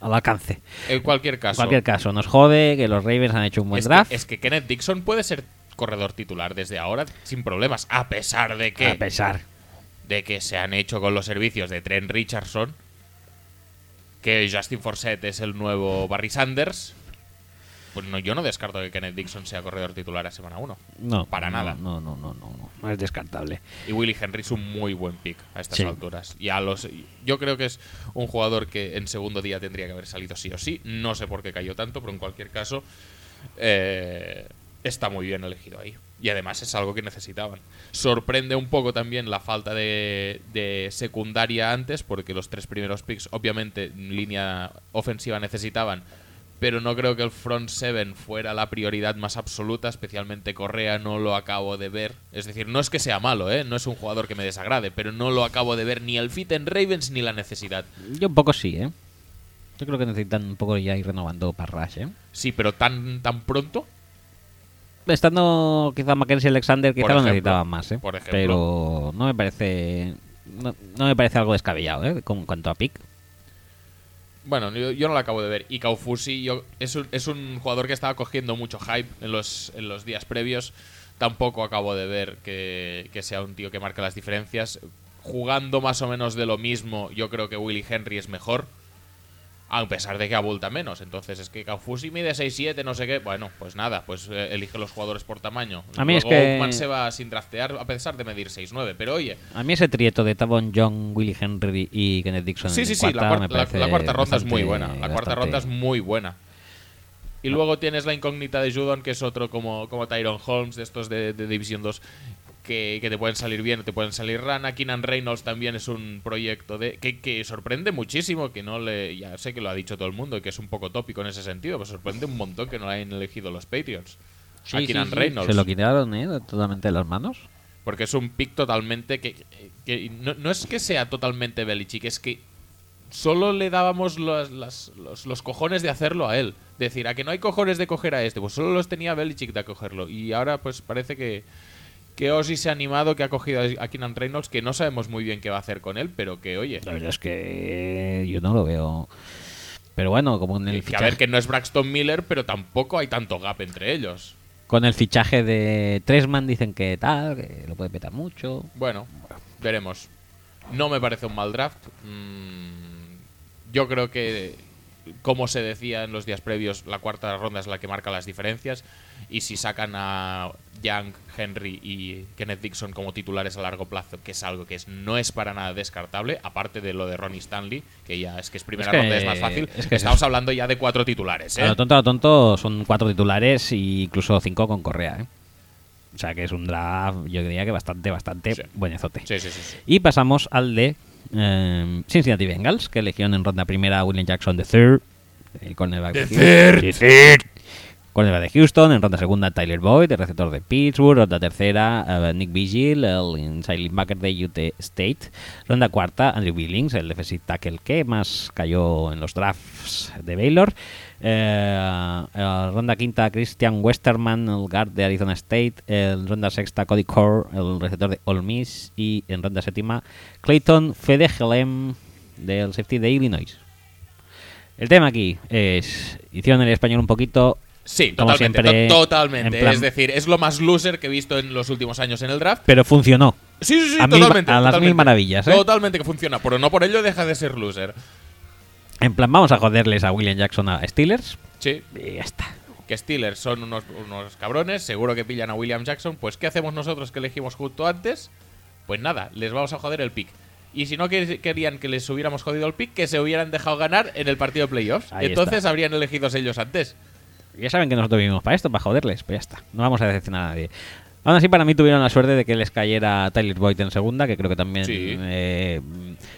Speaker 1: Al alcance.
Speaker 2: En cualquier caso.
Speaker 1: En cualquier caso, nos jode que los Ravens han hecho un buen
Speaker 2: es,
Speaker 1: draft.
Speaker 2: Que, es que Kenneth Dixon puede ser corredor titular desde ahora sin problemas, a pesar de que,
Speaker 1: A pesar.
Speaker 2: de que se han hecho con los servicios de Trent Richardson, que Justin Forsett es el nuevo Barry Sanders. Pues no, yo no descarto que Kenneth Dixon sea corredor titular a semana 1.
Speaker 1: No,
Speaker 2: Para
Speaker 1: no,
Speaker 2: nada.
Speaker 1: No, no, no, no, no, no es descartable.
Speaker 2: Y Willie Henry es un muy buen pick a estas
Speaker 1: Sí.
Speaker 2: alturas. Y a los, yo creo que es un jugador que en segundo día tendría que haber salido sí o sí. No sé por qué cayó tanto, pero en cualquier caso eh, está muy bien elegido ahí. Y además es algo que necesitaban. Sorprende un poco también la falta de, de secundaria antes, porque los tres primeros picks obviamente en línea ofensiva necesitaban. Pero no creo que el front seven fuera la prioridad más absoluta, especialmente Correa no lo acabo de ver. Es decir, no es que sea malo, ¿eh? no es un jugador que me desagrade, pero no lo acabo de ver ni el fit en Ravens ni la necesidad.
Speaker 1: Yo un poco sí, ¿eh? Yo creo que necesitan un poco ya ir renovando Parrash, ¿eh?
Speaker 2: Sí, pero tan, tan pronto.
Speaker 1: Estando quizá Mackenzie Alexander, quizá
Speaker 2: Por
Speaker 1: lo
Speaker 2: ejemplo,
Speaker 1: necesitaba más, ¿eh?
Speaker 2: por ejemplo.
Speaker 1: Pero no me parece. No, no me parece algo descabellado, ¿eh? Con cuanto a pick.
Speaker 2: Bueno, yo, no lo acabo de ver. Y Kaufusi yo, es, un, es un jugador que estaba cogiendo mucho hype en los, en los días previos. Tampoco acabo de ver que, que sea un tío que marca las diferencias. Jugando más o menos de lo mismo, yo creo que Willy Henry es mejor. A pesar de que abulta menos. Entonces es que Kaufusi mide 6'7, no sé qué. Bueno, pues nada, pues eh, elige los jugadores por tamaño.
Speaker 1: A mí es
Speaker 2: Luego
Speaker 1: que-
Speaker 2: Oakman se va sin draftear a pesar de medir 6'9. Pero oye,
Speaker 1: A mí ese trieto de Tavon Young, Willie Henry y Kenneth Dixon.
Speaker 2: Sí, sí, sí, la,
Speaker 1: cuarta
Speaker 2: cuar-
Speaker 1: me
Speaker 2: la- la cuarta ronda es muy buena. La cuarta ronda es muy buena. Y luego tienes la incógnita de Judon, que es otro como, como Tyrone Holmes, de estos de, de División 2, que, que te pueden salir bien o te pueden salir rana. Keenan Reynolds también es un proyecto de que, que sorprende muchísimo, que no le... Ya sé que lo ha dicho todo el mundo y que es un poco tópico en ese sentido, pero sorprende un montón que no hayan elegido los Patriots.
Speaker 1: Sí,
Speaker 2: a
Speaker 1: sí,
Speaker 2: Keenan
Speaker 1: sí.
Speaker 2: Reynolds.
Speaker 1: Se lo quitaron, ¿eh? Totalmente de las manos.
Speaker 2: Porque es un pick totalmente que, que no, no es que sea totalmente Belichick, es que solo le dábamos los, las- los, los cojones de hacerlo a él. Decir, a que no hay cojones de coger a este, pues solo los tenía Belichick de cogerlo. Y ahora pues parece que, que Ozzy se ha animado, que ha cogido a Keenan Reynolds, que no sabemos muy bien qué va a hacer con él, pero que oye,
Speaker 1: La verdad es que yo no lo veo. Pero bueno, como en el
Speaker 2: que, que a
Speaker 1: fichaje-
Speaker 2: ver que no es Braxton Miller, pero tampoco hay tanto gap entre ellos.
Speaker 1: Con el fichaje de Tresman dicen que tal, que lo puede petar mucho.
Speaker 2: Bueno, veremos. No me parece un mal draft. Mm, yo creo que, como se decía en los días previos, la cuarta ronda es la que marca las diferencias. Y si sacan a Young, Henry y Kenneth Dixon como titulares a largo plazo, que es algo que es, no es para nada descartable, aparte de lo de Ronnie Stanley, que ya es que es primera
Speaker 1: Es que-
Speaker 2: ronda, es más fácil,
Speaker 1: es que es
Speaker 2: estamos hablando ya de cuatro titulares. ¿eh?
Speaker 1: A lo tonto, a lo tonto son cuatro titulares e incluso cinco con Correa, ¿eh? O sea que es un draft, yo diría que bastante, bastante
Speaker 2: Sí.
Speaker 1: buenezote.
Speaker 2: Sí, sí, sí, sí.
Speaker 1: Y pasamos al de eh, Cincinnati Bengals, que eligieron en ronda primera a William Jackson III, el cornerback de. Cornerback de Houston, en ronda segunda Tyler Boyd, el receptor de Pittsburgh, ronda tercera eh, Nick Vigil, el inside linebacker de UT State, ronda cuarta Andrew Billings, el defensive tackle que más cayó en los drafts de Baylor, Eh, eh, ronda quinta Christian Westerman, el guard de Arizona State, en ronda sexta Cody Core, el receptor de Ole Miss. Y en ronda séptima Clayton Fedegelem del safety de Illinois. El tema aquí es hicieron el español un poquito
Speaker 2: Sí,
Speaker 1: Como
Speaker 2: totalmente.
Speaker 1: siempre,
Speaker 2: to- totalmente.
Speaker 1: plan-
Speaker 2: Es decir, es lo más loser que he visto en los últimos años en el draft.
Speaker 1: pero funcionó.
Speaker 2: Sí, sí, sí,
Speaker 1: A mil-
Speaker 2: totalmente.
Speaker 1: a las mil maravillas, ¿eh?
Speaker 2: Totalmente que funciona, pero no por ello deja de ser loser.
Speaker 1: En plan, vamos a joderles a William Jackson a Steelers
Speaker 2: Sí,
Speaker 1: y ya está.
Speaker 2: que Steelers son unos, unos cabrones, seguro que pillan a William Jackson. Pues, ¿qué hacemos nosotros que elegimos justo antes? Pues nada, les vamos a joder el pick. Y si no que- querían que les hubiéramos jodido el pick, que se hubieran dejado ganar en el partido de playoffs.
Speaker 1: Ahí
Speaker 2: Entonces
Speaker 1: está.
Speaker 2: habrían elegido ellos antes.
Speaker 1: Ya saben que nosotros vivimos para esto, para joderles, pues ya está. No vamos a decepcionar a nadie. Aún así, para mí tuvieron la suerte de que les cayera Tyler Boyd en segunda, que creo que también
Speaker 2: Sí.
Speaker 1: eh,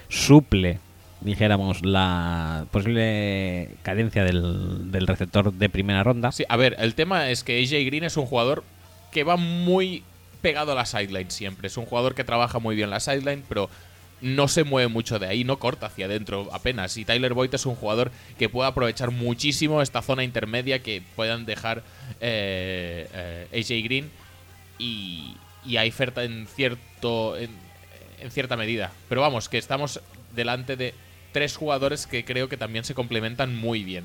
Speaker 1: suple, dijéramos, la posible cadencia del, del receptor de primera ronda.
Speaker 2: Sí, a ver, el tema es que AJ Green es un jugador que va muy pegado a la sideline siempre. Es un jugador que trabaja muy bien la sideline, pero no se mueve mucho de ahí, no corta hacia adentro apenas. Y Tyler Boyd es un jugador que puede aprovechar muchísimo esta zona intermedia que puedan dejar eh, eh, AJ Green y, y Eifert en cierto en, en cierta medida. Pero vamos, que estamos delante de tres jugadores que creo que también se complementan muy bien.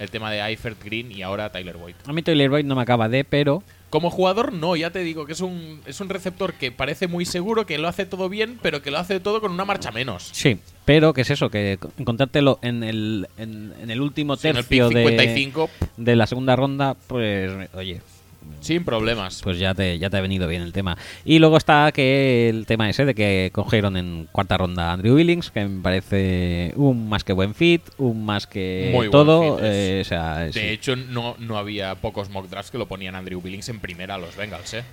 Speaker 2: El tema de Eifert Green y ahora Tyler Boyd.
Speaker 1: A mí Tyler Boyd no me acaba de, pero
Speaker 2: Como jugador, no, ya te digo que es un, es un receptor que parece muy seguro, que lo hace todo bien, pero que lo hace todo con una marcha menos.
Speaker 1: Sí, pero ¿qué es eso? Que encontrártelo en el, en, en el último
Speaker 2: Sí, en el
Speaker 1: tercio de,
Speaker 2: 55,
Speaker 1: de la segunda ronda, pues oye,
Speaker 2: sin problemas.
Speaker 1: pues ya te, ya te ha venido bien el tema. Y luego está que el tema ese de que cogieron en cuarta ronda a Andrew Billings, que me parece un más que buen fit, un más que
Speaker 2: Muy buen
Speaker 1: todo.
Speaker 2: es-
Speaker 1: eh, o sea,
Speaker 2: De
Speaker 1: sí.
Speaker 2: hecho, no, no había pocos mock drafts que lo ponían Andrew Billings en primera a los Bengals, ¿eh?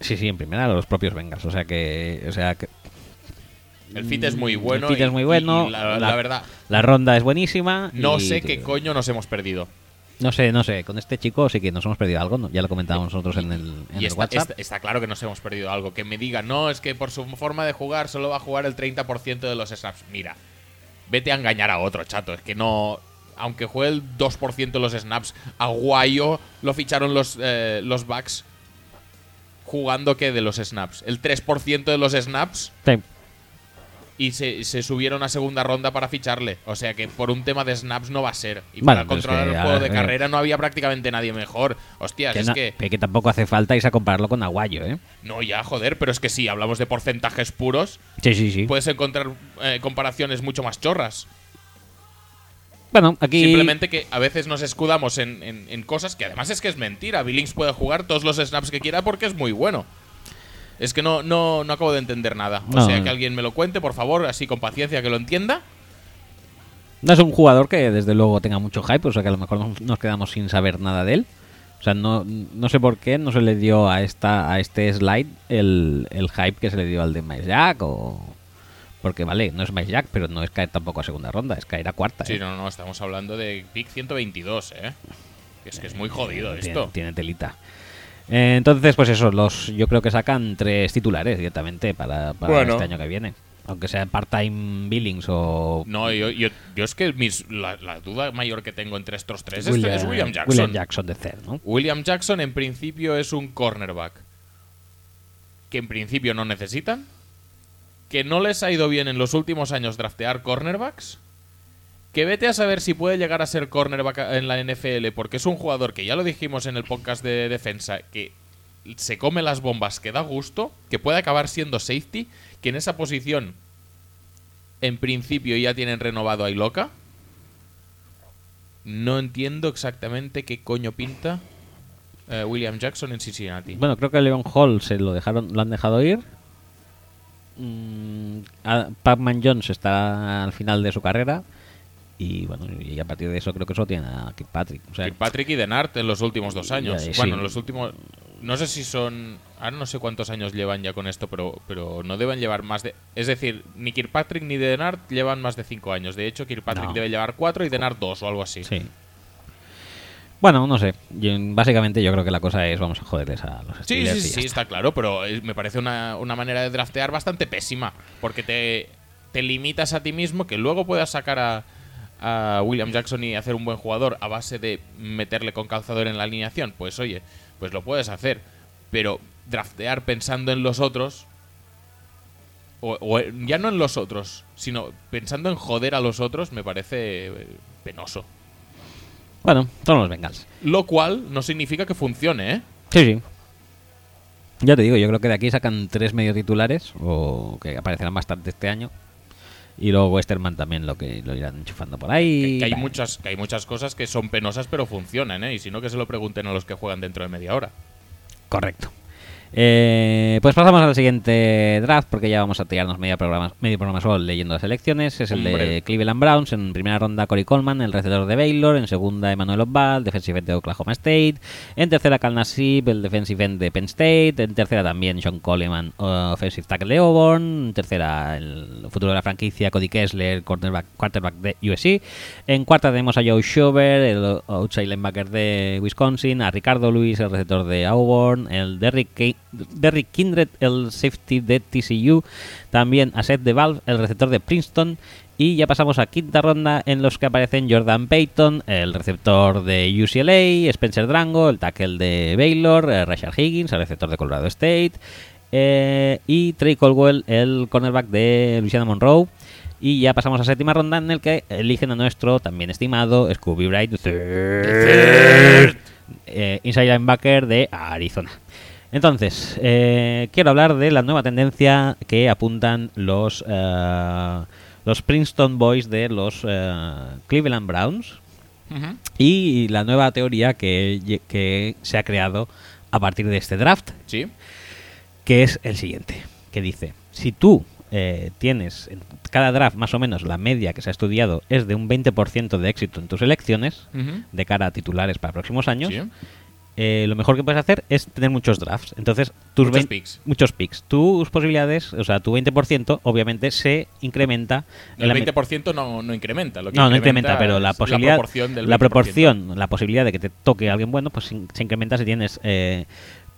Speaker 1: sí, sí, en primera los propios Bengals. O sea que, o sea que
Speaker 2: El fit es muy bueno.
Speaker 1: el fit
Speaker 2: y-
Speaker 1: es muy bueno.
Speaker 2: y la, la verdad,
Speaker 1: la ronda es buenísima.
Speaker 2: no
Speaker 1: y-
Speaker 2: sé qué coño nos hemos perdido.
Speaker 1: No sé, no sé. Con este chico sí que nos hemos perdido algo. ¿no? Ya lo comentábamos nosotros en el, en
Speaker 2: Y
Speaker 1: el
Speaker 2: está,
Speaker 1: WhatsApp.
Speaker 2: está- está claro que nos hemos perdido algo. Que me digan, no, es que por su forma de jugar solo va a jugar el 30% de los snaps. Mira, vete a engañar a otro, chato. Es que no. Aunque juegue el 2% de los snaps, a Guayo lo ficharon los, eh, los Bucks jugando que de los snaps. El 3% de los snaps
Speaker 1: Sí.
Speaker 2: Y se, se subieron a segunda ronda para ficharle. O sea que por un tema de snaps no va a ser. Y
Speaker 1: Bueno,
Speaker 2: para
Speaker 1: es
Speaker 2: controlar
Speaker 1: que,
Speaker 2: el juego
Speaker 1: ver,
Speaker 2: de carrera no había prácticamente nadie mejor. Hostias,
Speaker 1: Que,
Speaker 2: es
Speaker 1: no-
Speaker 2: que.
Speaker 1: que- que tampoco hace falta irse a compararlo con Aguayo, ¿eh?
Speaker 2: No, ya, joder, pero es que sí, hablamos de porcentajes puros.
Speaker 1: Sí, sí, sí.
Speaker 2: Puedes encontrar eh, comparaciones mucho más chorras.
Speaker 1: bueno, aquí.
Speaker 2: Simplemente que a veces nos escudamos en, en- en cosas que además es que es mentira. Billings puede jugar todos los snaps que quiera porque es muy bueno. Es que no, no, no acabo de entender nada. O
Speaker 1: No,
Speaker 2: sea, que alguien me lo cuente, por favor, así con paciencia que lo entienda.
Speaker 1: No es un jugador que desde luego tenga mucho hype, o sea que a lo mejor nos- nos quedamos sin saber nada de él. O sea, no, no sé por qué no se le dio a esta a este slide el, el hype que se le dio al de Miles Jack o... Porque vale, no es Miles Jack, pero no es caer tampoco a segunda ronda, es caer a cuarta.
Speaker 2: Sí,
Speaker 1: ¿eh?
Speaker 2: no, no, estamos hablando de pick 122, ¿eh? Es que es muy jodido
Speaker 1: Tiene-
Speaker 2: esto.
Speaker 1: Tiene, telita. Entonces, pues eso, los, yo creo que sacan tres titulares directamente para, para
Speaker 2: Bueno.
Speaker 1: este año que viene. Aunque sea part-time Billings o
Speaker 2: No, yo, yo, yo es que mis- la, la duda mayor que tengo entre estos tres es- es, William Jackson.
Speaker 1: William Jackson de CER, ¿no?
Speaker 2: William Jackson en principio es un cornerback que en principio no necesitan, que no les ha ido bien en los últimos años draftear cornerbacks Que vete a saber si puede llegar a ser cornerback en la NFL, porque es un jugador que ya lo dijimos en el podcast de defensa, que se come las bombas, que da gusto, que puede acabar siendo safety, que en esa posición, en principio, ya tienen renovado a Iloca. No entiendo exactamente qué coño pinta eh, William Jackson en Cincinnati.
Speaker 1: Bueno, creo que Leon Hall se lo dejaron, lo han dejado ir. Mm, Pac-Man Jones está al final de su carrera. Y bueno, y a partir de eso creo que solo tiene a Kirkpatrick. O sea,
Speaker 2: Kirkpatrick y Denart en los últimos dos años.
Speaker 1: Ya, sí.
Speaker 2: Bueno, en los últimos. No sé si son. Ahora no sé cuántos años llevan ya con esto, pero, pero no deben llevar más de. Es decir, ni Kirkpatrick ni Denart llevan más de cinco años. De hecho, Kirkpatrick
Speaker 1: No.
Speaker 2: debe llevar cuatro y Denart dos o algo así.
Speaker 1: sí. Bueno, no sé. Yo- básicamente yo creo que la cosa es vamos a joderles a los
Speaker 2: Sí, sí, sí, sí,
Speaker 1: está.
Speaker 2: claro, pero me parece una, una manera de draftear bastante pésima. Porque te, te limitas a ti mismo que luego puedas sacar a, a William Jackson y hacer un buen jugador a base de meterle con calzador en la alineación. Pues oye, pues lo puedes hacer. Pero draftear pensando en los otros. O, o ya no en los otros, sino pensando en joder a los otros, me parece eh, penoso.
Speaker 1: Bueno, son los Bengals.
Speaker 2: Lo cual no significa que funcione, ¿eh?
Speaker 1: Sí, sí. Ya te digo, yo creo que de aquí sacan tres medio titulares, o que aparecerán bastante este año. Y luego Westerman también lo que lo irán enchufando por ahí.
Speaker 2: Que, que hay muchas, que hay muchas cosas que son penosas pero funcionan, ¿eh? Y si no, que se lo pregunten a los que juegan dentro de media hora.
Speaker 1: Correcto. Eh, pues pasamos al siguiente draft porque ya vamos a tirarnos medio programa, medio programa solo leyendo las elecciones. Es el de. Cleveland Browns. En primera ronda Cory Coleman, el receptor de Baylor. En segunda Emmanuel Obal, defensive end de Oklahoma State. En tercera Cal Nassib, el defensive end de Penn State. En tercera también Sean Coleman, offensive tackle de Auburn. En tercera el futuro de la franquicia Cody Kessler, quarterback, quarterback de USC. En cuarta tenemos a Joe Schober, el outside linebacker de Wisconsin. A Ricardo Luis, el receptor de Auburn. El Derrick, Derrick Kindred, el safety de TCU. También a Seth de Valve, el receptor de Princeton. Y ya pasamos a quinta ronda en los que aparecen Jordan Payton, el receptor de UCLA, Spencer Drango, el tackle de Baylor, eh, Rashard Higgins, el receptor de Colorado State, eh, y Trey Colwell, el cornerback de Louisiana Monroe. Y ya pasamos a séptima ronda en el que eligen a nuestro también estimado Scooby Bright, eh, inside linebacker de Arizona. Entonces, eh, quiero hablar de la nueva tendencia que apuntan los, eh, los Princeton Boys de los eh, Cleveland Browns y la nueva teoría que, que se ha creado a partir de este draft,
Speaker 2: ¿Sí?
Speaker 1: que es el siguiente, que dice, si tú eh, tienes en cada draft más o menos la media que se ha estudiado es de un 20% de éxito en tus elecciones, de cara a titulares para próximos años,
Speaker 2: Sí.
Speaker 1: Eh, lo mejor que puedes hacer es tener muchos drafts. Entonces, tus
Speaker 2: Muchos
Speaker 1: 20
Speaker 2: picks.
Speaker 1: muchos picks. Tus posibilidades, o sea, tu 20% obviamente se incrementa. en
Speaker 2: El
Speaker 1: la me-
Speaker 2: 20% no, no incrementa. Lo que
Speaker 1: no, no incrementa, pero la posibilidad,
Speaker 2: La proporción del
Speaker 1: la
Speaker 2: 20%.
Speaker 1: proporción, la posibilidad de que te toque alguien bueno, pues se incrementa si tienes, eh,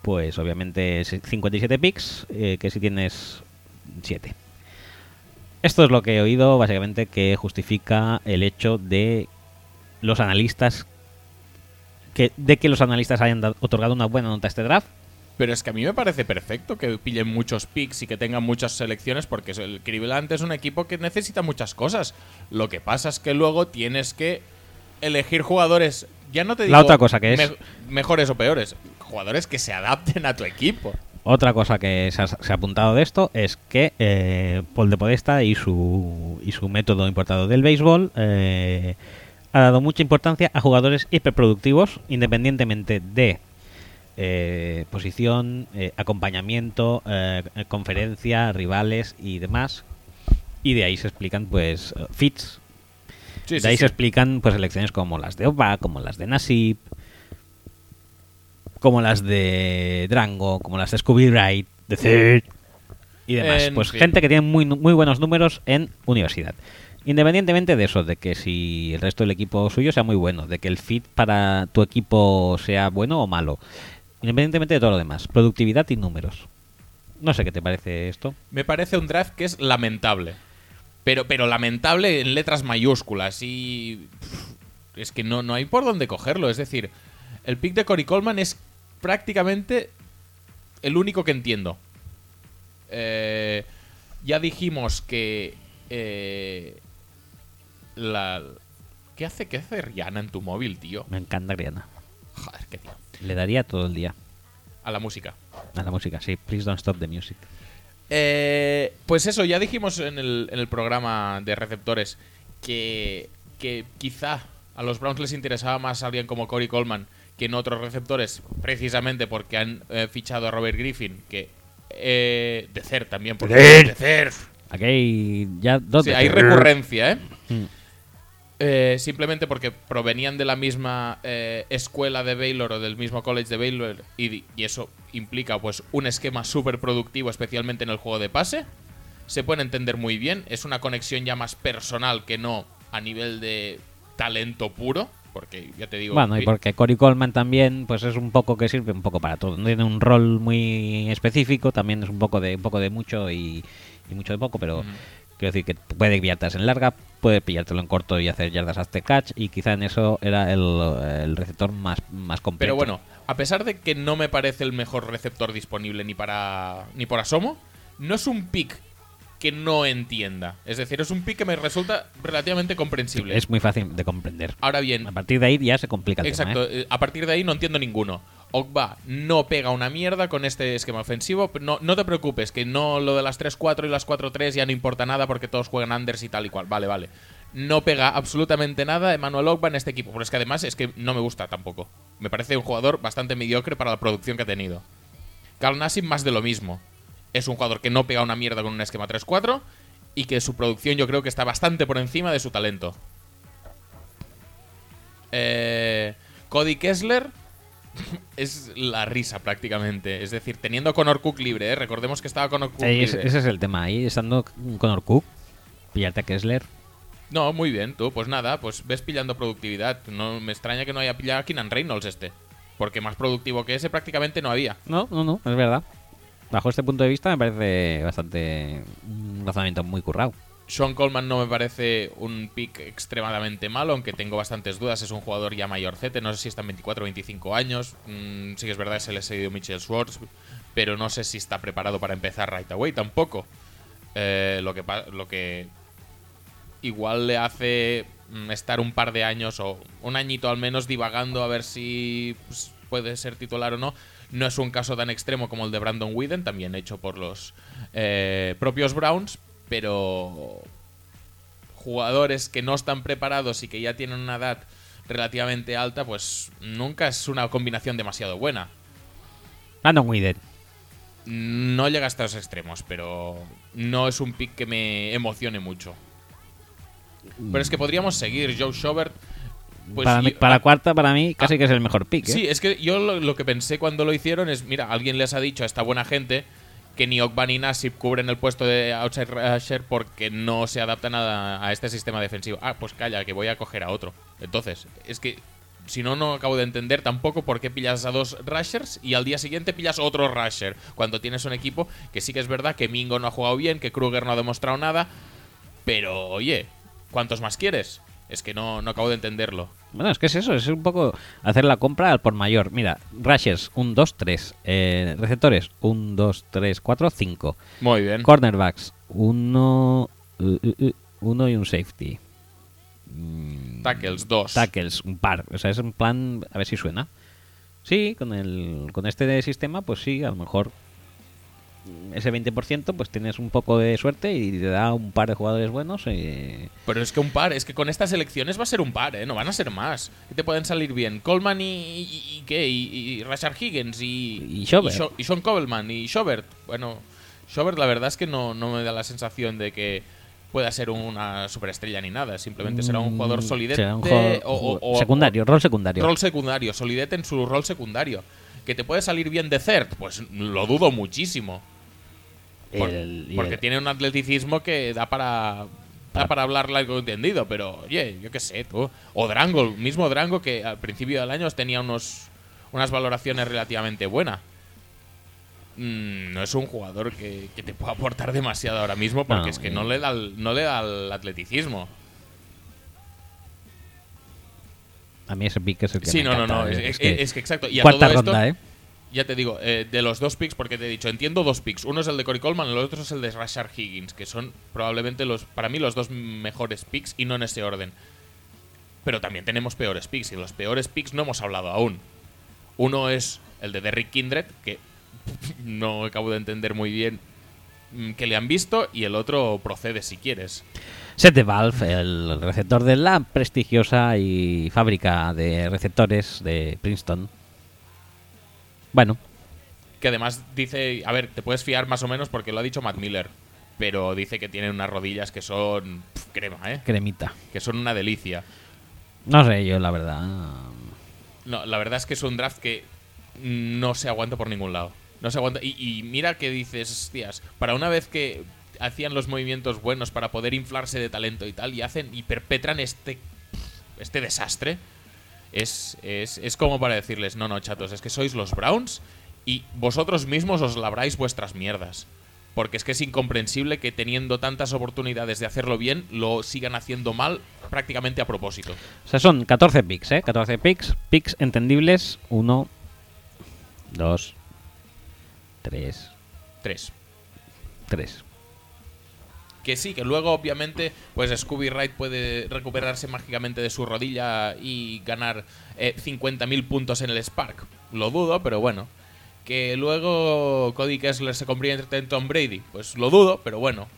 Speaker 1: pues obviamente se- 57 picks, eh, que si tienes 7. Esto es lo que he oído, básicamente, que justifica el hecho de los analistas que de que los analistas hayan dado- otorgado una buena nota a este draft.
Speaker 2: Pero es que a mí me parece perfecto que pillen muchos picks y que tengan muchas selecciones porque el Cleveland es un equipo que necesita muchas cosas. Lo que pasa es que luego tienes que elegir jugadores, ya no te digo
Speaker 1: La otra cosa que es-
Speaker 2: me- mejores o peores, jugadores que se adapten a tu equipo.
Speaker 1: Otra cosa que se ha, se ha apuntado de esto es que eh, Paul de Podesta y su, y su método importado del béisbol eh, ha dado mucha importancia a jugadores hiperproductivos, independientemente de eh, posición, eh, acompañamiento, eh, conferencia, rivales y demás. Y de ahí se explican, pues, fits.
Speaker 2: Sí,
Speaker 1: de
Speaker 2: sí,
Speaker 1: ahí
Speaker 2: sí.
Speaker 1: se explican, pues, elecciones como las de Oba, como las de Nasib, como las de Drango, como las de Scooby Wright, de Third y demás.
Speaker 2: En
Speaker 1: pues
Speaker 2: fin.
Speaker 1: gente que tiene muy, muy buenos números en universidad. Independientemente de eso, de que si el resto del equipo suyo sea muy bueno, de que el fit para tu equipo sea bueno o malo, independientemente de todo lo demás, productividad y números. No sé qué te parece esto.
Speaker 2: Me parece un draft que es lamentable. Pero, pero lamentable en letras mayúsculas. Y. Es que no, no hay por dónde cogerlo. Es decir, el pick de Cory Coleman es prácticamente el único que entiendo. Eh, ya dijimos que. eh, la, ¿Qué hace, ¿Qué hace Rihanna en tu móvil, tío?
Speaker 1: Me encanta Rihanna.
Speaker 2: Joder, qué tío.
Speaker 1: Le daría todo el día
Speaker 2: A la música.
Speaker 1: a la música, sí. Please don't stop the music.
Speaker 2: Eh, pues eso, ya dijimos en el, en el programa de receptores que, que quizá a los Browns les interesaba más alguien como Corey Coleman que en otros receptores, precisamente porque han eh, fichado a Robert Griffin, que eh, de CER también, porque de CER.
Speaker 1: Aquí hay ya dos
Speaker 2: Sí,
Speaker 1: veces.
Speaker 2: hay recurrencia, ¿eh?
Speaker 1: Mm.
Speaker 2: Eh, simplemente porque provenían de la misma eh, escuela de Baylor o del mismo college de Baylor y, y eso implica pues un esquema súper productivo, especialmente en el juego de pase. Se pueden entender muy bien, es una conexión ya más personal que no a nivel de talento puro, porque ya te digo...
Speaker 1: Bueno, y
Speaker 2: vi-
Speaker 1: porque Cory Coleman también, pues es un poco que sirve un poco para todo. Tiene un rol muy específico, también es un poco de un poco de mucho y, y mucho de poco, pero. Quiero decir que puede pillártelas en larga, puede pillártelo en corto y hacer yardas hasta catch, y quizá en eso era el, el receptor más, más completo.
Speaker 2: Pero bueno, a pesar de que no me parece el mejor receptor disponible ni para ni por asomo, no es un pick que no entienda. Es decir, es un pick que me resulta relativamente comprensible.
Speaker 1: es muy fácil de comprender.
Speaker 2: Ahora bien,
Speaker 1: A partir de ahí ya se complica el
Speaker 2: exacto,
Speaker 1: tema. ¿eh?
Speaker 2: eh, a partir de ahí no entiendo ninguno. Ogba no pega una mierda con este esquema ofensivo. No, no te preocupes, que no lo de las 3-4 y las 4-3 ya no importa nada porque todos juegan unders y tal y cual. Vale, vale. No pega absolutamente nada Emmanuel Ogba en este equipo. Pero es que además es que no me gusta tampoco. Me parece un jugador bastante mediocre para la producción que ha tenido. Carl Nassib más de lo mismo. Es un jugador que no pega una mierda con un esquema 3-4 y que su producción yo creo que está bastante por encima de su talento. Eh, Cody Kessler es la risa prácticamente. Es decir, teniendo a Connor Cook libre, ¿eh? recordemos que estaba Connor Cook libre.
Speaker 1: ese es el tema. Ahí estando con Cook, pillarte a Kessler.
Speaker 2: No, muy bien, tú. Pues nada, pues ves pillando productividad. No me extraña que no haya pillado a Keenan Reynolds este. Porque más productivo que ese prácticamente no había.
Speaker 1: No, no, no, es verdad. Bajo este punto de vista me parece bastante un razonamiento muy currado.
Speaker 2: Sean Coleman no me parece un pick extremadamente malo, aunque tengo bastantes dudas. Es un jugador ya mayorcete, no sé si está en 24 o 25 años. Mm, sí que es verdad, se le ha seguido Mitchell Schwartz, pero no sé si está preparado para empezar right away tampoco. Eh, lo, que, lo que igual le hace mm, estar un par de años o un añito al menos divagando a ver si pues, puede ser titular o no. No es un caso tan extremo como el de Brandon Whedon, también hecho por los eh, propios Browns, pero jugadores que no están preparados y que ya tienen una edad relativamente alta, pues nunca es una combinación demasiado buena.
Speaker 1: Brandon Whedon.
Speaker 2: No llega hasta los extremos, pero no es un pick que me emocione mucho. Pero es que podríamos seguir. Joe Schobert. Pues
Speaker 1: para, mí-
Speaker 2: y-
Speaker 1: para
Speaker 2: ah,
Speaker 1: cuarta, para mí, casi que es el mejor pick. ¿eh?
Speaker 2: Sí, es que yo lo, lo que pensé cuando lo hicieron es: mira, alguien les ha dicho a esta buena gente que ni Ogba ni Nassib cubren el puesto de outside rusher porque no se adaptan a, a este sistema defensivo. Ah, pues calla, que voy a coger a otro. Entonces, es que si no, no acabo de entender tampoco por qué pillas a dos rushers y al día siguiente pillas otro rusher. Cuando tienes un equipo que sí que es verdad que Mingo no ha jugado bien, que Kruger no ha demostrado nada. Pero, oye, ¿cuántos más quieres? Es que no, no acabo de entenderlo.
Speaker 1: Bueno, es que es eso, es un poco hacer la compra al por mayor. Mira, rushers, 1, 2, 3. Eh, receptores, 1, 2, 3, 4, 5.
Speaker 2: Muy bien.
Speaker 1: Cornerbacks, 1 uno y un safety. Mm,
Speaker 2: Tackles, dos.
Speaker 1: Tackles, un par. O sea, es un plan, a ver si suena. Sí, con, el, con este sistema, pues sí, a lo mejor ese 20% pues tienes un poco de suerte y te da un par de jugadores buenos. eh,
Speaker 2: Pero es que un par, es que con estas elecciones va a ser un par, ¿eh? No van a ser más. Que te pueden salir bien. Coleman y, y, y ¿qué? Y, y Rashard Higgins y...
Speaker 1: Y Schobert.
Speaker 2: Y, Sean Coleman y Schobert. Bueno, Schobert la verdad es que no, no me da la sensación de que pueda ser una superestrella ni nada. Simplemente será un jugador
Speaker 1: mm,
Speaker 2: solidete
Speaker 1: será un jugador-
Speaker 2: o, o- o-
Speaker 1: secundario, rol secundario.
Speaker 2: Rol secundario, solidete en su rol secundario. ¿Que te puede salir bien de third? Pues lo dudo muchísimo. Por-
Speaker 1: El- y
Speaker 2: porque
Speaker 1: el-
Speaker 2: tiene un atleticismo que da para da para hablar largo entendido, pero oye, yo qué sé, tú. O Drango, el mismo Drango que al principio del año tenía unos unas valoraciones relativamente buenas. Mm, no es un jugador que, que te pueda aportar demasiado ahora mismo porque
Speaker 1: No,
Speaker 2: es que
Speaker 1: eh.
Speaker 2: no le da el, no le da el atleticismo.
Speaker 1: A mí ese pick es el que
Speaker 2: Sí,
Speaker 1: me
Speaker 2: no, no, no,
Speaker 1: eh,
Speaker 2: es, que exacto. Y a
Speaker 1: cuarta
Speaker 2: todo esto,
Speaker 1: ronda, ¿eh?
Speaker 2: Ya te digo, eh, de los dos picks, porque te he dicho, entiendo dos picks. Uno es el de Corey Coleman, el otro es el de Rashard Higgins, que son probablemente los, para mí, los dos mejores picks y no en ese orden. pero también tenemos peores picks. Y los peores picks no hemos hablado aún. Uno es el de Derrick Kindred, que no acabo de entender muy bien mm, que le han visto, y el otro procede si quieres.
Speaker 1: Set de Valve, el receptor de la prestigiosa y fábrica de receptores de Princeton. Bueno,
Speaker 2: Que además dice, a ver, te puedes fiar más o menos porque lo ha dicho Matt Miller, pero dice que tienen unas rodillas que son pf, crema, ¿eh?
Speaker 1: cremita.
Speaker 2: Que son una delicia.
Speaker 1: No sé, yo la verdad.
Speaker 2: No, la verdad es que es un draft que no se aguanta por ningún lado. No se aguanta. Y, y mira que dices, hostias, para una vez que hacían los movimientos buenos para poder inflarse de talento y tal, y hacen y perpetran este, este desastre, es, es, es como para decirles, no, no, chatos, es que sois los Browns y vosotros mismos os labráis vuestras mierdas. Porque es que es incomprensible que teniendo tantas oportunidades de hacerlo bien, lo sigan haciendo mal prácticamente a propósito.
Speaker 1: O sea, son 14 picks, ¿eh? 14 picks, picks entendibles. 1, 2, 3,
Speaker 2: Tres.
Speaker 1: 3.
Speaker 2: Que sí, que luego obviamente pues Scooby Wright puede recuperarse mágicamente de su rodilla y ganar eh, 50.000 puntos en el Spark. Lo dudo, pero bueno. Que luego Cody Kessler se convierte en Tom Brady. Pues lo dudo, pero bueno.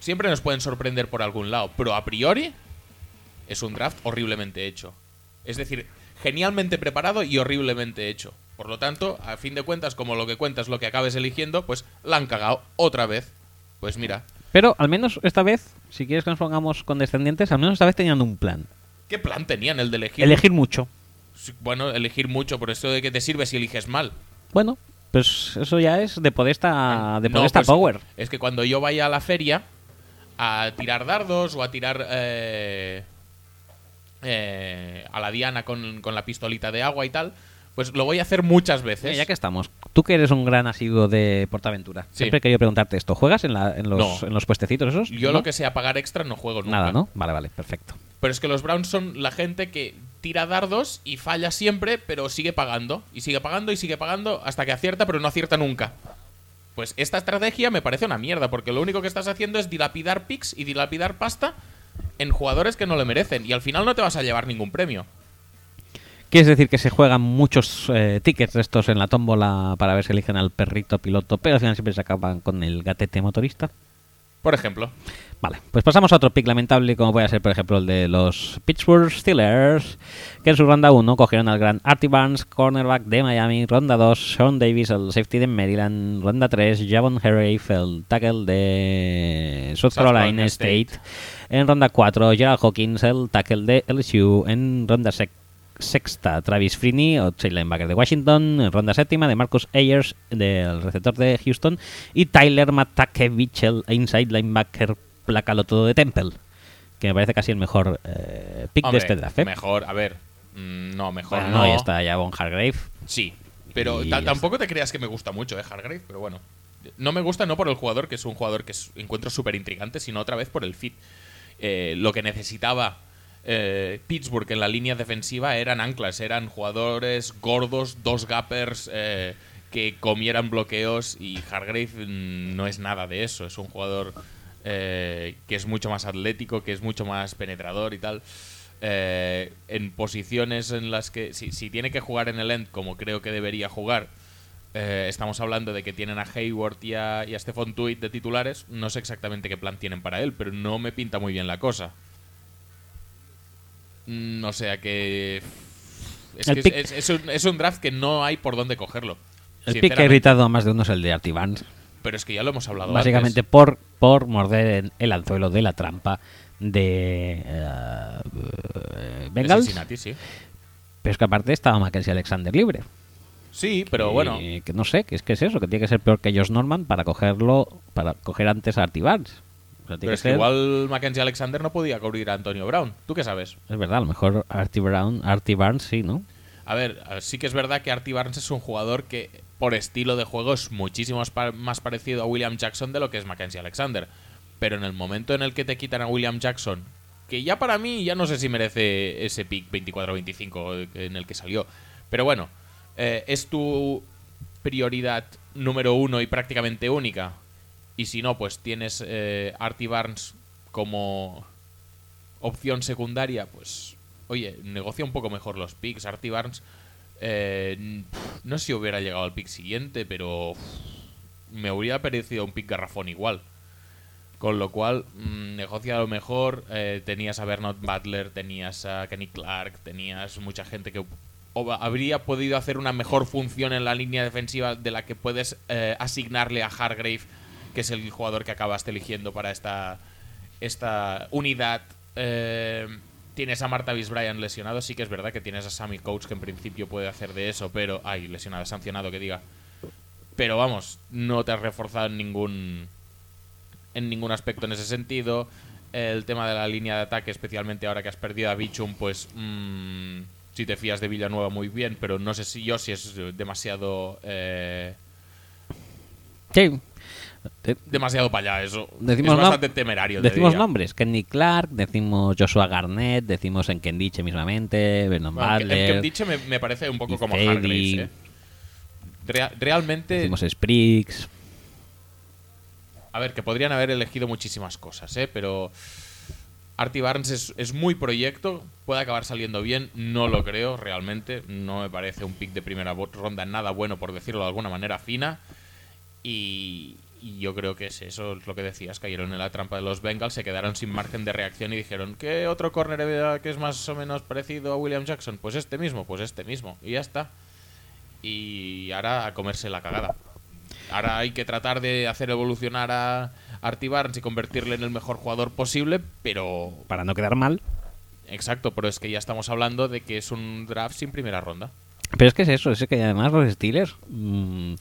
Speaker 2: Siempre nos pueden sorprender por algún lado. Pero a priori es un draft horriblemente hecho. Es decir, genialmente preparado y horriblemente hecho. Por lo tanto, a fin de cuentas, como lo que cuentas lo que acabes eligiendo, pues la han cagado otra vez. Pues mira,
Speaker 1: Pero al menos esta vez, si quieres que nos pongamos condescendientes, al menos esta vez tenían un plan.
Speaker 2: ¿qué plan tenían el de elegir?
Speaker 1: Elegir mucho.
Speaker 2: Sí, Bueno, elegir mucho, por eso de que te sirve si eliges mal.
Speaker 1: Bueno, pues eso ya es de Podesta, de
Speaker 2: No,
Speaker 1: Podesta
Speaker 2: pues,
Speaker 1: Power.
Speaker 2: Es que cuando yo vaya a la feria a tirar dardos o a tirar eh, eh, a la diana con, con la pistolita de agua y tal, pues lo voy a hacer muchas veces.
Speaker 1: Mira, ya que estamos, tú que eres un gran asiduo de Portaventura,
Speaker 2: Sí.
Speaker 1: siempre he querido preguntarte esto. ¿Juegas en, la- en, los,
Speaker 2: No.
Speaker 1: en los puestecitos esos?
Speaker 2: Yo
Speaker 1: ¿No?
Speaker 2: lo que sea pagar extra no juego nunca.
Speaker 1: Nada, ¿no? Vale, vale, perfecto.
Speaker 2: Pero es que los Browns son la gente que tira dardos y falla siempre, pero sigue pagando. Y sigue pagando y sigue pagando hasta que acierta, pero no acierta nunca. Pues esta estrategia me parece una mierda, porque lo único que estás haciendo es dilapidar picks y dilapidar pasta en jugadores que no le merecen. Y al final no te vas a llevar ningún premio.
Speaker 1: ¿Quieres decir que se juegan muchos eh, tickets de estos en la tómbola para ver si eligen al perrito piloto, pero al final siempre se acaban con el gatete motorista?
Speaker 2: Por ejemplo.
Speaker 1: Vale, pues pasamos a otro pick lamentable, como puede ser, por ejemplo, el de los Pittsburgh Steelers, que en su ronda 1 cogieron al gran Artie Barnes, cornerback de Miami, ronda 2, Sean Davis, el safety de Maryland, ronda 3, Javon Hargrave, el tackle de South
Speaker 2: South
Speaker 1: Carolina State,
Speaker 2: State.
Speaker 1: en ronda 4, Gerald Hawkins, el tackle de LSU, en ronda sec- sexta, Travis Freeney, outside linebacker de Washington, en ronda séptima, de Marcus Ayers, del receptor de Houston, y Tyler Matakevich, el inside linebacker placalo todo de Temple, que me parece casi el mejor eh, pick
Speaker 2: Hombre,
Speaker 1: de este draft. ¿eh?
Speaker 2: Mejor, a ver. mm, no, mejor
Speaker 1: Bueno,
Speaker 2: no.
Speaker 1: ahí está Javon Hargrave.
Speaker 2: Sí. Pero
Speaker 1: ya
Speaker 2: tampoco te creas que me gusta mucho, ¿eh, Hargrave? Pero bueno. No me gusta no por el jugador, que es un jugador que encuentro súper intrigante, sino otra vez por el fit. Eh, lo que necesitaba eh, Pittsburgh en la línea defensiva eran anclas, eran jugadores gordos, dos gappers eh, que comieran bloqueos y Hargrave mm, no es nada de eso. Es un jugador eh, que es mucho más atlético, que es mucho más penetrador y tal. En posiciones en las que, si, tiene que jugar en el end como creo que debería jugar, estamos hablando de que tienen a Hayward y a, y a Stephon de titulares. No sé exactamente qué plan tienen para él, pero no me pinta muy bien la cosa. Mm, o sea que. Es, que
Speaker 1: pick-
Speaker 2: es, es un, es un draft que no hay por dónde cogerlo.
Speaker 1: El pick que ha irritado a más de uno es el de Artie Barnes.
Speaker 2: Pero es que ya lo hemos hablado
Speaker 1: Básicamente
Speaker 2: antes.
Speaker 1: por, por morder el anzuelo de la trampa de
Speaker 2: De
Speaker 1: Bengals.
Speaker 2: Cincinnati, sí.
Speaker 1: Pero es que aparte estaba Mackenzie Alexander libre.
Speaker 2: Sí, pero bueno.
Speaker 1: Que no sé, que es que es eso, que tiene que ser peor que Josh Norman para cogerlo, para coger antes a Artie Barnes. O sea, tiene
Speaker 2: Pero
Speaker 1: que
Speaker 2: es que
Speaker 1: ser-
Speaker 2: igual Mackenzie Alexander no podía cubrir a Antonio Brown. ¿Tú qué sabes?
Speaker 1: Es verdad, a lo mejor Artie Brown, Artie Barnes sí, ¿no?
Speaker 2: A ver, sí que es verdad que Artie Barnes es un jugador que por estilo de juego es muchísimo más pa- más parecido a William Jackson de lo que es Mackenzie Alexander. Pero en el momento en el que te quitan a William Jackson, que ya para mí ya no sé si merece ese pick 24-25 en el que salió. Pero bueno, eh, es tu prioridad número uno y prácticamente única. Y si no, pues tienes eh, Artie Barnes como opción secundaria, pues oye, negocia un poco mejor los picks. Artie Barnes, eh, no sé si hubiera llegado al pick siguiente, pero me hubiera parecido un pick garrafón igual. Con lo cual, mm, negocia a lo mejor. eh, tenías a Bernard Butler, tenías a Kenny Clark, tenías mucha gente que habría podido hacer una mejor función en la línea defensiva de la que puedes eh, asignarle a Hargrave, que es el jugador que acabaste eligiendo para esta, esta unidad. Eh, tienes a Marta Bryan lesionado, sí que es verdad que tienes a Sammy Coach que en principio puede hacer de eso, pero... Ay, lesionado, sancionado que diga. Pero vamos, no te has reforzado en ningún en ningún aspecto en ese sentido. El tema de la línea de ataque, especialmente ahora que has perdido a Bichum, pues mm, si te fías de Villanueva muy bien, pero no sé si yo si es demasiado eh,
Speaker 1: Sí. De-
Speaker 2: demasiado para allá eso.
Speaker 1: Decimos
Speaker 2: es bastante temerario. te
Speaker 1: Decimos
Speaker 2: diría.
Speaker 1: nombres, Kenny Clark, decimos Joshua Garnett, decimos Enkendiche mismamente, Vernon
Speaker 2: Bueno,
Speaker 1: Butler,
Speaker 2: me, me parece un poco como
Speaker 1: Fedi.
Speaker 2: Hargraves, ¿eh? Rea- realmente,
Speaker 1: decimos Spriggs.
Speaker 2: a ver, que podrían haber elegido muchísimas cosas, ¿eh? Pero Artie Barnes es, es muy proyecto, puede acabar saliendo bien, no lo creo realmente, no me parece un pick de primera ronda nada bueno, por decirlo de alguna manera fina. Y, y yo creo que es eso, es lo que decías, cayeron en la trampa de los Bengals, se quedaron sin margen de reacción y dijeron, ¿qué otro corner que es más o menos parecido a William Jackson? Pues este mismo, pues este mismo, y ya está. Y ahora a comerse la cagada. Ahora hay que tratar de hacer evolucionar a Artie Barnes y convertirle en el mejor jugador posible, pero...
Speaker 1: Para no quedar mal.
Speaker 2: Exacto, pero es que ya estamos hablando de que es un draft sin primera ronda.
Speaker 1: Pero es que es eso, es que además los Steelers... mm,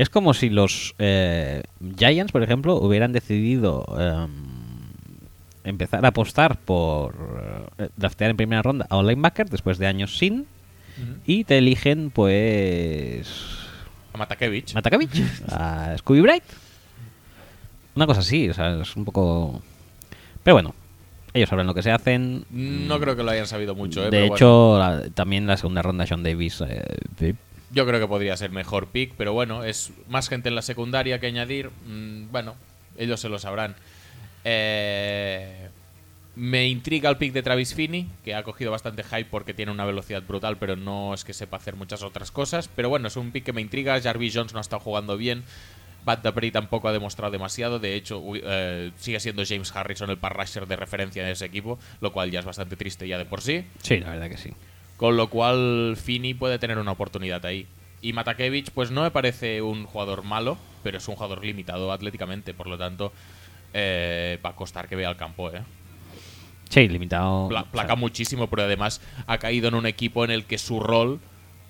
Speaker 1: es como si los eh, Giants, por ejemplo, hubieran decidido em, empezar a apostar por eh, draftear en primera ronda a un linebacker después de años sin y te eligen pues
Speaker 2: A Matakevich.
Speaker 1: Matakevich, a Scooby Bright. Una cosa así, o sea, es un poco... Pero bueno, ellos saben lo que se hacen.
Speaker 2: No creo que lo hayan sabido mucho, ¿eh?
Speaker 1: De
Speaker 2: pero bueno.
Speaker 1: hecho, la- también la segunda ronda Sean Davis... eh.
Speaker 2: Yo creo que podría ser mejor pick, pero bueno, es más gente en la secundaria que añadir. Mm, bueno, ellos se lo sabrán. Eh, me intriga el pick de Travis Finney, que ha cogido bastante hype porque tiene una velocidad brutal, pero no es que sepa hacer muchas otras cosas. Pero bueno, es un pick que me intriga. Jarvis Jones no ha estado jugando bien. Bad Dupree tampoco ha demostrado demasiado. De hecho, eh, sigue siendo James Harrison el pass rusher de referencia de ese equipo, lo cual ya es bastante triste ya de por sí.
Speaker 1: Sí, la verdad que sí.
Speaker 2: Con lo cual, Fini puede tener una oportunidad ahí. Y Matakevich, pues no me parece un jugador malo, pero es un jugador limitado atléticamente. Por lo tanto, eh, va a costar que vea el campo, ¿eh?
Speaker 1: Sí, limitado.
Speaker 2: Pla-
Speaker 1: o sea,
Speaker 2: placa muchísimo, pero además ha caído en un equipo en el que su rol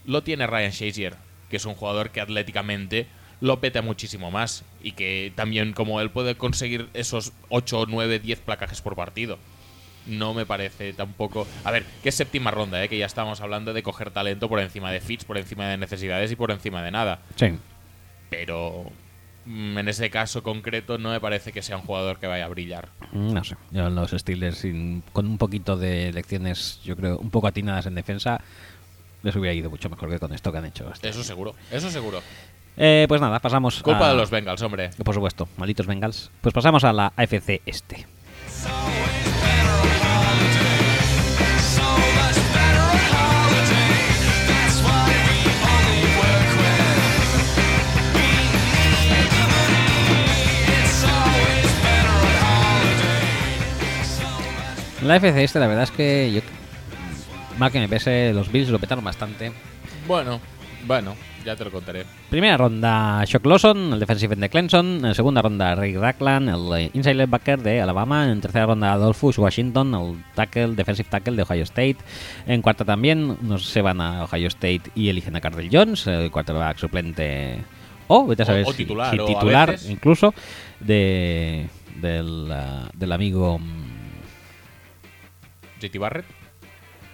Speaker 2: lo tiene Ryan Shazier, que es un jugador que atléticamente lo peta muchísimo más y que también como él puede conseguir esos 8, 9, 10 placajes por partido. No me parece tampoco... A ver, que es séptima ronda, ¿eh? que ya estamos hablando de coger talento por encima de fits, por encima de necesidades y por encima de nada.
Speaker 1: Sí.
Speaker 2: Pero mm, en ese caso concreto no me parece que sea un jugador que vaya a brillar.
Speaker 1: Mm, No sé. Yo en los Steelers, sin- con un poquito de lecciones, yo creo, un poco atinadas en defensa, les hubiera ido mucho mejor que con esto que han hecho. este
Speaker 2: Eso
Speaker 1: año.
Speaker 2: seguro, eso seguro.
Speaker 1: Eh, pues nada, pasamos
Speaker 2: Culpa
Speaker 1: a-
Speaker 2: de los Bengals, hombre.
Speaker 1: Por supuesto, malditos Bengals. Pues pasamos a la AFC Este. La AFC Este, la verdad es que yo, mal que me pese, los Bills lo petaron bastante.
Speaker 2: Bueno, bueno, ya te lo contaré.
Speaker 1: Primera ronda, Shock Lawson, el defensive end de Clemson. En segunda ronda, Ray Rackland, el eh, inside linebacker de Alabama. En tercera ronda, Adolphus Washington, el tackle, defensive tackle de Ohio State. En cuarta también, nos se van a Ohio State y eligen a Cardell Jones, el quarterback suplente. O, vete a saber
Speaker 2: o titular,
Speaker 1: si
Speaker 2: o a
Speaker 1: titular
Speaker 2: veces.
Speaker 1: incluso, de, del, ah, del amigo.
Speaker 2: JT Barrett.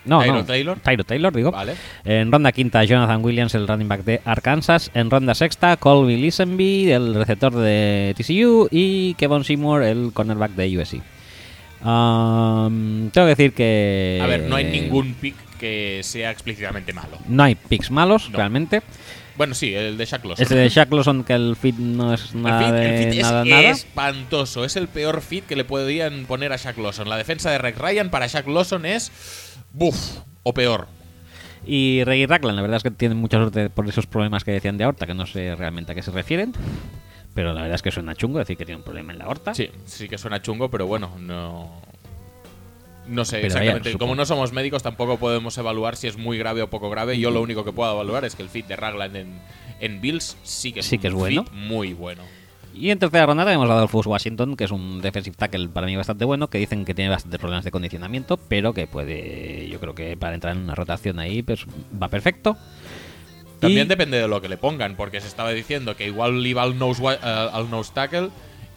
Speaker 1: No,
Speaker 2: Tyro
Speaker 1: no,
Speaker 2: Taylor.
Speaker 1: Tyro Taylor, digo.
Speaker 2: Vale.
Speaker 1: En ronda quinta, Jonathan Williams, el running back de Arkansas. En ronda sexta, Colby Lisenby, el receptor de TCU. Y Kevin Seymour, el cornerback de USC. Um, tengo que decir que.
Speaker 2: A ver, no hay ningún pick que sea explícitamente malo.
Speaker 1: No hay picks malos,
Speaker 2: No.
Speaker 1: realmente.
Speaker 2: Bueno, sí, el de Shaq Lawson.
Speaker 1: Ese de Shaq Lawson, que el fit no es
Speaker 2: El
Speaker 1: nada
Speaker 2: fit- el
Speaker 1: de
Speaker 2: fit es
Speaker 1: nada, nada.
Speaker 2: espantoso. Es el peor fit que le podían poner a Shaq Lawson. La defensa de Rex Ryan para Shaq Lawson es. Buf, o peor.
Speaker 1: Y Reggie Ragland, la verdad es que tiene mucha suerte por esos problemas que decían de aorta, que no sé realmente a qué se refieren. Pero la verdad es que suena chungo decir que tiene un problema en la aorta.
Speaker 2: Sí, sí que suena chungo, pero bueno, no. No sé
Speaker 1: Pero
Speaker 2: exactamente. Como no somos médicos, tampoco podemos evaluar si es muy grave o poco grave. Yo lo único que puedo evaluar es que el fit de Ragland en, en Bills sí que es,
Speaker 1: Sí que es
Speaker 2: un
Speaker 1: bueno.
Speaker 2: fit muy bueno.
Speaker 1: Y en tercera ronda tenemos a Adolphus Washington, que es un defensive tackle para mí bastante bueno, que dicen que tiene bastantes problemas de condicionamiento, pero que puede, yo creo que para entrar en una rotación ahí, pues va perfecto.
Speaker 2: También
Speaker 1: Y-
Speaker 2: depende de lo que le pongan, porque se estaba diciendo que igual iba al nose, eh, al nose tackle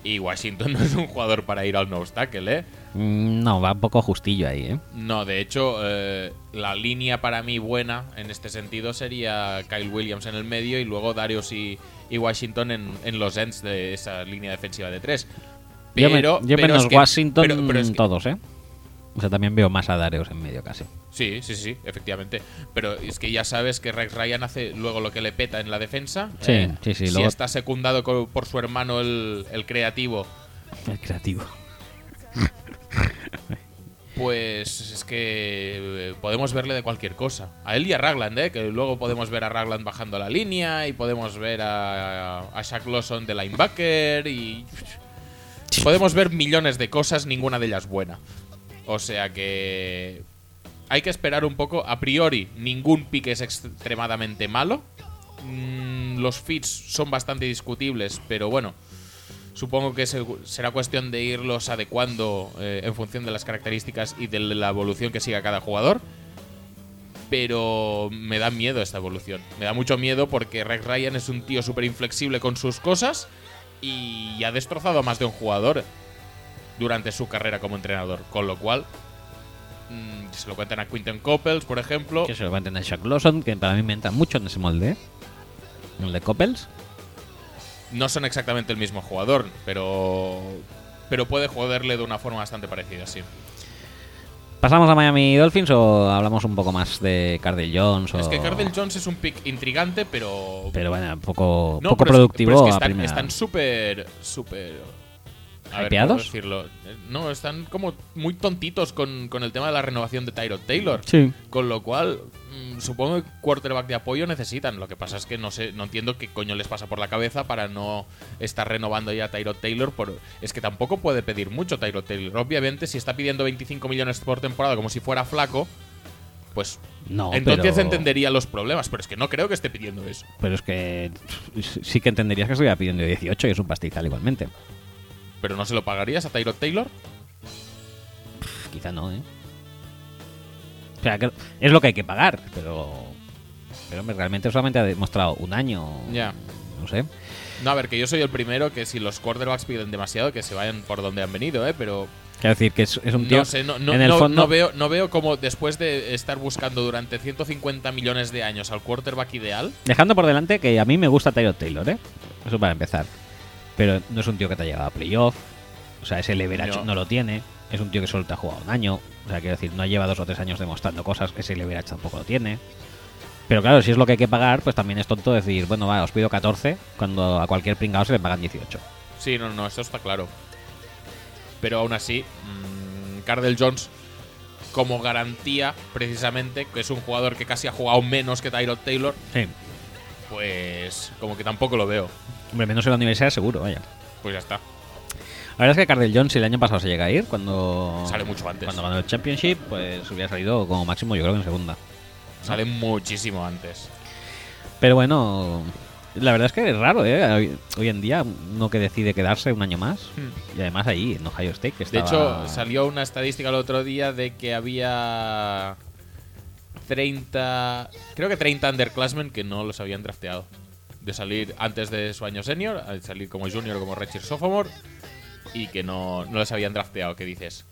Speaker 2: y Washington no es un jugador para ir al nose tackle, ¿eh?
Speaker 1: Mm, No, va un poco justillo ahí, ¿eh?
Speaker 2: No, de hecho, eh, la línea para mí buena en este sentido sería Kyle Williams en el medio y luego Darius y, y Washington en, en los ends de esa línea defensiva de tres.
Speaker 1: yo me-
Speaker 2: Pero,
Speaker 1: yo
Speaker 2: pero
Speaker 1: menos
Speaker 2: es que-
Speaker 1: Washington
Speaker 2: pero- pero es que-
Speaker 1: todos, ¿eh? O sea, también veo más a Dareus en medio casi.
Speaker 2: Sí, sí, sí, efectivamente. Pero es que ya sabes que Rex Ryan hace luego lo que le peta en la defensa.
Speaker 1: Sí, sí, sí,
Speaker 2: Si
Speaker 1: luego-
Speaker 2: está secundado por su hermano el, el creativo,
Speaker 1: El creativo.
Speaker 2: pues es que eh, podemos verle de cualquier cosa. A él y a Ragland, ¿eh? Que luego podemos ver a Ragland bajando la línea y podemos ver a, a Shaq Lawson de linebacker y... Podemos ver millones de cosas, ninguna de ellas buena. O sea que... Hay que esperar un poco. A priori, ningún pick es extremadamente malo. Mm, los fits son bastante discutibles, pero bueno, Supongo que se- será cuestión de irlos adecuando eh, en función de las características y de la evolución que siga cada jugador. Pero me da miedo esta evolución. Me da mucho miedo porque Rex Ryan es un tío súper inflexible con sus cosas y ha destrozado a más de un jugador durante su carrera como entrenador. Con lo cual, mm, se lo cuentan a Quinton Coppels, por ejemplo.
Speaker 1: Que se lo va a Shaq Lawson, que para mí me entra mucho en ese molde. ¿eh? El de Coppels.
Speaker 2: No son exactamente el mismo jugador, pero, pero puede joderle de una forma bastante parecida, sí.
Speaker 1: ¿Pasamos a Miami Dolphins o hablamos un poco más de Cardell Jones? O...
Speaker 2: Es que Cardell Jones es un pick intrigante, pero.
Speaker 1: Pero bueno, un poco,
Speaker 2: No,
Speaker 1: poco
Speaker 2: pero es-
Speaker 1: productivo
Speaker 2: pero es que están, súper. súper. A ver,
Speaker 1: ¿Hypeados?
Speaker 2: ¿cómo decirlo? Eh, No, están como muy tontitos con, con el tema de la renovación de Tyrod Taylor.
Speaker 1: Sí.
Speaker 2: Con lo cual, supongo que quarterback de apoyo necesitan. Lo que pasa es que no sé, no entiendo qué coño les pasa por la cabeza para no estar renovando ya a Tyrod Taylor. Por, es que tampoco puede pedir mucho Tyrod Taylor. Obviamente, si está pidiendo 25 millones por temporada como si fuera flaco, pues
Speaker 1: No,
Speaker 2: entonces
Speaker 1: pero-
Speaker 2: entendería los problemas. Pero es que no creo que esté pidiendo eso.
Speaker 1: Pero es que sí que entenderías que estuviera pidiendo 18 y es un pastizal igualmente.
Speaker 2: ¿Pero no se lo pagarías a Tyrod Taylor?
Speaker 1: Pff, Quizá no, ¿eh? O sea, que es lo que hay que pagar, pero... Pero realmente solamente ha demostrado un año.
Speaker 2: Ya.
Speaker 1: No sé.
Speaker 2: No, a ver, que yo soy el primero que si los quarterbacks piden demasiado, que se vayan por donde han venido, ¿eh? Pero
Speaker 1: Quiero decir que es, es un tío...
Speaker 2: no sé, no, no,
Speaker 1: en el
Speaker 2: no-
Speaker 1: fondo...
Speaker 2: no veo, no veo como después de estar buscando durante 150 millones de años al quarterback ideal,
Speaker 1: Dejando por delante que a mí me gusta Tyrod Taylor, ¿eh? Eso para empezar. Pero no es un tío que te ha llegado a playoff. O sea, ese leverage. No. lo tiene. Es un tío que solo te ha jugado un año. O sea, quiero decir, no lleva dos o tres años demostrando cosas. Ese leverage tampoco lo tiene. Pero claro, si es lo que hay que pagar, pues también es tonto decir, bueno, va, os pido 14 cuando a cualquier pringado se le pagan 18.
Speaker 2: sí, no, no, eso está claro. Pero aún así, mm, Cardell Jones, como garantía, precisamente, que es un jugador que casi ha jugado menos que Tyrod Taylor,
Speaker 1: Sí.
Speaker 2: pues como que tampoco lo veo.
Speaker 1: Hombre, menos en la universidad seguro, vaya.
Speaker 2: Pues ya está.
Speaker 1: La verdad es que Cardell Jones, si el año pasado se llega a ir, cuando.
Speaker 2: Sale mucho antes.
Speaker 1: Cuando ganó el Championship, pues hubiera salido como máximo, yo creo que en segunda.
Speaker 2: Sale muchísimo antes.
Speaker 1: Pero bueno, la verdad es que es raro, ¿eh? Hoy, hoy en día uno que decide quedarse un año más. Y además ahí, en Ohio State, que
Speaker 2: De
Speaker 1: estaba-
Speaker 2: hecho, salió una estadística el otro día de que había 30, creo que 30 underclassmen que no los habían drafteado. De salir antes de su año senior, a salir como junior como redshirt sophomore, y que no, no los habían drafteado. ¿Qué dices?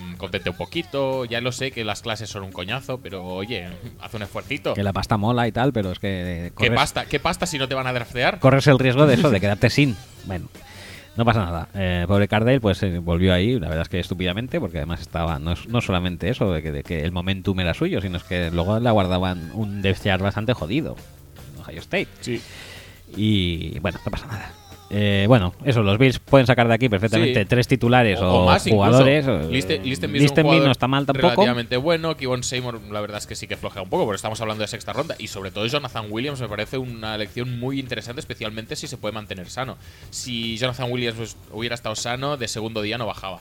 Speaker 2: Mm, Contente un poquito, ya lo sé que las clases son un coñazo, pero oye, haz un esfuercito.
Speaker 1: Que la pasta mola y tal, pero es que.
Speaker 2: ¿Qué
Speaker 1: corres-
Speaker 2: pasta, ¿Qué pasta si no te van a draftear?
Speaker 1: corres el riesgo de eso, de quedarte sin. Bueno. No pasa nada. Eh, pobre Cardale, pues eh, volvió ahí, la verdad es que estúpidamente, porque además estaba, no, es- no solamente eso, de que, de que el momentum era suyo, sino es que luego le aguardaban un depth bastante jodido. en Ohio State.
Speaker 2: Sí.
Speaker 1: Y bueno, no pasa nada. Eh, bueno, eso, los Bills pueden sacar de aquí perfectamente
Speaker 2: Sí.
Speaker 1: tres titulares o,
Speaker 2: O, o más incluso.
Speaker 1: jugadores. o-
Speaker 2: Liste- Listenby
Speaker 1: no está mal tampoco.
Speaker 2: Relativamente bueno. Kevon Seymour, la verdad es que sí que flojea un poco, porque estamos hablando de sexta ronda. Y sobre todo Jonathan Williams me parece una elección muy interesante, especialmente si se puede mantener sano. Si Jonathan Williams pues, hubiera estado sano, de segundo día no bajaba.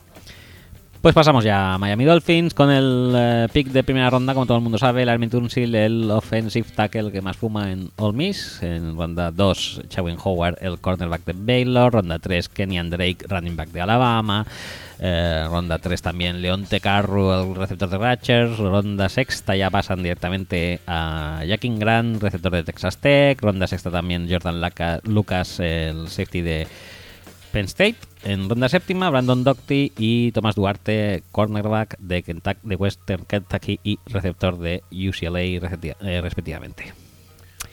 Speaker 1: Pues pasamos ya a Miami Dolphins con el eh, pick de primera ronda, como todo el mundo sabe, Larry Tunsil, el offensive tackle que más fuma en All Miss. En ronda 2, Chawin Howard, el cornerback de Baylor. Ronda 3, Kenyan Drake, running back de Alabama. Eh, ronda 3 también Leonte Carru, el receptor de Ratchers. Ronda sexta ya pasan directamente a Jackin Grant, receptor de Texas Tech. Ronda sexta también Jordan Laca- Lucas, el safety de Penn State. En ronda séptima, Brandon Docty y Tomás Duarte, cornerback de, Kentucky, de Western Kentucky y receptor de UCLA, eh, respectivamente.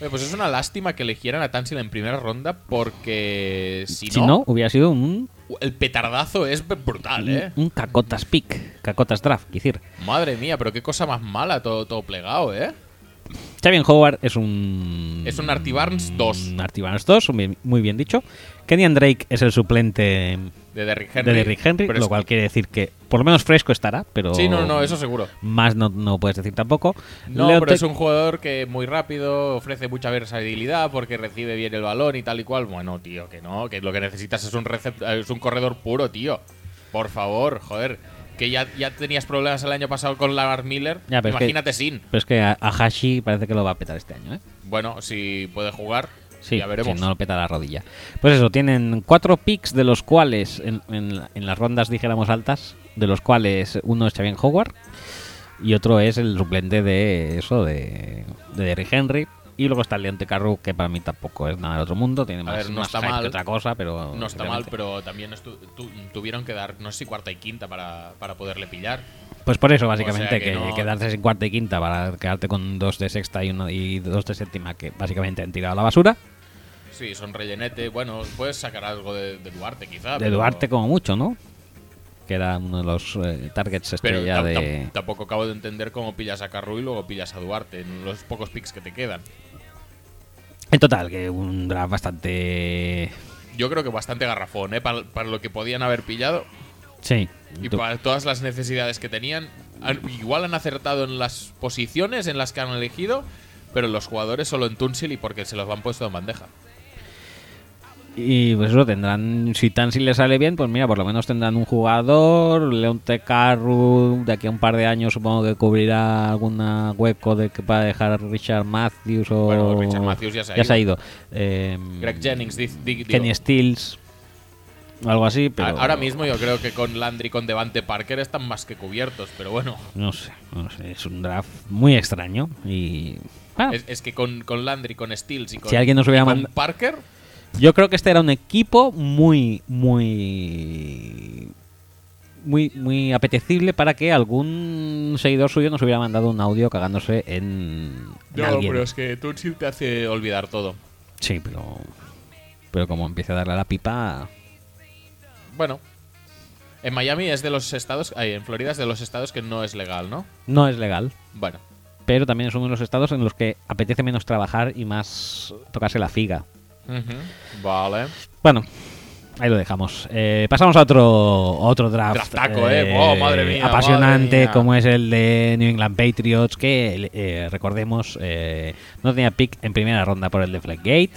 Speaker 2: Oye, pues es una lástima que eligieran a Tansil en primera ronda, porque si,
Speaker 1: Si no, hubiera sido un,
Speaker 2: el petardazo es brutal, ¿eh?
Speaker 1: un cacotas pick, cacotas draft, decir.
Speaker 2: Madre mía, pero qué cosa más mala, todo, todo plegado, ¿eh?
Speaker 1: Xavier Howard es un...
Speaker 2: Es un Artie Barnes 2.
Speaker 1: Un Artie Barnes 2, muy bien- dicho. Kenyan Drake es el suplente
Speaker 2: De Derrick Henry.
Speaker 1: de Derrick Henry, lo cual quiere decir que por lo menos fresco estará, pero...
Speaker 2: Sí, no, no, eso seguro.
Speaker 1: Más no, no puedes decir tampoco.
Speaker 2: No, pero es un jugador que muy rápido, ofrece mucha versatilidad porque recibe bien el balón y tal y cual. Bueno, tío, que no, que lo que necesitas es un, es un corredor puro, tío. Por favor, joder. Que ya, ya tenías problemas el año pasado con Lamar Miller.
Speaker 1: Ya, pero es que-
Speaker 2: Imagínate sin.
Speaker 1: Pero es que a, a Hashi parece que lo va a petar este año, ¿eh?
Speaker 2: Bueno, si puede jugar,
Speaker 1: Sí,
Speaker 2: ya veremos.
Speaker 1: si no lo peta la rodilla. Pues eso, tienen cuatro picks de los cuales, en, en en las rondas dijéramos altas, de los cuales uno es Xavier Howard y otro es el suplente de eso, de, de Derrick Henry. Y luego está el Leonte Carru, que para mí tampoco es nada del otro mundo, tiene más,
Speaker 2: ver, no
Speaker 1: más
Speaker 2: está
Speaker 1: hype
Speaker 2: mal.
Speaker 1: que otra cosa, pero...
Speaker 2: No está mal, pero también tu- tuvieron que dar, no sé si cuarta y quinta para, para poderle pillar.
Speaker 1: Pues por eso, básicamente,
Speaker 2: sea que
Speaker 1: que,
Speaker 2: no-
Speaker 1: quedarse sin cuarta y quinta para quedarte con dos de sexta y, uno, y dos de séptima, que básicamente han tirado a la basura.
Speaker 2: Sí, son rellenete. Bueno, puedes sacar algo de, de Duarte, quizá.
Speaker 1: De
Speaker 2: pero-
Speaker 1: Duarte como mucho, ¿no? Que era uno de los eh, targets
Speaker 2: Pero
Speaker 1: estrella
Speaker 2: tam-
Speaker 1: de...
Speaker 2: tampoco acabo de entender cómo pillas a Carru y luego pillas a Duarte en los pocos picks que te quedan.
Speaker 1: En total, que un draft bastante...
Speaker 2: Yo creo que bastante garrafón, ¿eh? Para, para lo que podían haber pillado
Speaker 1: Sí.
Speaker 2: y para todas las necesidades que tenían. Igual han acertado en las posiciones en las que han elegido, pero los jugadores solo en Tunsil y porque se los han puesto en bandeja.
Speaker 1: Y pues eso tendrán, si tan si le sale bien, pues mira, por lo menos tendrán un jugador, Leonte Carru, de aquí a un par de años supongo que cubrirá algún hueco de que para dejar Richard Matthews o...
Speaker 2: Bueno, Richard Matthews ya se ha ido.
Speaker 1: Eh,
Speaker 2: Greg Jennings, di- di-
Speaker 1: Kenny Stills, algo así, pero...
Speaker 2: ahora mismo yo creo que con Landry y con Devante Parker están más que cubiertos, pero bueno.
Speaker 1: No sé, no sé, es un draft muy extraño y... bueno,
Speaker 2: Es, es que con, con Landry, con Stills y con,
Speaker 1: Si alguien nos hubiera
Speaker 2: y con Parker,
Speaker 1: Yo creo que este era un equipo muy, muy, muy, muy apetecible para que algún seguidor suyo nos hubiera mandado un audio cagándose en, en
Speaker 2: No,
Speaker 1: alguien.
Speaker 2: pero es que Tunsil te hace olvidar todo.
Speaker 1: Sí, pero, pero como empieza a darle a la pipa,
Speaker 2: Bueno, en Miami es de los estados, ay, en Florida es de los estados que no es legal, ¿no?
Speaker 1: no es legal.
Speaker 2: Bueno,
Speaker 1: Pero también es uno de los estados en los que apetece menos trabajar y más tocarse la figa.
Speaker 2: Vale.
Speaker 1: Bueno, ahí lo dejamos. Eh, pasamos a otro otro draft.
Speaker 2: Draftaco, ¿eh? Oh, madre mía,
Speaker 1: Apasionante,
Speaker 2: madre mía.
Speaker 1: como es el de New England Patriots, que eh, recordemos, eh, no tenía pick en primera ronda por el de Flaggate.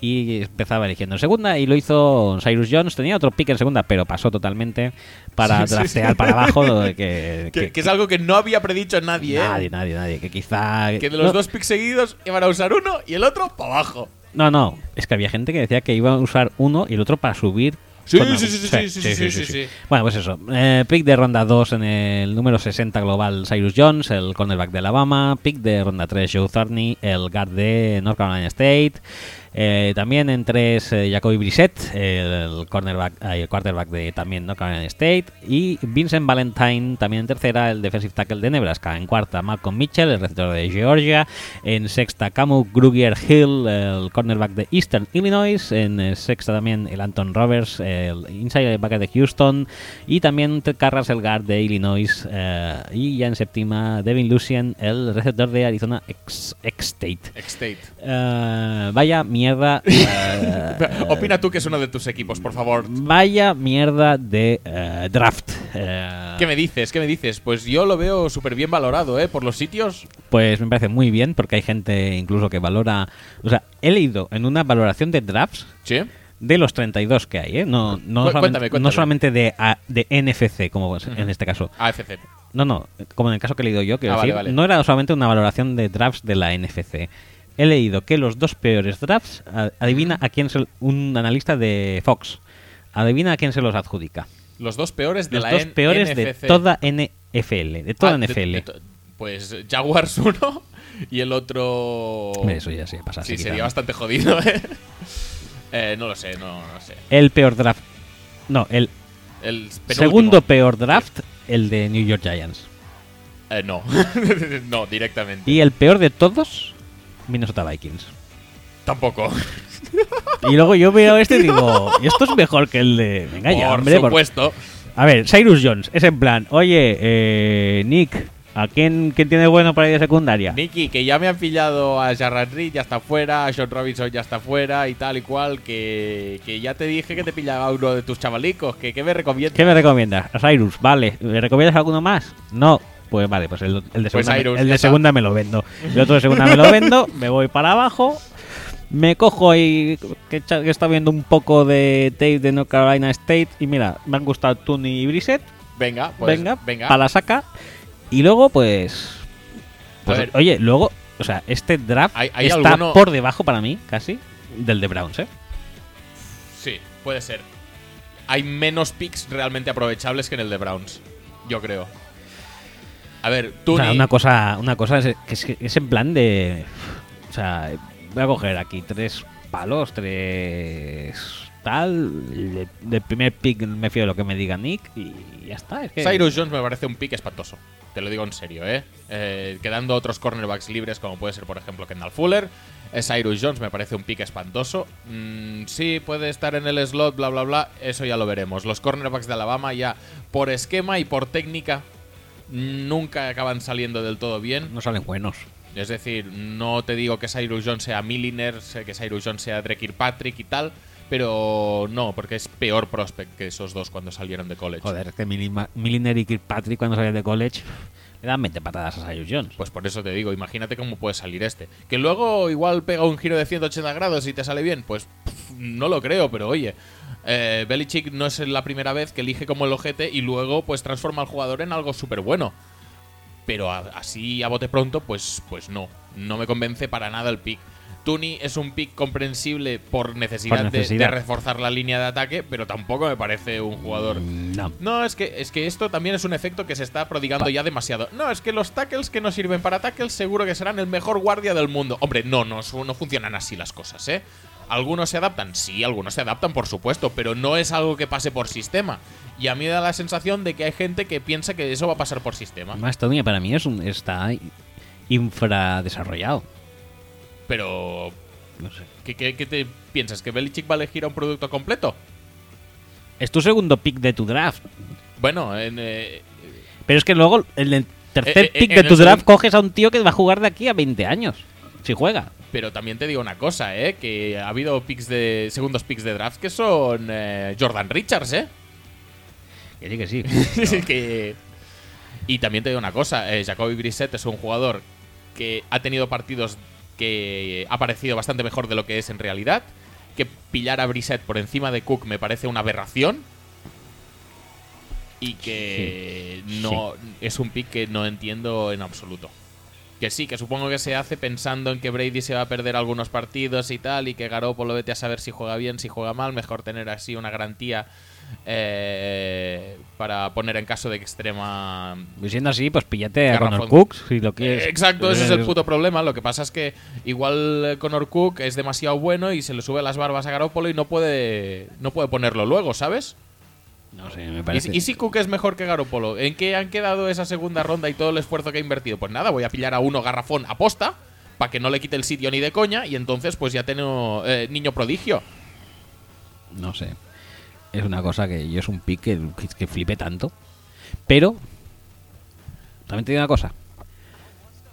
Speaker 1: Y empezaba eligiendo en segunda y lo hizo Cyrus Jones. Tenía otro pick en segunda, pero pasó totalmente para
Speaker 2: Sí, sí,
Speaker 1: draftear
Speaker 2: sí.
Speaker 1: para abajo. que,
Speaker 2: Que,
Speaker 1: que-
Speaker 2: que es algo que no había predicho nadie, ¿eh?
Speaker 1: nadie, nadie, nadie. Que quizá.
Speaker 2: Que de los
Speaker 1: no,
Speaker 2: dos picks seguidos iban a usar uno y el otro para abajo.
Speaker 1: No, no. Es que había gente que decía que iba a usar uno y el otro para subir.
Speaker 2: Sí,
Speaker 1: con
Speaker 2: sí,
Speaker 1: algo.
Speaker 2: sí, sí, sí, sí, sí, sí, sí.
Speaker 1: Bueno, pues eso. Eh, pick de ronda 2 en el número 60 global Cyrus Jones, el cornerback de Alabama. Pick de ronda 3 Joe Thorney, el guard de North Carolina State. Eh, también en 3 Jacoby Brissett, el cornerback, ay, el quarterback de también North Carolina State. Y Vincent Valentine, también en tercera, el defensive tackle de Nebraska. En cuarta, Malcolm Mitchell, el receptor de Georgia. En sexta, Camu Grugier Hill, el cornerback de Eastern Illinois. En eh, sexta también el Anton Roberts, el inside linebacker de Houston y también Ted Carras, el guard de Illinois eh, y ya en séptima Devin Lucien, el receptor de Arizona.
Speaker 2: X-State.
Speaker 1: Eh, vaya mierda. eh,
Speaker 2: Opina tú que es uno de tus equipos, por favor.
Speaker 1: Vaya mierda de eh, draft. Eh,
Speaker 2: ¿Qué me dices? ¿Qué me dices? Pues yo lo veo súper bien valorado, ¿eh? Por los sitios.
Speaker 1: Pues me parece muy bien porque hay gente incluso que valora... O sea, he leído en una valoración de drafts
Speaker 2: Sí.
Speaker 1: de los 32 que hay, ¿eh? No, no,
Speaker 2: Cu-
Speaker 1: solamente,
Speaker 2: cuéntame, cuéntame.
Speaker 1: no solamente de, A- de NFC, como en este caso.
Speaker 2: AFC.
Speaker 1: No, no, como en el caso que he leído yo, quiero
Speaker 2: Ah, vale,
Speaker 1: decir,
Speaker 2: vale.
Speaker 1: no era solamente una valoración de drafts de la NFC. He leído que los dos peores drafts, adivina a quién se, un analista de Fox, adivina a quién se los adjudica.
Speaker 2: Los dos peores de
Speaker 1: Los
Speaker 2: la
Speaker 1: dos
Speaker 2: N-
Speaker 1: peores de toda NFL, de toda
Speaker 2: Ah,
Speaker 1: NFL.
Speaker 2: de to- pues Jaguars uno y el otro.
Speaker 1: Eso ya sí pasa.
Speaker 2: Sí, sería bastante jodido, ¿eh? Eh, No lo sé, no, no sé.
Speaker 1: El peor draft. No, el
Speaker 2: El
Speaker 1: segundo peor draft, el de New York Giants.
Speaker 2: Eh, no. no, directamente.
Speaker 1: Y el peor de todos, Minnesota Vikings.
Speaker 2: Tampoco.
Speaker 1: Y luego yo veo este y digo, ¿y esto es mejor que el de. Venga ya,
Speaker 2: Por
Speaker 1: hombre. por-
Speaker 2: supuesto.
Speaker 1: A ver, Cyrus Jones, es en plan, oye, eh, Nick, ¿a quién, quién tiene bueno para ir de secundaria?
Speaker 2: Nicky, que ya me han pillado a Jarrett Reed, ya está fuera, a Sean Robinson ya está fuera y tal y cual, que, que ya te dije que te pillaba uno de tus chavalicos, que, que me recomiendas.
Speaker 1: ¿Qué me recomiendas? A Cyrus, vale. ¿Me recomiendas alguno más? No. Pues vale, pues el, el de,
Speaker 2: Pues
Speaker 1: segunda, me-
Speaker 2: Cyrus,
Speaker 1: el
Speaker 2: ya
Speaker 1: de
Speaker 2: está.
Speaker 1: segunda me lo vendo. El otro de segunda me lo vendo, me voy para abajo, me cojo y que, está viendo un poco de tape de North Carolina State y mira, me han gustado Tuni y Brissett,
Speaker 2: Venga, pues
Speaker 1: venga,
Speaker 2: venga.
Speaker 1: para la saca. Y luego pues... pues,
Speaker 2: ver.
Speaker 1: oye, luego, o sea, este draft
Speaker 2: ¿Hay- hay
Speaker 1: está
Speaker 2: alguno-
Speaker 1: por debajo para mí, casi, del de Browns, ¿eh?
Speaker 2: Sí, puede ser. Hay menos picks realmente aprovechables que en el de Browns, yo creo. A ver, tú
Speaker 1: O sea, una cosa, una cosa es, que es, que es en plan de. O sea, voy a coger aquí tres palos, tres. Tal. De, del primer pick me fío de lo que me diga Nick y ya está. Es que,
Speaker 2: Cyrus Jones me parece un pick espantoso. Te lo digo en serio, ¿eh? Eh, Quedando otros cornerbacks libres, como puede ser, por ejemplo, Kendall Fuller. eh, Cyrus Jones me parece un pick espantoso. Mm, sí, puede estar en el slot, bla, bla, bla. Eso ya lo veremos. Los cornerbacks de Alabama ya, por esquema y por técnica, nunca acaban saliendo del todo bien.
Speaker 1: No salen buenos.
Speaker 2: Es decir, no te digo que Cyrus Jones sea Milliner, que Cyrus Jones sea Drake Kirkpatrick y tal, pero no, porque es peor prospect que esos dos cuando salieron de college.
Speaker 1: Joder, que Milli- Milliner y Kirkpatrick cuando salían de college le dan 20 patadas a Cyrus Jones.
Speaker 2: Pues por eso te digo, imagínate cómo puede salir este. Que luego igual pega un giro de 180 grados y te sale bien, pues pff, no lo creo, pero oye. Eh, Belichick no es la primera vez que elige como el ojete y luego pues transforma al jugador en algo súper bueno. Pero a- así a bote pronto, pues, pues no. No me convence para nada el pick. Tuni es un pick comprensible por necesidad,
Speaker 1: Por
Speaker 2: de- reforzar la línea de ataque, pero tampoco me parece un jugador
Speaker 1: Mm, No.
Speaker 2: no, es que, es que esto también es un efecto que se está prodigando ya demasiado. No, es que los tackles que no sirven para tackles seguro que serán el mejor guardia del mundo. Hombre, no, no, no funcionan así las cosas, ¿eh? ¿Algunos se adaptan? Sí, algunos se adaptan, por supuesto, pero no es algo que pase por sistema. Y a mí me da la sensación de que hay gente que piensa que eso va a pasar por sistema.
Speaker 1: Más Tony para mí es un, está infradesarrollado.
Speaker 2: Pero,
Speaker 1: No sé.
Speaker 2: ¿qué, qué, qué te piensas? ¿Que Belichick va a elegir a un producto completo?
Speaker 1: Es tu segundo pick de tu draft.
Speaker 2: Bueno, en, eh,
Speaker 1: Pero es que luego, en el tercer
Speaker 2: Eh, eh,
Speaker 1: pick de tu draft, coges a un tío que va a jugar de aquí a 20 años. Si juega.
Speaker 2: Pero también te digo una cosa, ¿eh? Que ha habido picks de segundos picks de draft que son eh, Jordan Richards, ¿eh?
Speaker 1: Que sí, que sí.
Speaker 2: que... Y también te digo una cosa, eh, Jacoby Brissett es un jugador que ha tenido partidos que ha parecido bastante mejor de lo que es en realidad. Que pillar a Brissett por encima de Cook me parece una aberración. Y que
Speaker 1: Sí.
Speaker 2: no es un pick que no entiendo en absoluto. Que sí, que supongo que se hace pensando en que Brady se va a perder algunos partidos y tal, y que Garoppolo vete a saber si juega bien, si juega mal, mejor tener así una garantía eh, para poner en caso de extrema...
Speaker 1: Y siendo así, pues píllate a. Connor Cooks si lo quieres.
Speaker 2: Exacto, ese es el puto problema. Lo que pasa es que igual eh, Connor Cook es demasiado bueno y se le sube las barbas a Garoppolo y no puede, no puede ponerlo luego, ¿sabes?
Speaker 1: No sé, me
Speaker 2: ¿Y,
Speaker 1: parece.
Speaker 2: si- y si Cook es mejor que Garoppolo? ¿En qué han quedado esa segunda ronda y todo el esfuerzo que ha invertido? Pues nada, voy a pillar a uno garrafón a posta para que no le quite el sitio ni de coña y entonces pues ya tengo eh, niño prodigio.
Speaker 1: No sé. es una cosa que yo es un pick que, que flipé tanto. Pero, también te digo una cosa.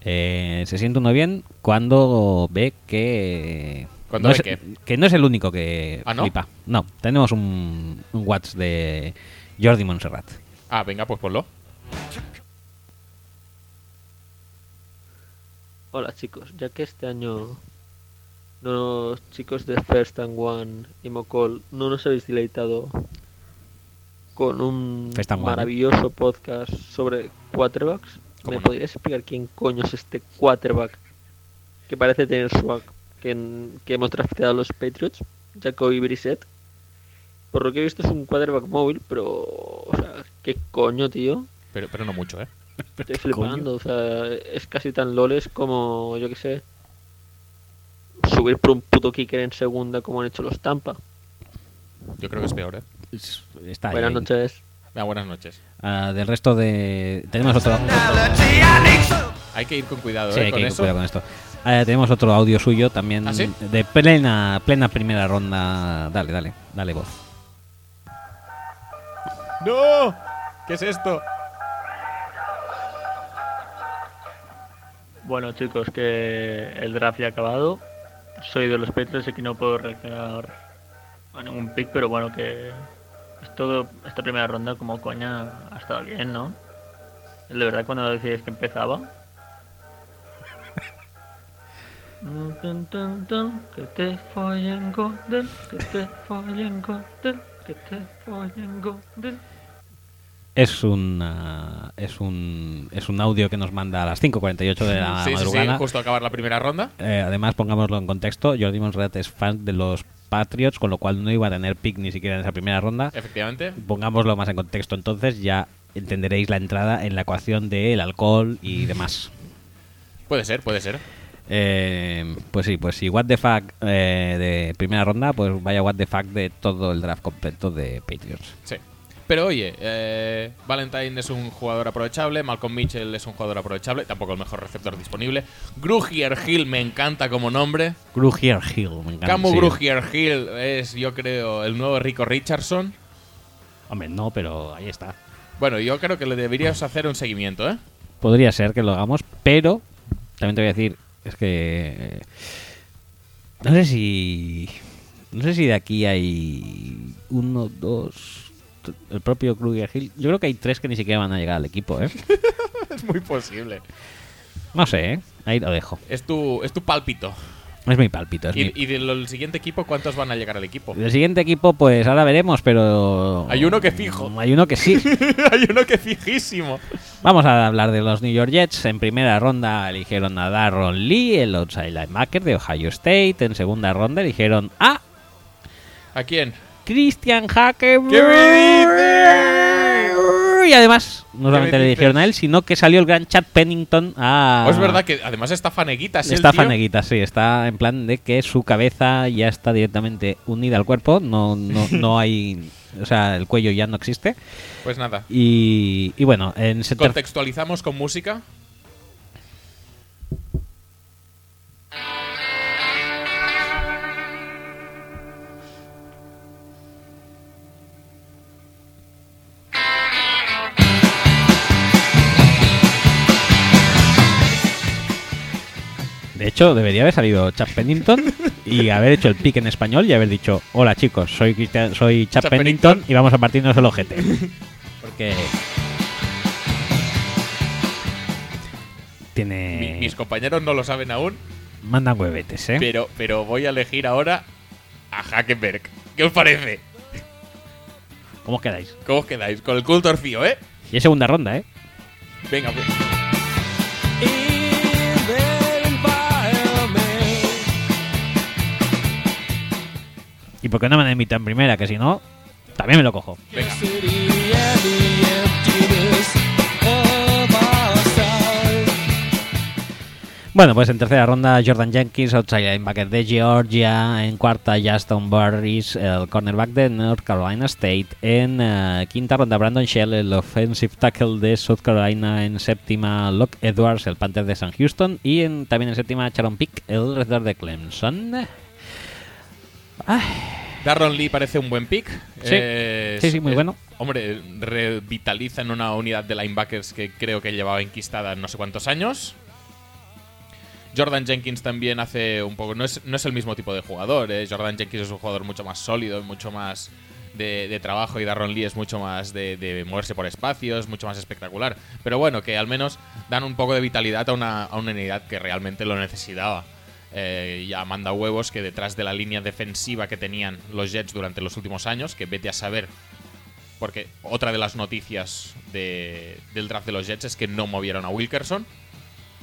Speaker 1: Eh, se siente uno bien cuando ve que...
Speaker 2: ¿Cuando
Speaker 1: no es,
Speaker 2: qué?
Speaker 1: que no es el único que
Speaker 2: ¿Ah, no?
Speaker 1: flipa. No, tenemos un, un Watts de Jordi Montserrat.
Speaker 2: Ah, venga, pues ponlo.
Speaker 7: Hola chicos, ya que este año los chicos de First and One y Mocol no nos habéis deleitado con un maravilloso podcast sobre quarterbacks,
Speaker 2: ¿Cómo
Speaker 7: ¿me
Speaker 2: no?
Speaker 7: podrías explicar quién coño es este quarterback que parece tener swag que, que hemos drafteado a los Patriots? Jacoby Brissett. Por lo que he visto es un quarterback móvil, pero... O sea, ¿qué coño, tío?
Speaker 2: Pero, pero no mucho, ¿eh?
Speaker 7: Estoy flipando, o sea, es casi tan loles como, yo que sé, subir por un puto kicker en segunda como han hecho los Tampa.
Speaker 2: Yo creo que es peor, ¿eh?
Speaker 1: Es- Está ahí,
Speaker 7: Buenas
Speaker 1: ahí.
Speaker 7: noches.
Speaker 2: Ah, buenas noches.
Speaker 1: Ah, del resto de... Tenemos otro...
Speaker 2: Hay que ir con cuidado,
Speaker 1: Sí,
Speaker 2: ¿eh?
Speaker 1: hay que
Speaker 2: Con
Speaker 1: ir con cuidado con esto. Eh, tenemos otro audio suyo también
Speaker 2: ¿Ah, sí?
Speaker 1: de plena plena primera ronda. Dale, dale, dale voz.
Speaker 2: ¡No! ¿Qué es esto?
Speaker 8: Bueno chicos, que el draft ya ha acabado. Soy de los Patriots y que no puedo reaccionar a ningún pick, pero bueno, que es todo esta primera ronda como coña ha estado bien, ¿no? De verdad cuando decíais que empezaba. Que te follen Godel, que te follen Godel, que te follen Godel.
Speaker 1: Es un ah, es un es un audio que nos manda a las 5:48 de la
Speaker 2: sí, sí, sí,
Speaker 1: madrugada.
Speaker 2: justo a acabar la primera ronda.
Speaker 1: Eh, además, pongámoslo en contexto, Jordi Monserrat es fan de los Patriots, con lo cual no iba a tener pick ni siquiera en esa primera ronda.
Speaker 2: Efectivamente.
Speaker 1: Pongámoslo más en contexto, entonces ya entenderéis la entrada en la ecuación del alcohol y demás.
Speaker 2: Puede ser, puede ser.
Speaker 1: Eh, pues sí, pues sí, What the Fuck eh, de primera ronda, pues vaya What the Fuck de todo el draft completo de Patriots.
Speaker 2: Sí. Pero oye, eh, Valentine es un jugador aprovechable, Malcolm Mitchell es un jugador aprovechable, tampoco el mejor receptor disponible. Grugier Hill me encanta como nombre.
Speaker 1: Grugier Hill, me encanta.
Speaker 2: Camu
Speaker 1: sí.
Speaker 2: Grugier Hill es, yo creo, el nuevo Rico Richardson.
Speaker 1: Hombre, no, pero ahí está.
Speaker 2: Bueno, yo creo que le deberías hacer un seguimiento, ¿eh?
Speaker 1: Podría ser que lo hagamos, pero también te voy a decir, es que eh, no sé si no sé si de aquí hay uno, dos, el propio Kruger Hill. Yo creo que hay tres que ni siquiera van a llegar al equipo, ¿eh?
Speaker 2: Es muy posible.
Speaker 1: No sé, ¿eh? Ahí lo dejo.
Speaker 2: Es tu, es tu pálpito.
Speaker 1: Es mi palpito. Es
Speaker 2: Y,
Speaker 1: mi-
Speaker 2: y del siguiente equipo, ¿cuántos van a llegar al equipo?
Speaker 1: Del siguiente equipo, pues ahora veremos, pero...
Speaker 2: Hay uno que fijo.
Speaker 1: Hay uno que sí.
Speaker 2: Hay uno que fijísimo.
Speaker 1: Vamos a hablar de los New York Jets. En primera ronda eligieron a Darron Lee, el outside linebacker de Ohio State. En segunda ronda eligieron a
Speaker 2: ¿A quién?
Speaker 1: Christian Hacker.
Speaker 2: ¿Qué me
Speaker 1: Y además, no solamente
Speaker 2: me
Speaker 1: le eligieron a él, sino que salió el gran Chad Pennington a...
Speaker 2: Oh, es verdad que además está faneguitas. el
Speaker 1: Está
Speaker 2: tío.
Speaker 1: faneguita, sí, está en plan de que su cabeza ya está directamente unida al cuerpo, no, no, no hay, o sea, el cuello ya no existe.
Speaker 2: Pues nada.
Speaker 1: Y, y bueno, en
Speaker 2: Contextualizamos con música.
Speaker 1: De hecho, debería haber salido Chad Pennington y haber hecho el pick en español y haber dicho, hola chicos, soy Cristian, soy Chad Pennington,
Speaker 2: Pennington.
Speaker 1: y vamos a partirnos el ojete. Porque tiene
Speaker 2: Mi- mis compañeros no lo saben aún,
Speaker 1: mandan huevetes, ¿eh?
Speaker 2: pero, pero voy a elegir ahora a Hackenberg. ¿Qué os parece?
Speaker 1: ¿Cómo quedáis?
Speaker 2: ¿Cómo os quedáis? Con el culto orfío, ¿eh?
Speaker 1: Y es segunda ronda, ¿eh?
Speaker 2: Venga, pues.
Speaker 1: ¿Y por qué no me han invitado en primera? Que si no, también me lo cojo.
Speaker 2: Venga.
Speaker 1: Bueno, pues en tercera ronda Jordan Jenkins, outside linebacker de Georgia. En cuarta Justin Burris, el cornerback de North Carolina State. En eh, quinta ronda Brandon Shell, el offensive tackle de South Carolina. En séptima Locke Edwards, el Panther de San Houston. Y en, también en séptima Sharon Pick, el receptor de Clemson. Ay,
Speaker 2: Darron Lee parece un buen pick.
Speaker 1: Sí. Sí, sí, muy
Speaker 2: es-
Speaker 1: bueno.
Speaker 2: Hombre, revitaliza en una unidad de linebackers que creo que llevaba enquistada no sé cuántos años. Jordan Jenkins también hace un poco. No es, no es el mismo tipo de jugador. ¿eh? Jordan Jenkins es un jugador mucho más sólido, mucho más de, de trabajo. Y Darron Lee es mucho más de, de moverse por espacios, mucho más espectacular. Pero bueno, que al menos dan un poco de vitalidad a una, a una unidad que realmente lo necesitaba. Eh, ya manda huevos que detrás de la línea defensiva que tenían los Jets durante los últimos años, que vete a saber. Porque otra de las noticias de- del draft de los Jets es que no movieron a Wilkerson.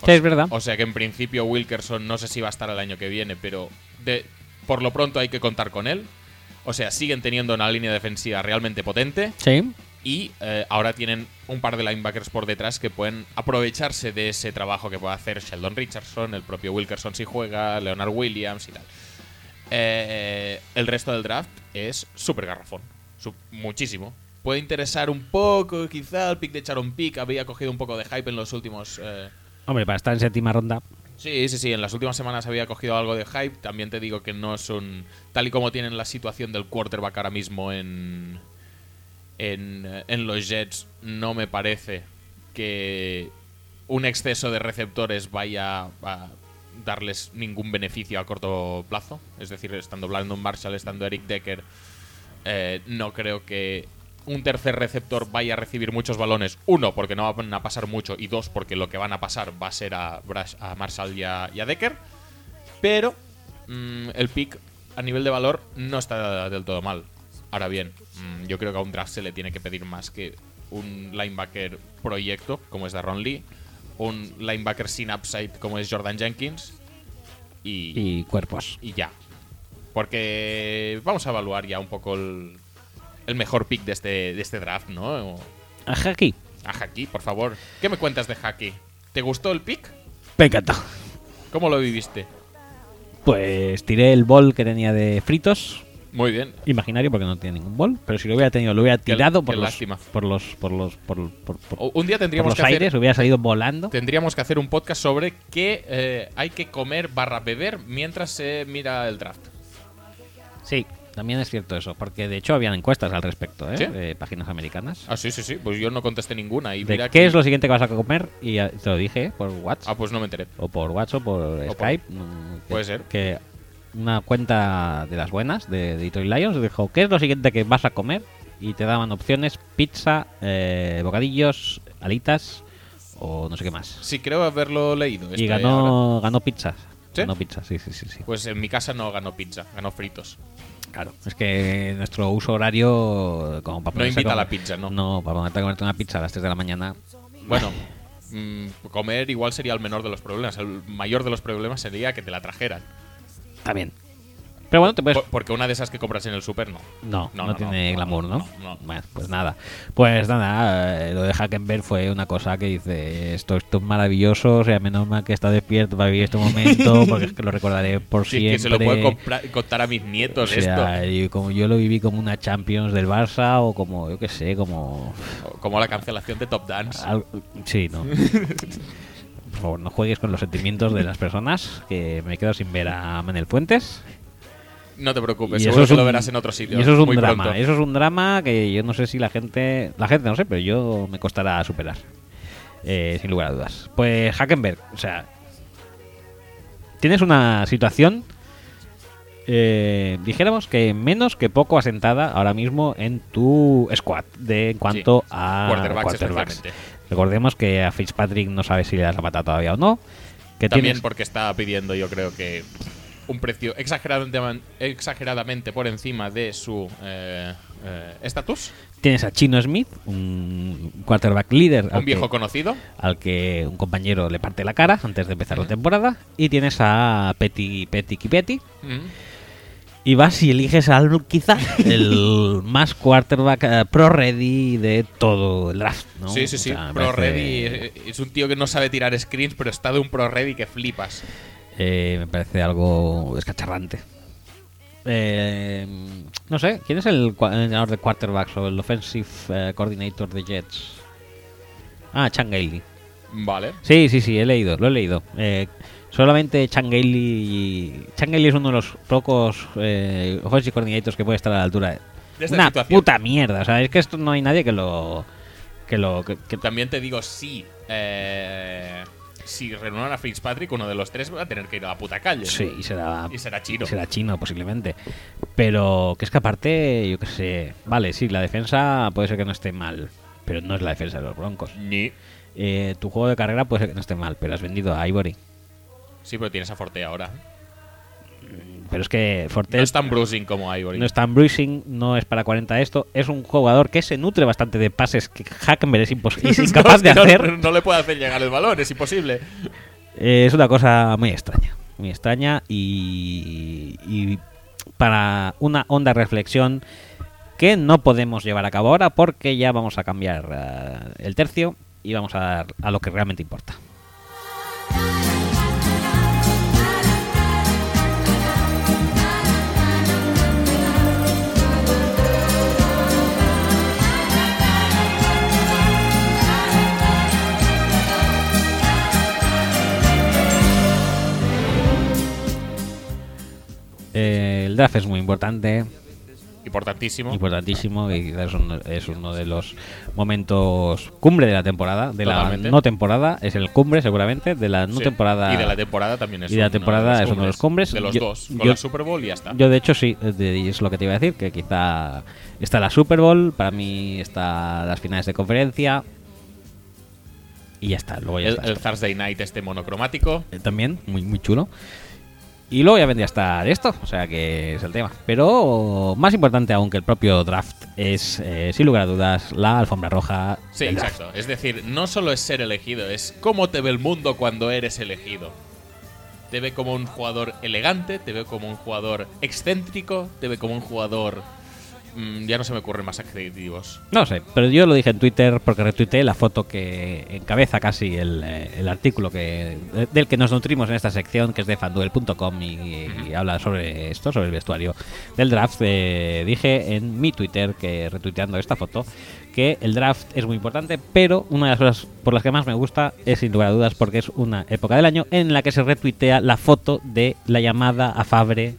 Speaker 2: O
Speaker 1: Sí, es verdad.
Speaker 2: O sea que en principio Wilkerson no sé si va a estar el año que viene, pero de, por lo pronto hay que contar con él. O sea, siguen teniendo una línea defensiva realmente potente
Speaker 1: Sí.
Speaker 2: Y eh, ahora tienen un par de linebackers por detrás que pueden aprovecharse de ese trabajo que puede hacer Sheldon Richardson, el propio Wilkerson si juega, Leonard Williams y tal. Eh, el resto del draft es súper garrafón. Su- muchísimo. Puede interesar un poco, quizá el pick de Charon Pick había cogido un poco de hype en los últimos... eh,
Speaker 1: Hombre, para estar en séptima ronda.
Speaker 2: Sí, sí, sí. En las últimas semanas había cogido algo de hype. También te digo que no son. Tal y como tienen la situación del quarterback ahora mismo en. En, los Jets, no me parece que un exceso de receptores vaya a darles ningún beneficio a corto plazo. Es decir, estando Brandon Marshall, estando Eric Decker, eh, no creo que un tercer receptor vaya a recibir muchos balones. Uno, porque no van a pasar mucho. Y dos, porque lo que van a pasar va a ser a, Marshall y a, y a Decker. Pero mm, el pick a nivel de valor no está del todo mal. Ahora bien, mm, yo creo que a un draft se le tiene que pedir más que un linebacker proyecto, como es Darron Lee, un linebacker sin upside, como es Jordan Jenkins, y,
Speaker 1: Y cuerpos.
Speaker 2: y ya. Porque vamos a evaluar ya un poco el, el mejor pick de este, de este draft, ¿no?
Speaker 1: Ajá, aquí.
Speaker 2: A Haki, por favor. ¿Qué me cuentas de Haki? ¿Te gustó el pick?
Speaker 1: Me encanta.
Speaker 2: ¿Cómo lo viviste?
Speaker 1: Pues tiré el bol que tenía de fritos.
Speaker 2: Muy bien.
Speaker 1: Imaginario porque no tiene ningún bol. Pero si lo hubiera tenido, lo hubiera tirado
Speaker 2: qué
Speaker 1: por, los,
Speaker 2: lástima.
Speaker 1: por los. Por los. Por por- por-
Speaker 2: Un día
Speaker 1: por
Speaker 2: tendríamos
Speaker 1: los
Speaker 2: que hacer,
Speaker 1: aires, hubiera salido volando.
Speaker 2: tendríamos que hacer un podcast sobre qué eh, hay que comer barra beber mientras se mira el draft.
Speaker 1: Sí, también es cierto eso. Porque de hecho habían encuestas al respecto, ¿eh?
Speaker 2: ¿Sí?
Speaker 1: De páginas americanas.
Speaker 2: Ah, sí, sí, sí. Pues yo no contesté ninguna. Y
Speaker 1: de
Speaker 2: mira
Speaker 1: qué
Speaker 2: que-
Speaker 1: es lo siguiente que vas a comer. Y ya te lo dije ¿eh? por WhatsApp.
Speaker 2: Ah, pues no me enteré.
Speaker 1: o por WhatsApp o por
Speaker 2: por-
Speaker 1: Skype. que-
Speaker 2: puede ser.
Speaker 1: Que una cuenta de las buenas de Detroit Lions dijo, ¿qué es lo siguiente que vas a comer? Y te daban opciones, pizza, eh, bocadillos, alitas o no sé qué más.
Speaker 2: Sí, creo haberlo leído.
Speaker 1: y
Speaker 2: ahora.
Speaker 1: ganó, ganó pizzas.
Speaker 2: ¿Sí?
Speaker 1: Ganó pizza, sí, sí, sí, sí.
Speaker 2: Pues en mi casa no ganó pizza, ganó fritos.
Speaker 1: Claro. Es que nuestro uso horario, como para
Speaker 2: No invita a la pizza, ¿no?
Speaker 1: No, para ponerte a comerte una pizza a las 3 de la mañana.
Speaker 2: Bueno, mm, comer igual sería el menor de los problemas. El mayor de los problemas sería que te la trajeran.
Speaker 1: Bien. Pero bueno, te puedes
Speaker 2: Por- porque una de esas que compras en el súper no.
Speaker 1: No,
Speaker 2: No,
Speaker 1: no,
Speaker 2: no,
Speaker 1: tiene
Speaker 2: no,
Speaker 1: glamour, ¿no?
Speaker 2: no, no.
Speaker 1: Bueno, pues nada. Pues nada, eh, lo de Hackenberg fue una cosa que dice, esto, esto es maravilloso, o sea, menos mal que está despierto para vivir este momento, porque es que lo recordaré por
Speaker 2: Si
Speaker 1: siempre.
Speaker 2: es que se lo puedo compra- contar a mis nietos
Speaker 1: o sea, y como yo lo viví como una Champions del Barça o como, yo qué sé, como...
Speaker 2: esto. Como la cancelación de Top Dance.
Speaker 1: al- Sí, no. Por favor, no juegues con los sentimientos de las personas, que me quedo sin ver a Manel Fuentes.
Speaker 2: No te preocupes,
Speaker 1: Y
Speaker 2: seguro
Speaker 1: eso es
Speaker 2: que lo verás en otro sitio.
Speaker 1: Y eso es un
Speaker 2: muy
Speaker 1: drama.
Speaker 2: pronto.
Speaker 1: Eso es un drama que yo no sé si la gente. La gente no sé, pero yo me costará superar. Eh, sin lugar a dudas. Pues Hackenberg, o sea. Tienes una situación. eh, dijéramos que menos que poco asentada ahora mismo en tu squad de en cuanto a
Speaker 2: Quarterbacks
Speaker 1: quarterbacks. Recordemos que a Fitzpatrick no sabe si le das la pata todavía o no. Que
Speaker 2: También
Speaker 1: tienes,
Speaker 2: porque está pidiendo, yo creo que un precio exageradamente, exageradamente por encima de su eh, eh, estatus.
Speaker 1: tienes a Chino Smith, un quarterback líder.
Speaker 2: Un viejo
Speaker 1: que-
Speaker 2: conocido.
Speaker 1: al que un compañero le parte la cara antes de empezar la temporada. Y tienes a Petty Petty Petty.
Speaker 2: Mm.
Speaker 1: Y vas y eliges al quizá el más quarterback eh, pro ready de todo el draft. ¿no?
Speaker 2: Sí, sí,
Speaker 1: O
Speaker 2: sí.
Speaker 1: sea, me
Speaker 2: pro
Speaker 1: parece-
Speaker 2: ready eh, es un tío que no sabe tirar screens, pero está de un pro ready que flipas.
Speaker 1: eh, me parece algo descacharrante. Eh, no sé, ¿quién es el entrenador de quarterbacks o el offensive eh, coordinator de Jets? Ah, Chan Gailey.
Speaker 2: Vale.
Speaker 1: Sí, sí, sí, he leído, lo he leído. Eh, Solamente Changeli. Changeli es uno de los pocos eh, offensive coordinators que puede estar a la altura.
Speaker 2: De esta
Speaker 1: Una
Speaker 2: situación.
Speaker 1: puta mierda. O sea, es que esto no hay nadie que lo. Que lo. Que, que-
Speaker 2: También te digo, sí. eh, si reúnen a Fitzpatrick, uno de los tres va a tener que ir a la puta calle.
Speaker 1: sí, y será.
Speaker 2: Y será chino.
Speaker 1: Será chino, posiblemente. Pero que es que aparte, yo qué sé. Vale, sí, la defensa puede ser que no esté mal. Pero no es la defensa de los Broncos.
Speaker 2: Ni.
Speaker 1: Eh, tu juego de carrera puede ser que no esté mal, pero has vendido a Ivory.
Speaker 2: Sí, pero tienes a Forte ahora.
Speaker 1: Pero es que Forte
Speaker 2: No es tan bruising como Ivory.
Speaker 1: no es tan bruising, no es para 40 esto. Es un jugador que se nutre bastante de pases que Hackenberg es, es
Speaker 2: No,
Speaker 1: incapaz
Speaker 2: es
Speaker 1: de
Speaker 2: no-
Speaker 1: hacer.
Speaker 2: No, le puede hacer llegar el balón, es imposible.
Speaker 1: Eh, es una cosa muy extraña. Muy extraña y, y para una honda reflexión que no podemos llevar a cabo ahora porque ya vamos a cambiar eh, el tercio y vamos a dar a lo que realmente importa. Eh, el draft es muy importante,
Speaker 2: Importantísimo.
Speaker 1: importantísimo y quizás es uno, es uno de los momentos cumbre de la temporada, de
Speaker 2: Totalmente.
Speaker 1: la no temporada, es el cumbre seguramente, de la no
Speaker 2: Sí.
Speaker 1: temporada.
Speaker 2: Y de la temporada también es
Speaker 1: y de la
Speaker 2: uno
Speaker 1: temporada es uno de los cumbres.
Speaker 2: De los
Speaker 1: Yo-
Speaker 2: dos. Con
Speaker 1: yo-
Speaker 2: la Super Bowl y ya está.
Speaker 1: Yo de hecho sí, es de- lo que te iba a decir, que quizá está la Super Bowl, para mí está las finales de conferencia y ya está, luego ya
Speaker 2: el,
Speaker 1: está.
Speaker 2: el. Thursday night este monocromático.
Speaker 1: Eh, también, muy, muy chulo. Y luego ya vendría a estar esto, o sea que es el tema. Pero más importante aún que el propio draft es, eh, sin lugar a dudas, la alfombra roja.
Speaker 2: Sí, exacto. Es decir, no solo es ser elegido, es cómo te ve el mundo cuando eres elegido. Te ve como un jugador elegante, te ve como un jugador excéntrico, te ve como un jugador... mm, ya no se me ocurren más adjetivos.
Speaker 1: No sé, pero yo lo dije en Twitter porque retuiteé la foto que encabeza casi el, eh, el artículo que de- del que nos nutrimos en esta sección, que es de fanduel.com y, y habla sobre esto, sobre el vestuario del draft. Eh, dije en mi Twitter, que retuiteando esta foto, que el draft es muy importante, pero una de las cosas por las que más me gusta es sin lugar a dudas porque es una época del año en la que se retuitea la foto de la llamada a Fabre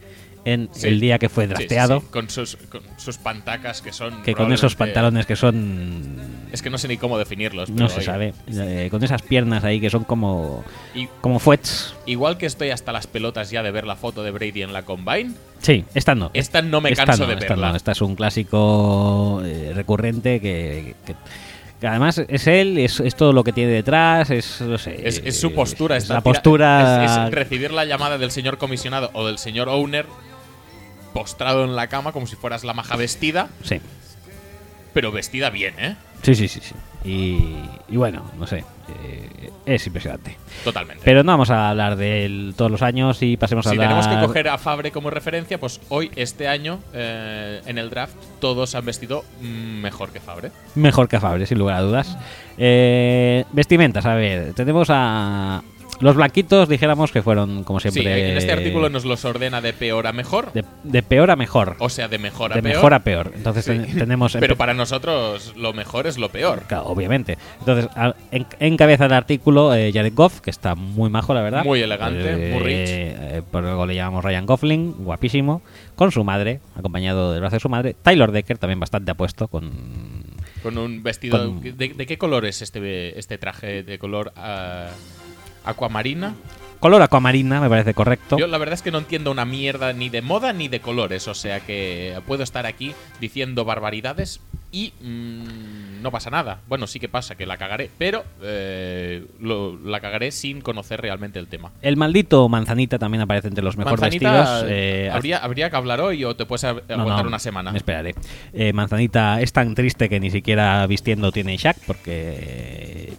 Speaker 1: en
Speaker 2: Sí.
Speaker 1: el día que fue
Speaker 2: sí,
Speaker 1: drafteado.
Speaker 2: sí, Con, sus, con sus pantacas que son...
Speaker 1: Que con esos pantalones que son
Speaker 2: Es que no sé ni cómo definirlos.
Speaker 1: no
Speaker 2: pero
Speaker 1: se
Speaker 2: oiga.
Speaker 1: sabe. Eh, con esas piernas ahí que son como
Speaker 2: Y
Speaker 1: como fuets.
Speaker 2: igual que estoy hasta las pelotas ya de ver la foto de Brady en la Combine,
Speaker 1: Sí, esta no.
Speaker 2: esta no me
Speaker 1: Esta
Speaker 2: canso
Speaker 1: no,
Speaker 2: de
Speaker 1: esta
Speaker 2: verla.
Speaker 1: no. Esta es un clásico eh, recurrente que, además es él, es, es todo lo que tiene detrás, es no sé,
Speaker 2: Es, es su postura.
Speaker 1: es la postura.
Speaker 2: Es recibir la llamada del señor comisionado o del señor owner postrado en la cama como si fueras la maja vestida,
Speaker 1: Sí,
Speaker 2: pero vestida bien, ¿eh?
Speaker 1: sí, sí, sí. sí. Y, y bueno, no sé, eh, es impresionante.
Speaker 2: Totalmente.
Speaker 1: Pero no vamos a hablar de él todos los años y pasemos a
Speaker 2: si
Speaker 1: hablar.
Speaker 2: tenemos que coger a Fabre como referencia, pues hoy, este año, eh, en el draft, todos han vestido mm, mejor que Fabre.
Speaker 1: Mejor que Fabre, sin lugar a dudas. Eh, vestimentas, a ver, tenemos a los blanquitos, dijéramos que fueron como siempre.
Speaker 2: Sí, en este artículo nos los ordena de peor a mejor,
Speaker 1: de, de peor a mejor.
Speaker 2: o sea, de mejor a
Speaker 1: de
Speaker 2: peor.
Speaker 1: mejor a peor. Entonces
Speaker 2: Sí.
Speaker 1: ten- tenemos.
Speaker 2: Pero para nosotros lo mejor es lo peor.
Speaker 1: Claro, obviamente. Entonces, a- en, encabeza el artículo eh, Jared Goff, que está muy majo, la verdad.
Speaker 2: Muy elegante, muy rich.
Speaker 1: eh, por algo le llamamos Ryan Goffling, guapísimo, con su madre, acompañado del brazo de su madre. Tyler Decker, también bastante apuesto, con
Speaker 2: Con un vestido.
Speaker 1: Con-
Speaker 2: ¿De, de qué color es este, este traje? ¿De color ah, aquamarina?
Speaker 1: color aquamarina, me parece correcto.
Speaker 2: Yo la verdad es que no entiendo una mierda ni de moda ni de colores. O sea que puedo estar aquí diciendo barbaridades y mm, no pasa nada. Bueno, sí que pasa, que la cagaré. Pero eh, lo- la cagaré sin conocer realmente el tema.
Speaker 1: El maldito manzanita también aparece entre los mejor
Speaker 2: Manzanita,
Speaker 1: vestidos. eh,
Speaker 2: ¿habría, habría que hablar hoy o te puedes
Speaker 1: No,
Speaker 2: aguantar
Speaker 1: no,
Speaker 2: una semana?
Speaker 1: Me esperaré. Eh, Manzanita es tan triste que ni siquiera vistiendo tiene Shaq porque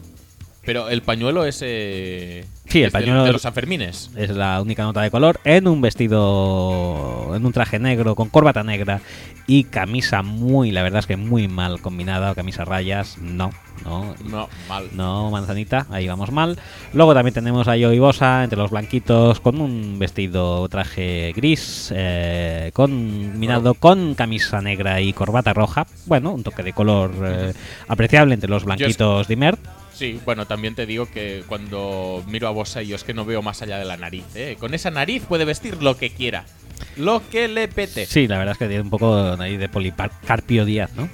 Speaker 2: Pero el pañuelo ese.
Speaker 1: Sí, el
Speaker 2: es de-
Speaker 1: pañuelo-
Speaker 2: de los Sanfermines.
Speaker 1: es la única nota de color en un vestido, en un traje negro con corbata negra y camisa muy, la verdad es que muy mal combinada, camisa rayas, no, no.
Speaker 2: No, mal.
Speaker 1: No, manzanita, ahí vamos mal. Luego también tenemos a Joey Bosa entre los blanquitos con un vestido traje gris, eh, combinado con camisa negra y corbata roja. Bueno, un toque de color eh, apreciable entre los blanquitos Dimmer.
Speaker 2: Sí, bueno, también te digo que cuando miro a Bosa yo es que no veo más allá de la nariz, ¿eh? Con esa nariz puede vestir lo que quiera. Lo que le pete.
Speaker 1: Sí, la verdad es que tiene un poco ahí de Policarpio Díaz, ¿no?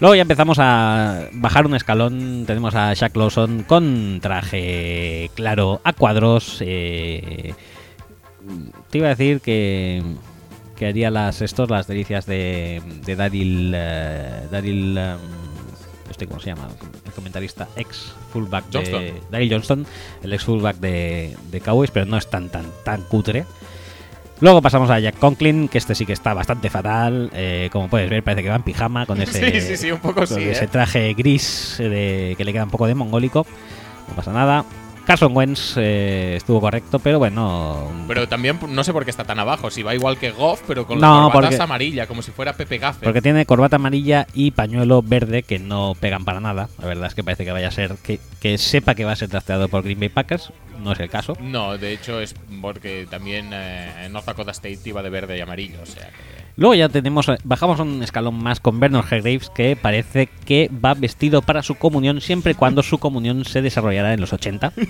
Speaker 1: Luego ya empezamos a bajar un escalón. Tenemos a Shaq Lawson con traje claro a cuadros. eh, te iba a decir que, que haría las estos las delicias de, de Daryl. eh, Daryl. em, este, ¿Cómo se llama? El comentarista ex fullback de. Daryl Johnston, el ex fullback de, de Cowboys, pero no es tan, tan, tan cutre. Luego pasamos a Jack Conklin, que este sí que está bastante fatal. eh, como puedes ver, parece que va en pijama con ese,
Speaker 2: Sí, sí, sí, un poco
Speaker 1: con
Speaker 2: sí,
Speaker 1: ese
Speaker 2: ¿eh?
Speaker 1: traje gris eh, de- que le queda un poco de mongólico. No pasa nada. Carson Wentz eh, estuvo correcto, pero bueno.
Speaker 2: Pero también no sé por qué está tan abajo. Si va igual que Goff, pero con
Speaker 1: No,
Speaker 2: corbatas
Speaker 1: porque-
Speaker 2: amarilla, como si fuera Pepe Gaffer.
Speaker 1: Porque tiene corbata amarilla y pañuelo verde que no pegan para nada. La verdad es que parece que vaya a ser. Que, que sepa que va a ser trasteado por Green Bay Packers. No es el caso.
Speaker 2: No, de hecho es porque también eh, North Dakota State iba de verde y amarillo. O sea que.
Speaker 1: Luego ya tenemos, bajamos un escalón más con Bernard Hargraves que parece que va vestido para su comunión siempre y cuando su comunión se desarrollará en los 80.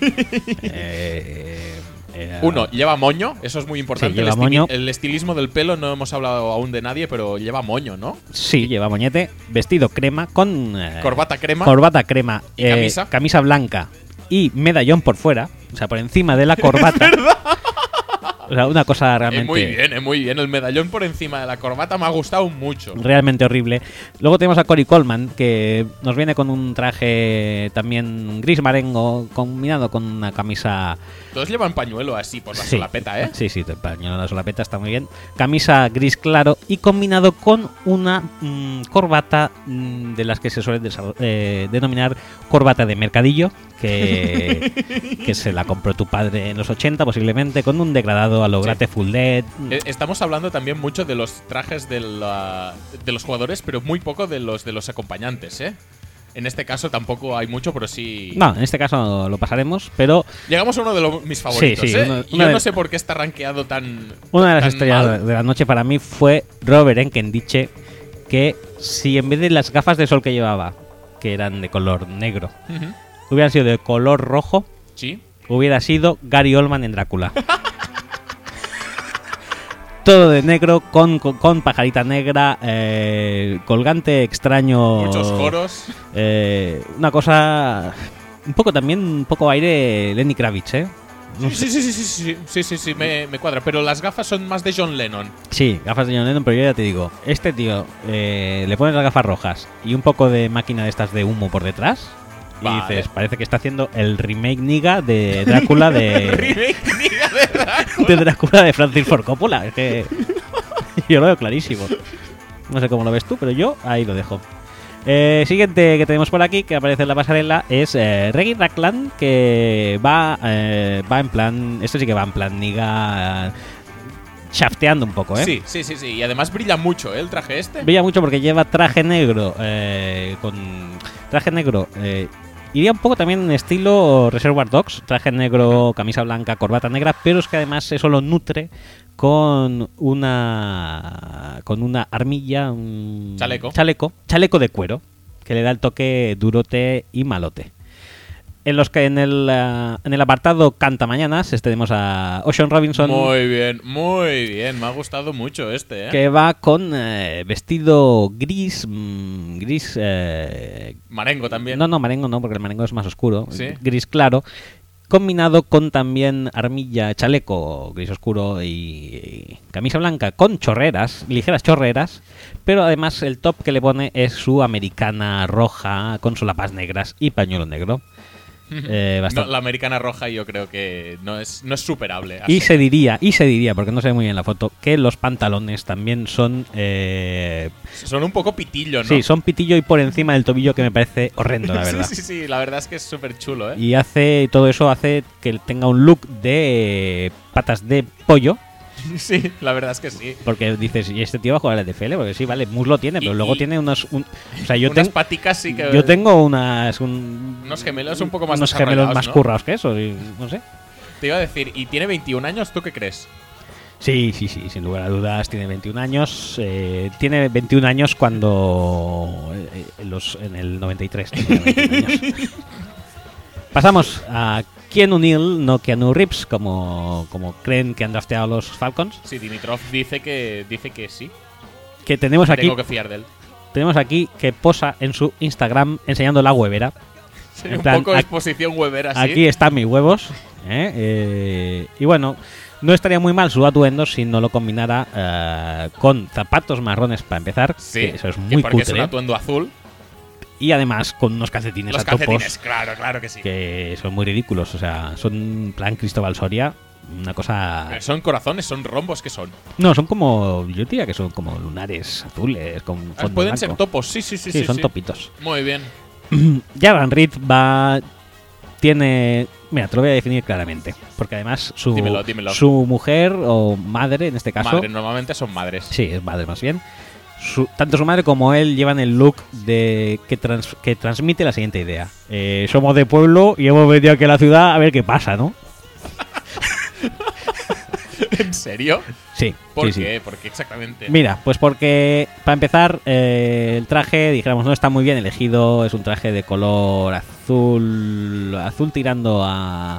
Speaker 1: Eh, eh,
Speaker 2: Uno, lleva moño, eso es muy importante.
Speaker 1: Sí, lleva
Speaker 2: el, esti-
Speaker 1: moño.
Speaker 2: el estilismo del pelo no hemos hablado aún de nadie, pero lleva moño, ¿no?
Speaker 1: Sí, lleva moñete, vestido crema con... eh,
Speaker 2: Corbata crema.
Speaker 1: Corbata crema.
Speaker 2: ¿Y
Speaker 1: eh,
Speaker 2: camisa?
Speaker 1: camisa blanca y medallón por fuera. O sea, por encima de la corbata. O sea, una cosa realmente...
Speaker 2: muy bien, eh, muy bien. El medallón por encima de la corbata me ha gustado mucho.
Speaker 1: realmente horrible. Luego tenemos a Cory Coleman, que nos viene con un traje también gris marengo, combinado con una camisa.
Speaker 2: Todos llevan pañuelo así por la
Speaker 1: Sí.
Speaker 2: solapeta, ¿eh?
Speaker 1: Sí, sí, el pañuelo de la solapeta está muy bien. Camisa gris claro y combinado con una mm, corbata mm, de las que se suele eh, denominar corbata de mercadillo, que, que se la compró tu padre en los 80 posiblemente, con un degradado a lo
Speaker 2: Sí.
Speaker 1: Grateful Dead.
Speaker 2: Eh, Estamos hablando también mucho de los trajes de, la- de los jugadores, pero muy poco de los de los acompañantes, ¿eh? En este caso tampoco hay mucho, pero sí.
Speaker 1: No, en este caso lo pasaremos, pero
Speaker 2: Llegamos a uno de los, mis favoritos,
Speaker 1: sí,
Speaker 2: ¿eh?
Speaker 1: uno-
Speaker 2: Y
Speaker 1: una
Speaker 2: Yo no sé por qué está rankeado tan.
Speaker 1: Una de las estrellas
Speaker 2: mal.
Speaker 1: de la noche para mí fue Robert Enkendiche, que si en vez de las gafas de sol que llevaba, que eran de color negro,
Speaker 2: Ujú.
Speaker 1: hubieran sido de color rojo,
Speaker 2: Sí.
Speaker 1: hubiera sido Gary Oldman en Drácula. Todo de negro, con, con, con pajarita negra, eh, colgante extraño.
Speaker 2: Muchos coros.
Speaker 1: eh, una cosa. Un poco también, un poco aire Lenny Kravitz, ¿eh? No
Speaker 2: Sí, sí, sí, sí, sí, sí, sí, sí, sí, me, me cuadra. Pero las gafas son más de John Lennon.
Speaker 1: Sí, gafas de John Lennon, pero yo ya te digo, este tío eh, le pones las gafas rojas y un poco de máquina de estas de humo por detrás y dices, parece que está haciendo el remake niga de Drácula de,
Speaker 2: Remake, niga de Drácula.
Speaker 1: de Drácula de Francis Ford Coppola. Es que yo lo veo clarísimo. No sé cómo lo ves tú, pero yo ahí lo dejo. Eh, siguiente que tenemos por aquí, que aparece en la pasarela, es eh, Reggie que va, eh, va en plan. Esto sí que va en plan niga. eh, shafteando un poco, ¿eh?
Speaker 2: Sí, sí, sí, sí. Y además brilla mucho, ¿eh? El traje este.
Speaker 1: Brilla mucho porque lleva traje negro. eh, con traje negro. eh, iría un poco también en estilo Reservoir Dogs. Traje negro, camisa blanca, corbata negra. Pero es que además eso lo nutre con una. Con una armilla. un
Speaker 2: Chaleco.
Speaker 1: Chaleco. Chaleco de cuero. Que le da el toque durote y malote. En los que en el, ah, en el apartado Canta Mañanas tenemos a Ocean Robinson.
Speaker 2: Muy bien, muy bien. Me ha gustado mucho este, ¿eh?
Speaker 1: que va con eh, vestido gris, mm, gris, eh,
Speaker 2: Marengo también.
Speaker 1: no, no, marengo no, porque el marengo es más oscuro,
Speaker 2: Sí.
Speaker 1: gris claro, combinado con también armilla, chaleco gris oscuro y, y camisa blanca con chorreras, ligeras chorreras, pero además el top que le pone es su americana roja con solapas negras y pañuelo negro. Eh,
Speaker 2: No,
Speaker 1: bastante-
Speaker 2: la americana roja yo creo que no es, no es superable.
Speaker 1: Y se diría, y se diría, porque no se ve muy bien la foto, que los pantalones también son eh,
Speaker 2: Son un poco pitillo, ¿no?
Speaker 1: Sí, son pitillo y por encima del tobillo que me parece horrendo, la verdad.
Speaker 2: sí, sí, sí. La verdad es que es súper chulo, ¿eh?
Speaker 1: Y hace todo eso hace que tenga un look de patas de pollo,
Speaker 2: Sí, la verdad es que sí.
Speaker 1: porque dices, ¿y este tío va a jugar al NFL? Porque sí, vale, muslo tiene, pero
Speaker 2: Y-
Speaker 1: luego
Speaker 2: y-
Speaker 1: tiene unos... un- o sea, yo,
Speaker 2: Unas
Speaker 1: ten-
Speaker 2: paticas sí que.
Speaker 1: yo tengo unas... un-
Speaker 2: Unos gemelos un poco más
Speaker 1: Unos gemelos más
Speaker 2: ¿no?
Speaker 1: currados que eso, y no sé.
Speaker 2: Te iba a decir, y tiene 21 años, ¿tú qué crees?
Speaker 1: Sí, sí, sí, sin lugar a dudas, tiene 21 años. eh, tiene 21 años cuando... eh, en, los, en el 93. tenía 21 años. Pasamos a Keanu Neal, no Keanu Reeves, como, como creen que han drafteado los Falcons.
Speaker 2: Sí, Dimitrov dice que dice que sí.
Speaker 1: Que tenemos aquí,
Speaker 2: Tengo que fiar de él.
Speaker 1: tenemos aquí que posa en su Instagram enseñando la huevera.
Speaker 2: Sí,
Speaker 1: En
Speaker 2: un
Speaker 1: plan,
Speaker 2: poco de exposición webera, así.
Speaker 1: Aquí están mis huevos. ¿eh? Eh, y bueno, no estaría muy mal su atuendo si no lo combinara eh, con zapatos marrones para empezar.
Speaker 2: Sí,
Speaker 1: que eso es
Speaker 2: que
Speaker 1: muy
Speaker 2: porque es un
Speaker 1: cutre.
Speaker 2: atuendo azul.
Speaker 1: Y además con unos calcetines
Speaker 2: Los
Speaker 1: a topos
Speaker 2: calcetines, claro, claro que sí.
Speaker 1: que son muy ridículos. O sea, son plan Cristóbal Soria. Una cosa.
Speaker 2: Pero son corazones, son rombos que son.
Speaker 1: No, son como. Yo diría que son como lunares azules con
Speaker 2: Ah,
Speaker 1: fondo
Speaker 2: Pueden
Speaker 1: blanco.
Speaker 2: ser topos, sí, sí, sí.
Speaker 1: Sí,
Speaker 2: sí,
Speaker 1: son
Speaker 2: sí.
Speaker 1: topitos.
Speaker 2: Muy bien.
Speaker 1: Javan Reed va. Tiene. Mira, te lo voy a definir claramente. Porque además su,
Speaker 2: Dímelo, dímelo.
Speaker 1: su mujer o madre, en este caso.
Speaker 2: Madre, normalmente son madres.
Speaker 1: Sí, es madre más bien. Su- tanto su madre como él llevan el look de que, trans- que transmite la siguiente idea. Eh, somos de pueblo y hemos venido aquí a la ciudad a ver qué pasa, ¿no?
Speaker 2: ¿En serio?
Speaker 1: Sí.
Speaker 2: ¿Por
Speaker 1: sí, sí.
Speaker 2: qué? ¿Por qué exactamente?
Speaker 1: Mira, pues porque para empezar eh, el traje, dijéramos, no está muy bien elegido. Es un traje de color azul, azul tirando a,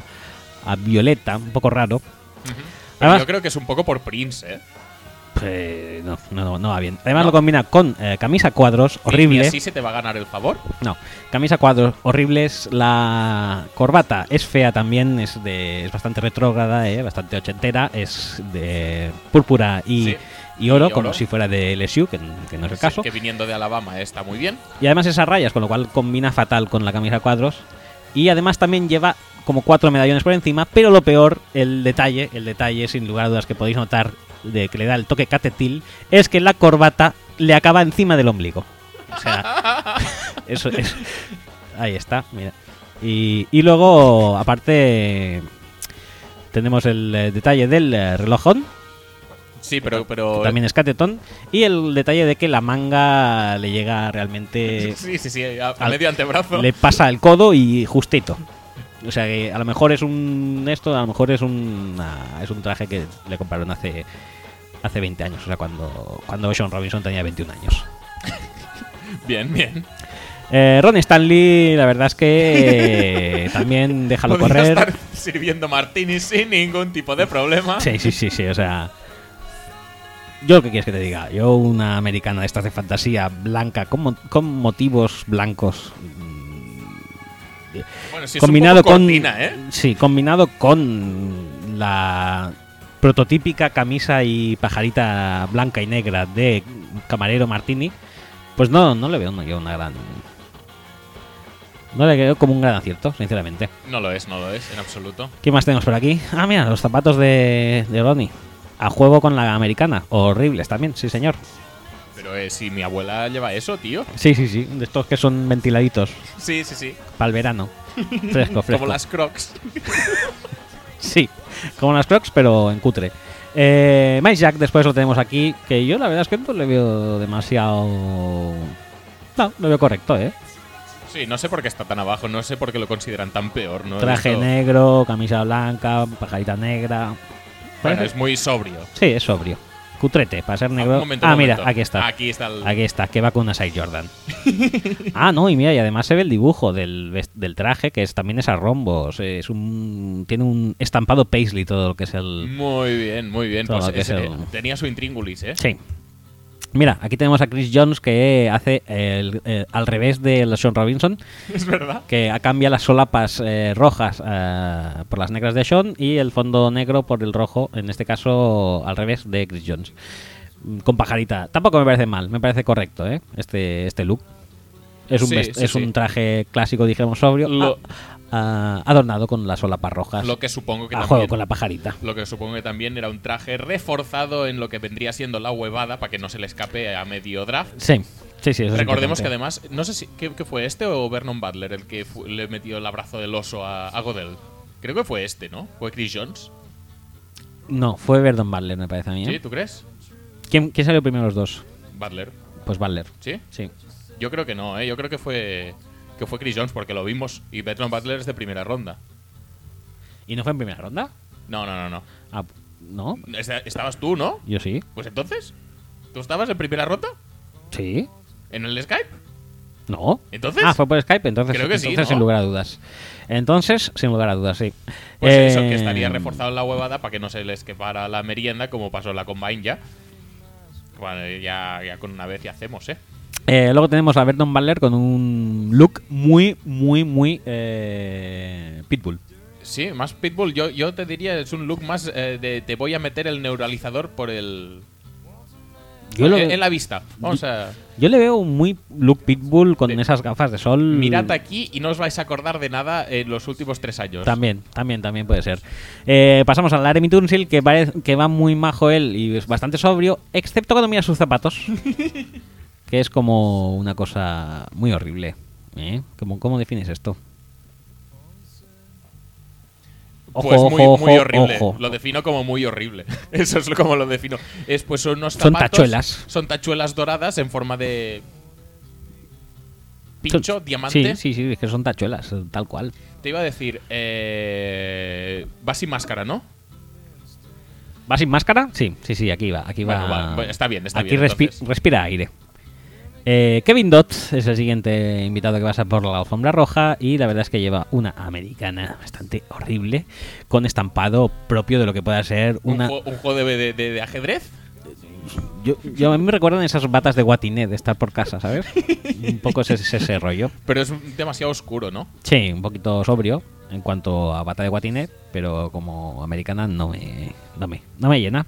Speaker 1: a violeta, un poco raro. Además-
Speaker 2: yo creo que es un poco por Prince, ¿eh?
Speaker 1: Eh, no, no, va bien. Además
Speaker 2: ¿No?
Speaker 1: lo combina con eh, camisa cuadros,
Speaker 2: ¿Y
Speaker 1: horrible.
Speaker 2: así se te va a ganar el favor?
Speaker 1: No, camisa cuadros horribles. La corbata es fea también, es de es bastante retrógrada, eh, bastante ochentera. Es de púrpura y,
Speaker 2: Sí.
Speaker 1: y oro,
Speaker 2: Y
Speaker 1: como si fuera de LSU, que, que no es el caso.
Speaker 2: Que viniendo de Alabama está muy bien.
Speaker 1: Y además esas rayas, con lo cual combina fatal con la camisa cuadros. Y además también lleva como cuatro medallones por encima, pero lo peor, el detalle, el detalle sin lugar a dudas que podéis notar de que le da el toque catetil, es que la corbata le acaba encima del ombligo. O sea, eso es. Ahí está, mira. Y, y luego, aparte, tenemos el eh, detalle del eh, relojón,
Speaker 2: Sí, pero.
Speaker 1: que
Speaker 2: pero
Speaker 1: también es catetón, y el detalle de que la manga le llega realmente
Speaker 2: Sí, sí, sí. A, a
Speaker 1: al-
Speaker 2: medio antebrazo.
Speaker 1: le pasa el codo y justito. O sea que a lo mejor es un esto, a lo mejor es un es un traje que le compraron hace hace 20 años, o sea, cuando cuando Sean Robinson tenía 21 años.
Speaker 2: Bien, bien.
Speaker 1: Eh, Ron Stanley, la verdad es que eh, también déjalo
Speaker 2: Podría
Speaker 1: correr.
Speaker 2: estar sirviendo martini sin ningún tipo de problema.
Speaker 1: Sí, sí, sí, sí, o sea, yo qué quieres que te diga, yo una americana de estas de fantasía blanca con, mo- con motivos blancos
Speaker 2: Bueno, sí, es
Speaker 1: combinado
Speaker 2: un poco
Speaker 1: con
Speaker 2: ¿eh?
Speaker 1: sí combinado con la prototípica camisa y pajarita blanca y negra de camarero Martini pues no no le veo yo una gran no le veo como un gran acierto sinceramente
Speaker 2: No lo es, no lo es, en absoluto.
Speaker 1: ¿qué más tenemos por aquí? ah mira los zapatos de, de Ronnie a juego con la americana horribles también sí señor
Speaker 2: Pero eh, si mi abuela lleva eso, tío.
Speaker 1: sí sí sí de estos que son ventiladitos
Speaker 2: Sí, sí, sí.
Speaker 1: para el verano fresco fresco
Speaker 2: Como las crocs.
Speaker 1: Sí, como las Crocs, pero en cutre. Eh, Mike Jack después lo tenemos aquí, que yo la verdad es que no le veo demasiado... No, lo veo correcto, ¿eh?
Speaker 2: Sí, no sé por qué está tan abajo, no sé por qué lo consideran tan peor, ¿no?
Speaker 1: Traje negro, camisa blanca, pajarita negra...
Speaker 2: Bueno,
Speaker 1: Parece-
Speaker 2: es muy sobrio.
Speaker 1: Sí, es sobrio. Cutrete, para ser negro...
Speaker 2: un momento,
Speaker 1: ah, mira, aquí está.
Speaker 2: Aquí está el.
Speaker 1: Aquí está, que va con una Side Jordan. ah, no, y mira, y además se ve el dibujo del, del traje, que es, también es a rombos. Es un, tiene un estampado paisley todo lo que es el...
Speaker 2: Muy bien, muy bien. Pues
Speaker 1: es el-
Speaker 2: tenía su intríngulis, ¿eh?
Speaker 1: Sí. Mira, aquí tenemos a Chris Jones que hace el- eh, al revés de la Sean Robinson,
Speaker 2: Es verdad.
Speaker 1: que cambia las solapas eh, rojas eh, por las negras de Sean y el fondo negro por el rojo, en este caso al revés de Chris Jones. Mm, Con pajarita. Tampoco me parece mal, me parece correcto, ¿eh? Este, este look. Es un,
Speaker 2: Sí,
Speaker 1: vest-
Speaker 2: sí,
Speaker 1: es
Speaker 2: sí.
Speaker 1: un traje clásico, dijéramos, sobrio,
Speaker 2: Lo-
Speaker 1: adornado con las solapas rojas.
Speaker 2: Lo que supongo que
Speaker 1: a
Speaker 2: también.
Speaker 1: juego con la pajarita.
Speaker 2: Lo que supongo que también era un traje reforzado en lo que vendría siendo la huevada para que no se le escape a medio draft.
Speaker 1: Sí, sí, sí. eso es
Speaker 2: Recordemos que además, no sé si ¿qué, qué fue este o Vernon Butler el que le metió el abrazo del oso a, a Godel. Creo que fue este, ¿no? Fue Chris Jones.
Speaker 1: No, fue Verdon Butler, me parece a mí. ¿eh?
Speaker 2: ¿Sí? ¿Tú crees?
Speaker 1: ¿Quién, quién salió primero de los dos?
Speaker 2: Butler.
Speaker 1: Pues Butler.
Speaker 2: ¿Sí?
Speaker 1: Sí.
Speaker 2: Yo creo que no, ¿eh? Yo creo que fue que fue Chris Jones porque lo vimos y Vernon Butler es de primera ronda.
Speaker 1: ¿Y no fue en primera ronda?
Speaker 2: No, no, no, no.
Speaker 1: Ah, ¿No?
Speaker 2: Esta- Estabas tú, ¿no?
Speaker 1: Yo sí.
Speaker 2: Pues entonces, ¿tú estabas en primera ronda?
Speaker 1: Sí.
Speaker 2: ¿En el Skype?
Speaker 1: No.
Speaker 2: ¿Entonces?
Speaker 1: Ah, fue por Skype, entonces,
Speaker 2: Creo que sí,
Speaker 1: entonces
Speaker 2: ¿no?
Speaker 1: sin lugar a dudas. Entonces, sin lugar a dudas, sí.
Speaker 2: Pues eso,
Speaker 1: Eh,
Speaker 2: que estaría reforzado en la huevada para que no se les quepara la merienda, como pasó en la Combine ya. Bueno, ya, ya con una vez ya hacemos, ¿eh?
Speaker 1: Eh, luego tenemos a Berton Baller con un look muy, muy, muy eh, pitbull.
Speaker 2: Sí, más Pitbull. Yo, yo te diría, es un look más eh, de te voy a meter el neuralizador por el.
Speaker 1: Yo, lo-
Speaker 2: en, en la vista. Vamos a.
Speaker 1: yo le veo muy look pitbull con
Speaker 2: De-
Speaker 1: esas gafas de sol.
Speaker 2: Mirad aquí y no os vais a acordar de nada en los últimos tres años.
Speaker 1: También, también, también puede ser. Eh, pasamos al Laremy Tunsil, que, parece, que va muy majo él y es bastante sobrio, excepto cuando mira sus zapatos. que es como una cosa muy horrible. ¿eh? ¿Cómo, ¿Cómo defines esto? Ojo,
Speaker 2: pues muy,
Speaker 1: ojo,
Speaker 2: muy
Speaker 1: ojo,
Speaker 2: horrible.
Speaker 1: ojo.
Speaker 2: Lo defino como muy horrible. Eso es lo- como lo defino. Es pues son unos
Speaker 1: Son tachuelas.
Speaker 2: Son tachuelas doradas en forma de pincho,
Speaker 1: Son-
Speaker 2: diamante.
Speaker 1: Sí, sí, sí, es que son tachuelas, tal cual.
Speaker 2: Te iba a decir, eh, va sin máscara, ¿no?
Speaker 1: ¿Va sin máscara? Sí, sí, sí, aquí va. Aquí
Speaker 2: Bueno,
Speaker 1: va.
Speaker 2: está bien, está
Speaker 1: aquí
Speaker 2: bien,
Speaker 1: respi-
Speaker 2: entonces.
Speaker 1: respira aire. Eh, Kevin Dott es el siguiente invitado que pasa por la alfombra roja y la verdad es que lleva una americana bastante horrible con estampado propio de lo que pueda ser
Speaker 2: Un,
Speaker 1: una...
Speaker 2: un juego de, de- de- de ajedrez.
Speaker 1: Yo, yo- a mí me recuerdan esas batas de guatiné de estar por casa, ¿sabes? un poco ese, ese, ese rollo.
Speaker 2: Pero es demasiado oscuro, ¿no?
Speaker 1: Sí, un poquito sobrio en cuanto a bata de guatiné, pero como americana no me, no me, no me llena.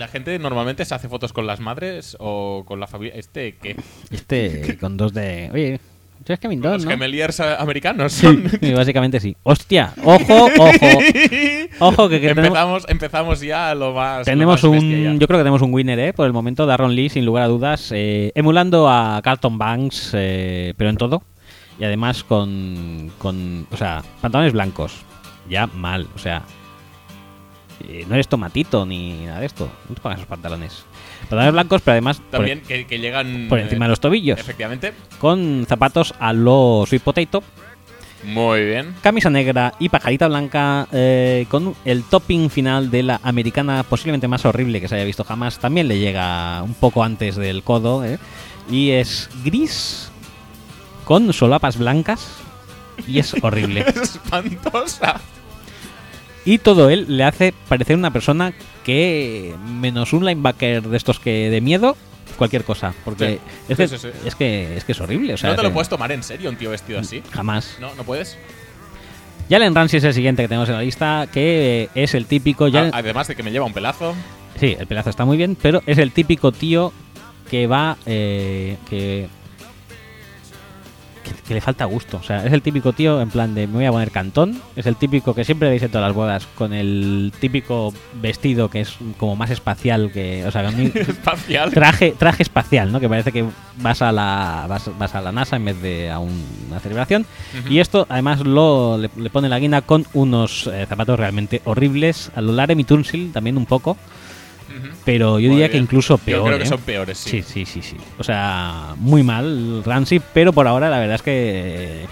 Speaker 2: La gente normalmente se hace fotos con las madres o con la familia. Este, ¿qué?
Speaker 1: Este con dos de... Oye, Dott,
Speaker 2: Los
Speaker 1: ¿no?
Speaker 2: gemeliers americanos. Son.
Speaker 1: sí, básicamente sí. Hostia, ojo, ojo. Ojo que, que tenemos,
Speaker 2: empezamos, empezamos ya a lo más.
Speaker 1: tenemos
Speaker 2: lo más
Speaker 1: un... Yo creo que tenemos un winner, ¿eh? Por el momento, Darron Lee, sin lugar a dudas. eh, emulando a Carlton Banks, eh, pero en todo. Y además con, con... O sea, pantalones blancos. Ya mal, o sea... eh, no eres tomatito ni nada de esto. No te pongas esos pantalones. Pantalones blancos, pero además... por-
Speaker 2: También que, que llegan.
Speaker 1: por encima
Speaker 2: eh,
Speaker 1: de los tobillos.
Speaker 2: Efectivamente.
Speaker 1: Con zapatos a lo sweet potato.
Speaker 2: Muy bien.
Speaker 1: Camisa negra y pajarita blanca eh, con el topping final de la americana posiblemente más horrible que se haya visto jamás. También le llega un poco antes del codo ¿eh? y es gris con solapas blancas y es horrible.
Speaker 2: Es espantosa.
Speaker 1: Y todo él le hace parecer una persona que menos un linebacker de estos que de miedo cualquier cosa porque
Speaker 2: Sí.
Speaker 1: es, que,
Speaker 2: sí, sí.
Speaker 1: es que es que es horrible. O sea,
Speaker 2: no te lo
Speaker 1: que-
Speaker 2: puedes tomar en serio un tío vestido así.
Speaker 1: jamás.
Speaker 2: No, no puedes.
Speaker 1: Jalen Ramsey es el siguiente que tenemos en la lista, que es el típico. Jalen-
Speaker 2: además de que me lleva un pelazo.
Speaker 1: Sí, el pelazo está muy bien, pero es el típico tío que va. eh, que, que. que le falta gusto. O sea, es el típico tío en plan de me voy a poner cantón. Es el típico que siempre veis en todas las bodas con el típico vestido que es como más espacial que. O sea,
Speaker 2: Espacial.
Speaker 1: traje, traje espacial, ¿no? Que parece que vas a la, vas, vas a la NASA en vez de a un- una celebración.
Speaker 2: Ujú.
Speaker 1: Y esto además lo, le, le pone la guina con unos eh, zapatos realmente horribles. A lo Laremy Tunsil también un poco. Pero yo
Speaker 2: Muy
Speaker 1: diría que incluso peor.
Speaker 2: Yo creo que
Speaker 1: ¿eh?
Speaker 2: son peores, sí.
Speaker 1: Sí, sí, sí, sí. O sea, muy mal Ramsey, pero por ahora la verdad es que eh,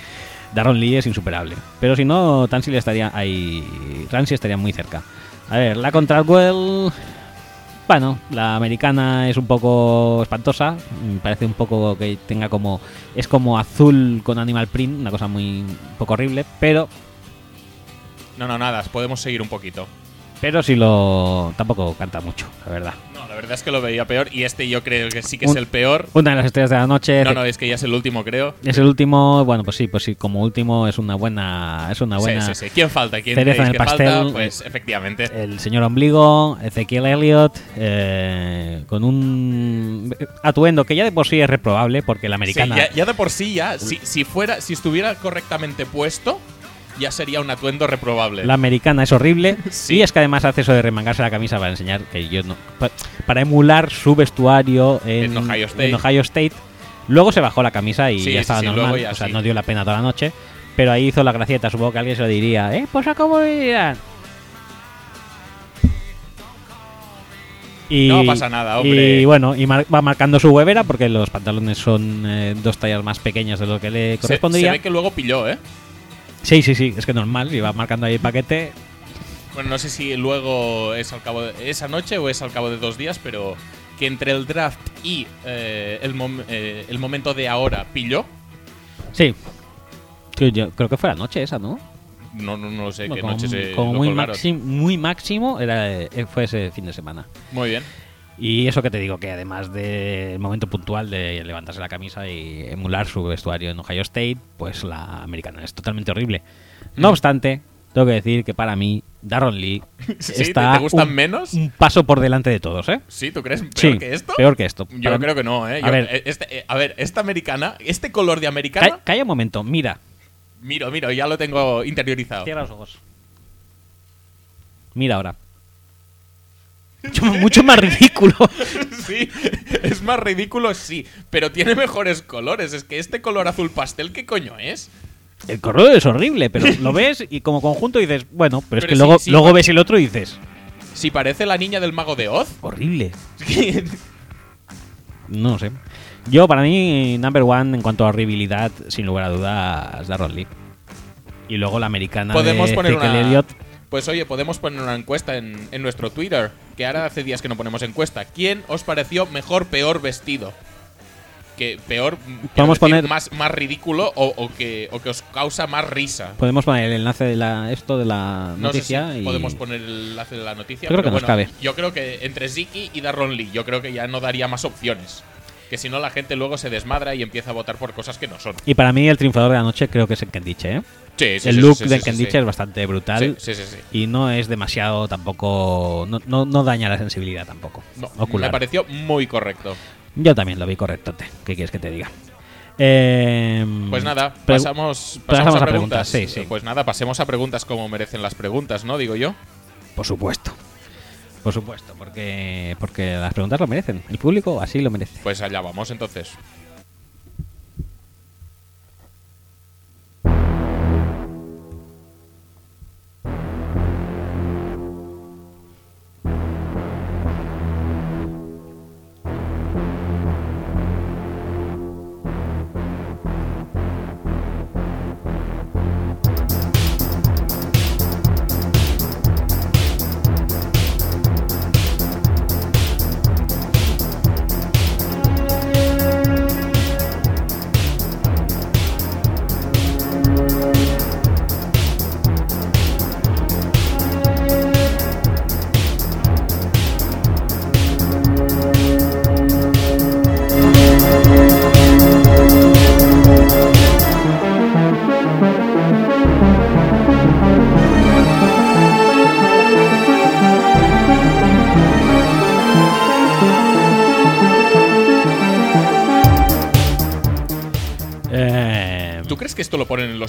Speaker 1: Darron Lee es insuperable. Pero si no, Tansil estaría ahí. Ramsey estaría muy cerca. A ver, la Contralwell. Bueno, la americana es un poco espantosa. Me parece un poco que tenga como. Es como azul con animal print, una cosa muy. un poco horrible. Pero.
Speaker 2: No, no, nada. Podemos seguir un poquito.
Speaker 1: Pero si lo. Tampoco canta mucho, la verdad.
Speaker 2: No, la verdad es que lo veía peor. Y este yo creo que sí que
Speaker 1: Un-
Speaker 2: es el peor.
Speaker 1: Una de las estrellas de la noche.
Speaker 2: No, no, es que ya es el último, creo.
Speaker 1: Es el último, bueno, pues sí, pues sí, como último es una buena, es una buena.
Speaker 2: Sí, sí, sí. ¿Quién falta? ¿Quién
Speaker 1: cereza en el
Speaker 2: que falta?
Speaker 1: pastel.
Speaker 2: Pues efectivamente.
Speaker 1: El señor Ombligo, Ezequiel Elliott, eh, con un atuendo que ya de por sí es reprobable porque la
Speaker 2: Sí,
Speaker 1: americana.
Speaker 2: ya, ya de por sí, ya, si, si fuera, si estuviera correctamente puesto, ya sería un atuendo reprobable.
Speaker 1: La americana es horrible
Speaker 2: Sí.
Speaker 1: y es que además hace eso de remangarse la camisa para enseñar que yo no. pa- Para emular su vestuario en,
Speaker 2: En Ohio State.
Speaker 1: en Ohio State. Luego se bajó la camisa y
Speaker 2: Sí,
Speaker 1: ya estaba
Speaker 2: sí,
Speaker 1: normal.
Speaker 2: ya
Speaker 1: o sea, no dio la pena toda la noche. Pero ahí hizo la gracieta. Supongo que alguien se lo diría. ¿Eh? Pues a cómo dirán. Y,
Speaker 2: No pasa nada, hombre.
Speaker 1: Y bueno, y mar- va marcando su huevera porque los pantalones son eh, dos tallas más pequeñas de lo que le
Speaker 2: se,
Speaker 1: correspondría.
Speaker 2: se ve que luego pilló, ¿eh?
Speaker 1: Sí, sí, sí, es que normal. Va marcando ahí el paquete.
Speaker 2: Bueno, no sé si luego es al cabo de esa noche o es al cabo de dos días, pero que entre el draft y eh, el, mom- eh, el momento de ahora pilló.
Speaker 1: Sí. Yo creo que fue la noche esa, ¿no?
Speaker 2: No, no, no sé qué
Speaker 1: como
Speaker 2: noche se
Speaker 1: como
Speaker 2: lo
Speaker 1: muy,
Speaker 2: colgaron.
Speaker 1: muy máximo era, eh, fue ese fin de semana.
Speaker 2: Muy bien.
Speaker 1: Y eso que te digo, que además del momento puntual de levantarse la camisa y emular su vestuario en Ohio State, pues la americana es totalmente horrible.
Speaker 2: Mm.
Speaker 1: No obstante, tengo que decir que para mí, Darron Lee
Speaker 2: ¿Sí? ¿Te-
Speaker 1: está
Speaker 2: te gustan
Speaker 1: un,
Speaker 2: menos?
Speaker 1: un paso por delante de todos, ¿eh?
Speaker 2: ¿Sí? ¿Tú crees peor
Speaker 1: Sí,
Speaker 2: que esto?
Speaker 1: peor que esto.
Speaker 2: Yo
Speaker 1: Para-
Speaker 2: creo que no, ¿eh?
Speaker 1: A ver.
Speaker 2: eh, este- eh, a ver, esta americana, este color de americana,
Speaker 1: Ca- Calla un momento, mira.
Speaker 2: miro, miro, ya lo tengo interiorizado.
Speaker 1: Cierra los ojos. Mira ahora. Mucho, mucho más ridículo.
Speaker 2: sí, es más ridículo, sí, pero tiene mejores colores. Es que este color azul pastel, ¿qué coño es?
Speaker 1: El color es horrible, pero lo ves y como conjunto dices, bueno, pero, es que
Speaker 2: sí,
Speaker 1: luego,
Speaker 2: sí,
Speaker 1: luego ves el otro y dices,
Speaker 2: Si parece la niña del mago de Oz.
Speaker 1: horrible. No sé. Yo, para mí, number one en cuanto a horribilidad, sin lugar a dudas, Darron Lee. Y luego la americana
Speaker 2: Podemos
Speaker 1: de
Speaker 2: poner una-. Pues oye, podemos poner una encuesta en, en nuestro Twitter, que ahora hace días que no ponemos encuesta. ¿Quién os pareció mejor, peor vestido? Que peor, quiero
Speaker 1: Podemos
Speaker 2: decir,
Speaker 1: poner-
Speaker 2: más, más ridículo o, o que, o que os causa más risa.
Speaker 1: Podemos poner el enlace de la, esto de la
Speaker 2: No sé si
Speaker 1: noticia y
Speaker 2: podemos poner el enlace de la noticia.
Speaker 1: Yo creo
Speaker 2: pero
Speaker 1: que nos cabe.
Speaker 2: Yo creo que entre Ziki y Darron Lee, yo creo que ya no daría más opciones. Que si no, la gente luego se desmadra y empieza a votar por cosas que no son.
Speaker 1: Y para mí el triunfador de la noche creo que es el Kendiche, ¿eh?
Speaker 2: Sí, sí,
Speaker 1: el
Speaker 2: sí,
Speaker 1: look
Speaker 2: sí,
Speaker 1: Kendiche es bastante brutal.
Speaker 2: Sí, sí, sí, sí.
Speaker 1: Y no es demasiado tampoco. No, no, no daña la sensibilidad tampoco.
Speaker 2: No,
Speaker 1: ocular.
Speaker 2: me pareció muy correcto.
Speaker 1: Yo también lo vi correctote. ¿Qué quieres que te diga? Eh,
Speaker 2: Pues nada, pasamos, pasamos,
Speaker 1: pasamos
Speaker 2: a,
Speaker 1: a
Speaker 2: preguntas.
Speaker 1: preguntas, sí, sí.
Speaker 2: Pues nada, pasemos a preguntas como merecen las preguntas, ¿no? Digo yo.
Speaker 1: Por supuesto. Por supuesto, porque, porque las preguntas lo merecen. El público así lo merece.
Speaker 2: Pues allá vamos entonces.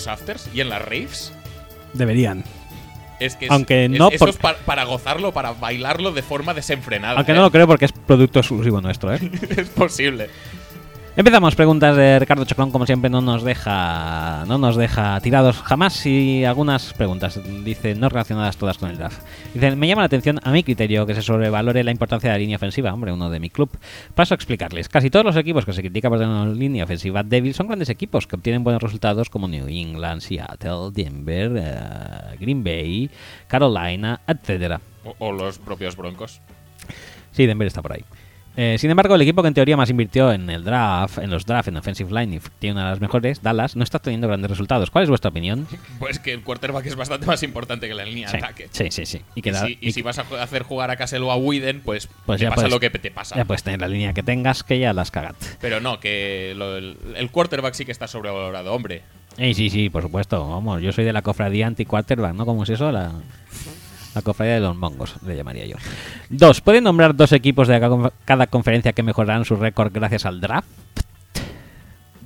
Speaker 2: Afters y en las raves?
Speaker 1: deberían.
Speaker 2: Es que es-
Speaker 1: Aunque
Speaker 2: es-
Speaker 1: no
Speaker 2: eso
Speaker 1: por-
Speaker 2: es pa- para gozarlo, para bailarlo de forma desenfrenada.
Speaker 1: Aunque
Speaker 2: ¿eh?
Speaker 1: no lo creo porque es producto exclusivo nuestro, ¿eh?
Speaker 2: es posible.
Speaker 1: Empezamos preguntas de Ricardo Choclón, como siempre no nos deja no nos deja tirados jamás y algunas preguntas, dice, no relacionadas todas con el draft. Dice, me llama la atención a mi criterio que se sobrevalore la importancia de la línea ofensiva, hombre, uno de mi club. Paso a explicarles. Casi todos los equipos que se critica por tener una línea ofensiva débil son grandes equipos que obtienen buenos resultados como New England, Seattle, Denver, eh, Green Bay, Carolina, etcétera.
Speaker 2: O, o los propios broncos.
Speaker 1: Sí, Denver está por ahí. Eh, sin embargo, el equipo que en teoría más invirtió en el draft, en los draft, en offensive line y tiene una de las mejores, Dallas, no está teniendo grandes resultados. ¿Cuál es vuestra opinión?
Speaker 2: Pues que el quarterback es bastante más importante que la línea
Speaker 1: Sí,
Speaker 2: de ataque.
Speaker 1: sí, sí, sí. Y que
Speaker 2: Y,
Speaker 1: da-
Speaker 2: si, y
Speaker 1: y-
Speaker 2: si vas a hacer jugar a Castle o a Widen, pues,
Speaker 1: Pues
Speaker 2: te
Speaker 1: ya
Speaker 2: pasa
Speaker 1: puedes-
Speaker 2: lo que te pasa.
Speaker 1: Ya puedes tener la línea que tengas, que ya las cagat.
Speaker 2: Pero no, que lo- el, el quarterback sí que está sobrevalorado, hombre.
Speaker 1: Eh, sí, sí, por supuesto. Vamos, yo soy de la cofradía anti-quarterback, ¿no? ¿Cómo es eso? La, la cofradía de los mongos, le llamaría yo. Dos, ¿pueden nombrar dos equipos de cada, conferencia que mejorarán su récord gracias al draft?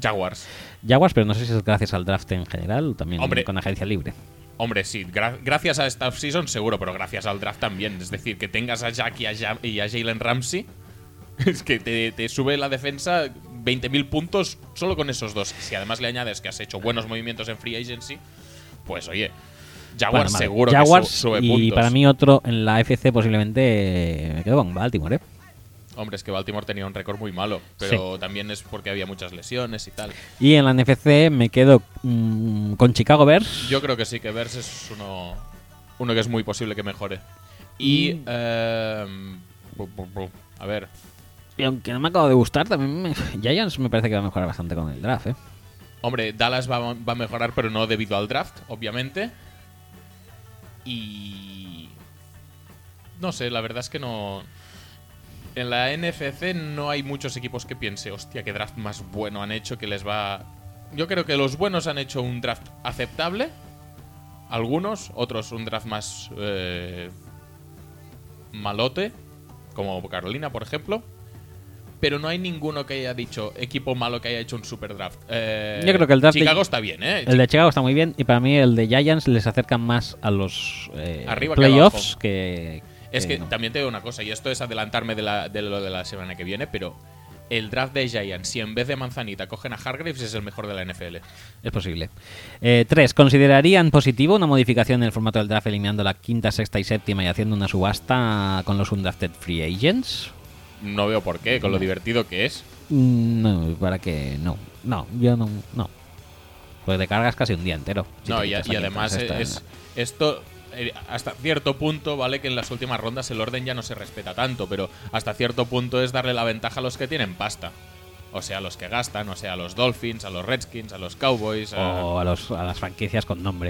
Speaker 2: Jaguars.
Speaker 1: Jaguars, pero no sé si es gracias al draft en general o también
Speaker 2: Hombre.
Speaker 1: con agencia libre.
Speaker 2: Hombre, sí, gra- gracias a esta season seguro, pero gracias al draft también. Es decir, que tengas a Jack y a, Ja- y a Jalen Ramsey, es que te, te sube la defensa 20.000 puntos solo con esos dos. Si además le añades que has hecho buenos movimientos en free agency, pues oye, Jaguars seguro
Speaker 1: Jaguars
Speaker 2: que su- sube
Speaker 1: y
Speaker 2: puntos.
Speaker 1: para mí otro en la FC posiblemente me quedo con Baltimore, ¿eh?
Speaker 2: Hombre, es que Baltimore tenía un récord muy malo, pero también es porque había muchas lesiones y tal.
Speaker 1: Y en la NFC me quedo mm, con Chicago Bears.
Speaker 2: Yo creo que sí, que Bears es uno, uno que es muy posible que mejore. Y. bu- bu- bu- a ver.
Speaker 1: Y aunque no me acabo de gustar, también me- Giants me parece que va a mejorar bastante con el draft, ¿eh?
Speaker 2: Hombre, Dallas va, va a mejorar, pero no debido al draft, obviamente. Y. No sé, la verdad es que no. En la NFC no hay muchos equipos que piense, hostia, qué draft más bueno han hecho que les va. Yo creo que los buenos han hecho un draft aceptable. Algunos, otros un draft más eh, malote, como Carolina, por ejemplo. Pero no hay ninguno que haya dicho equipo malo que haya hecho un super draft. Eh,
Speaker 1: Yo creo que el draft de-
Speaker 2: Chicago está bien, ¿eh?
Speaker 1: El de Chicago está muy bien y para mí el de Giants les acercan más a los eh,
Speaker 2: Arriba
Speaker 1: playoffs que,
Speaker 2: Es que
Speaker 1: no.
Speaker 2: también te digo una cosa, y esto es adelantarme de, la- de lo de la semana que viene, pero el draft de Giants, si en vez de Manzanita cogen a Hargreaves, es el mejor de la NFL.
Speaker 1: Es posible. Eh, tres, ¿considerarían positivo una modificación en el formato del draft eliminando la quinta, sexta y séptima y haciendo una subasta con los undrafted free agents?
Speaker 2: No veo por qué, con lo divertido que es.
Speaker 1: Mm, No, para que no. No, yo no. No. Porque te cargas casi un día entero. si
Speaker 2: no, y, además
Speaker 1: quinta,
Speaker 2: es, esto eh, hasta cierto punto, vale que en las últimas rondas el orden ya no se respeta tanto, pero hasta cierto punto es darle la ventaja a los que tienen pasta. O sea, a los que gastan, o sea, a los Dolphins, a los Redskins, a los Cowboys, a-
Speaker 1: O a, los, a las franquicias con nombre.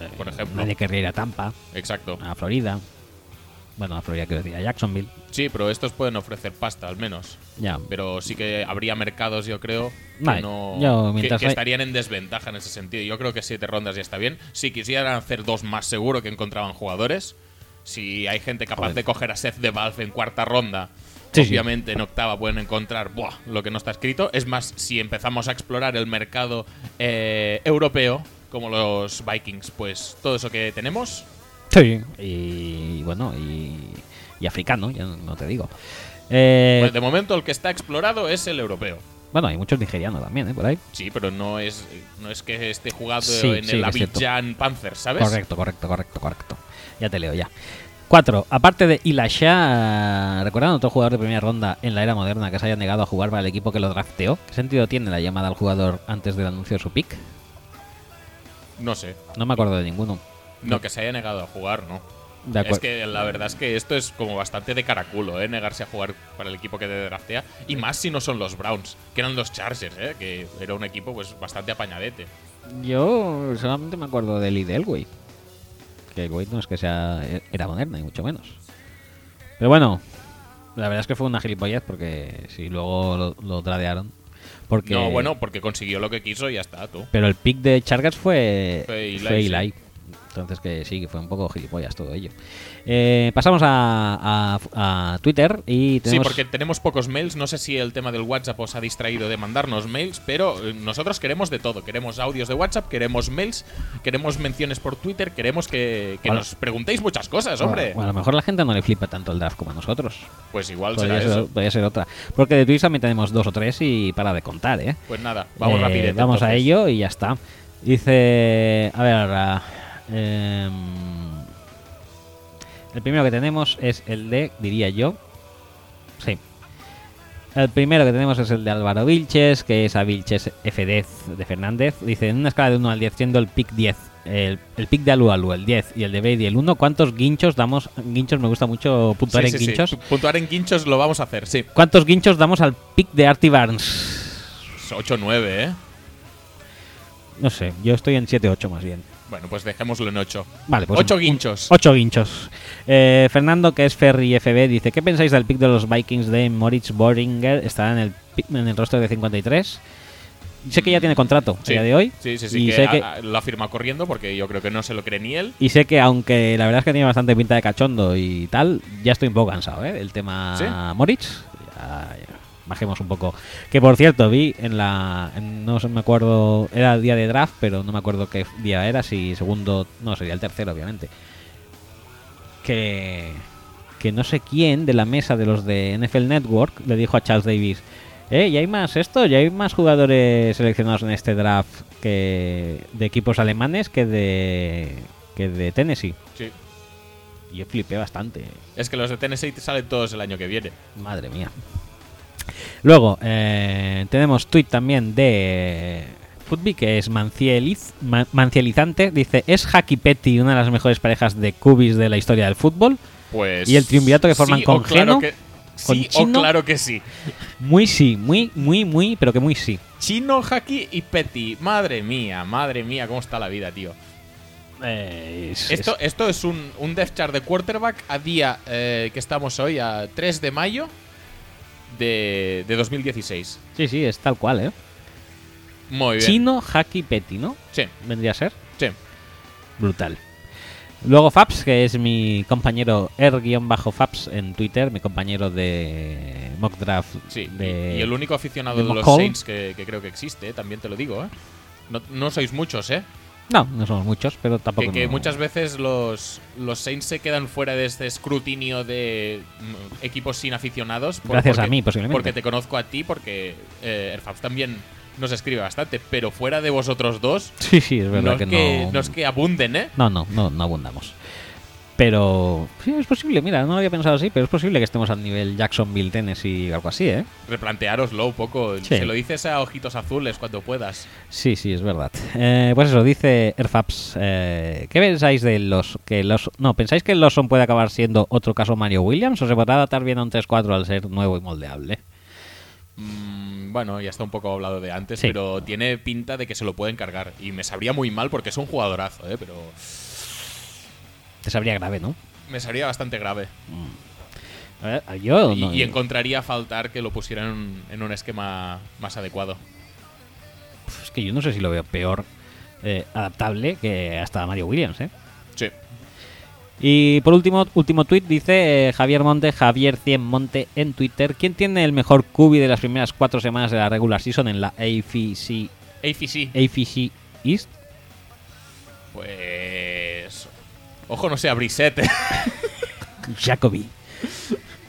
Speaker 1: Eh,
Speaker 2: por ejemplo.
Speaker 1: Nadie querría ir a Tampa,
Speaker 2: Exacto.
Speaker 1: a Florida. Bueno, a Florida quiero decir, a Jacksonville.
Speaker 2: Sí, pero estos pueden ofrecer pasta al menos.
Speaker 1: Ya.
Speaker 2: Pero sí que habría mercados, yo creo, que,
Speaker 1: Vale,
Speaker 2: no,
Speaker 1: yo,
Speaker 2: que-
Speaker 1: mientras
Speaker 2: que
Speaker 1: hay-
Speaker 2: estarían en desventaja en ese sentido. Yo creo que siete rondas ya está bien. Si quisieran hacer dos más, seguro que encontraban jugadores. Si hay gente capaz
Speaker 1: Joder.
Speaker 2: de coger a Seth de Valve en cuarta ronda,
Speaker 1: Sí, sí.
Speaker 2: obviamente en octava pueden encontrar buah, lo que no está escrito. Es más, si empezamos a explorar el mercado eh, europeo, como los Vikings, pues todo eso que tenemos,
Speaker 1: Sí. Y bueno, y, y africano, ya no te digo. Eh,
Speaker 2: pues de momento el que está explorado es el europeo.
Speaker 1: bueno, hay muchos nigerianos también, ¿eh? Por ahí.
Speaker 2: Sí, pero no es, no es que esté jugado
Speaker 1: Sí,
Speaker 2: en
Speaker 1: sí,
Speaker 2: el. Abidjan Panthers, ¿sabes?
Speaker 1: Correcto, correcto, correcto, correcto. Ya te leo ya. Cuatro, aparte de Ilasha, ¿recuerdan otro jugador de primera ronda en la era moderna que se haya negado a jugar para el equipo que lo drafteó? ¿Qué sentido tiene la llamada al jugador antes del anuncio de su pick?
Speaker 2: No sé.
Speaker 1: No me acuerdo de ninguno.
Speaker 2: No, que se haya negado a jugar, no.
Speaker 1: De
Speaker 2: Es que la verdad es que esto es como bastante de caraculo, ¿eh? Negarse a jugar para el equipo que te draftea. Y más si no son los Browns, que eran los Chargers, ¿eh? Que era un equipo pues bastante apañadete.
Speaker 1: Yo solamente me acuerdo del Lee Elway. Que Elway no es que sea era moderna, ni mucho menos. Pero bueno, la verdad es que fue una gilipollez porque si luego lo, lo tradearon. Porque,
Speaker 2: No, bueno, porque consiguió lo que quiso y ya está, tú.
Speaker 1: Pero el pick de Chargers fue,
Speaker 2: Fue Eli,
Speaker 1: fue
Speaker 2: sí.
Speaker 1: Entonces que sí, que fue un poco gilipollas todo ello. Eh, pasamos a, a- a Twitter y
Speaker 2: Sí, porque tenemos pocos mails. No sé si el tema del WhatsApp os ha distraído de mandarnos mails, pero eh, nosotros queremos de todo. Queremos audios de WhatsApp, queremos mails, queremos menciones por Twitter, queremos que, nos preguntéis muchas cosas, hombre.
Speaker 1: Bueno, a lo mejor la gente no le flipa tanto el draft como a nosotros.
Speaker 2: Pues igual
Speaker 1: Podría
Speaker 2: será
Speaker 1: ser,
Speaker 2: eso.
Speaker 1: podría ser otra. Porque de Twitch también tenemos dos o tres y para de contar, ¿eh?
Speaker 2: Pues nada, vamos
Speaker 1: Eh,
Speaker 2: rapidito.
Speaker 1: Vamos a ello y ya está. Dice. A ver. Em, el primero que tenemos es el de, diría yo. Sí. El primero que tenemos es el de Álvaro Vilches, que es a Vilches F10 de Fernández. Dice: En una escala de 1 al 10, siendo el pick 10, el, el pick de Alu Alu el 10 y el de Brady el 1, ¿cuántos guinchos damos? Guinchos me gusta mucho puntuar
Speaker 2: Sí,
Speaker 1: en
Speaker 2: sí, sí.
Speaker 1: guinchos.
Speaker 2: Puntuar en guinchos lo vamos a hacer, sí.
Speaker 1: ¿Cuántos guinchos damos al pick de Artie Barnes?
Speaker 2: 8-9, ¿eh?
Speaker 1: No sé, yo estoy en 7-8 más bien.
Speaker 2: Bueno, pues dejémoslo en 8.
Speaker 1: Vale, pues
Speaker 2: 8
Speaker 1: un-
Speaker 2: guinchos.
Speaker 1: Ocho guinchos. Eh, Fernando, que es Ferry FB, dice: ¿Qué pensáis del pick de los Vikings de Moritz Boringer? Estará en el, en el roster de 53. Sé que ya tiene contrato
Speaker 2: Sí.
Speaker 1: a día de hoy.
Speaker 2: Sí, sí, sí.
Speaker 1: Y
Speaker 2: que
Speaker 1: sé que,
Speaker 2: a- lo ha firmado corriendo porque yo creo que no se lo cree ni él.
Speaker 1: y sé que, aunque la verdad es que tiene bastante pinta de cachondo y tal, ya estoy un poco cansado, ¿eh? El tema
Speaker 2: ¿Sí?
Speaker 1: Moritz. Ya- ya, bajemos un poco. Que por cierto, vi en la. en- no me acuerdo. Era el día de draft, pero no me acuerdo qué día era. Si segundo. No, sería el tercero, obviamente. Que. Que no sé quién de la mesa de los de NFL Network le dijo a Charles Davis. Eh, ¿y hay más esto? ¿Ya hay más jugadores seleccionados en este draft que de equipos alemanes que de que de Tennessee?
Speaker 2: Sí.
Speaker 1: Y yo flipé bastante.
Speaker 2: Es que los de Tennessee salen todos el año que viene.
Speaker 1: Madre mía. Luego, eh, tenemos tweet también de Footby, que es Mancieliz, Ma- Mancielizante. Dice, ¿es Haki Petty una de las mejores parejas de cubis de la historia del fútbol?
Speaker 2: Pues.
Speaker 1: ¿Y el triunvirato que forman
Speaker 2: sí
Speaker 1: con
Speaker 2: claro
Speaker 1: Geno?
Speaker 2: que-
Speaker 1: ¿Con
Speaker 2: sí,
Speaker 1: Chino?
Speaker 2: o claro que sí.
Speaker 1: Muy sí, muy, muy, muy, pero que muy sí.
Speaker 2: Chino, Haki y Petty. Madre mía, madre mía, cómo está la vida, tío.
Speaker 1: Eh, es-
Speaker 2: Esto, esto es un, un depth chart de quarterback a día eh, que estamos hoy, a 3 de mayo de, de 2016.
Speaker 1: es- sí, sí, es tal cual, ¿eh?
Speaker 2: Muy bien.
Speaker 1: Chino, Haki, Petty, ¿no?
Speaker 2: Sí,
Speaker 1: Vendría a ser.
Speaker 2: sí.
Speaker 1: Brutal. Luego Fabs, que es mi compañero R-Fabs en Twitter, mi compañero de mock draft.
Speaker 2: Sí, y-
Speaker 1: de-
Speaker 2: y el único aficionado
Speaker 1: de
Speaker 2: de, los. Saints que, que creo que existe, también te lo digo, ¿eh? No, no sois muchos, ¿eh?
Speaker 1: No, no somos muchos, pero tampoco.
Speaker 2: Que, que
Speaker 1: no-
Speaker 2: muchas veces los, los Saints se quedan fuera de este escrutinio de mm, equipos sin aficionados. por-
Speaker 1: Gracias a
Speaker 2: porque-
Speaker 1: mí, posiblemente.
Speaker 2: Porque te conozco a ti, porque eh, Airfabs también nos escribe bastante, pero fuera de vosotros dos,
Speaker 1: Sí, sí, es verdad
Speaker 2: no,
Speaker 1: que,
Speaker 2: es que,
Speaker 1: no.
Speaker 2: no es que abunden, ¿eh?
Speaker 1: No, no, no, no abundamos. Pero sí, es posible, mira, no lo había pensado así, pero es posible que estemos al nivel Jacksonville, Tennessee, algo así, ¿eh?
Speaker 2: Replanteároslo un poco.
Speaker 1: Sí.
Speaker 2: Se lo dices a ojitos azules cuando puedas.
Speaker 1: Sí, sí, es verdad. Eh, pues eso, dice Airfabs. Eh, ¿Qué pensáis de los que los... No, ¿pensáis que el Lawson puede acabar siendo otro caso Mario Williams o se podrá adaptar bien a un 3-4 al ser nuevo y moldeable?
Speaker 2: Mm, bueno, ya está un poco hablado de antes,
Speaker 1: Sí.
Speaker 2: pero tiene pinta de que se lo pueden cargar. Y me sabría muy mal porque es un jugadorazo, ¿eh? Pero
Speaker 1: Te sabría grave, ¿no?
Speaker 2: me sabría bastante grave.
Speaker 1: A ver, yo
Speaker 2: Y,
Speaker 1: no-
Speaker 2: y encontraría faltar que lo pusieran en un, esquema más adecuado.
Speaker 1: Es que yo no sé si lo veo peor eh, adaptable que hasta Mario Williams, ¿eh?
Speaker 2: Sí.
Speaker 1: Y por último, último tweet dice eh, Javier Monte, Javier 100 Monte en Twitter. ¿Quién tiene el mejor QB de las primeras cuatro semanas de la regular season en la AFC,
Speaker 2: AFC,
Speaker 1: AFC East?
Speaker 2: pues. Ojo, no sea Brissette.
Speaker 1: Jacoby.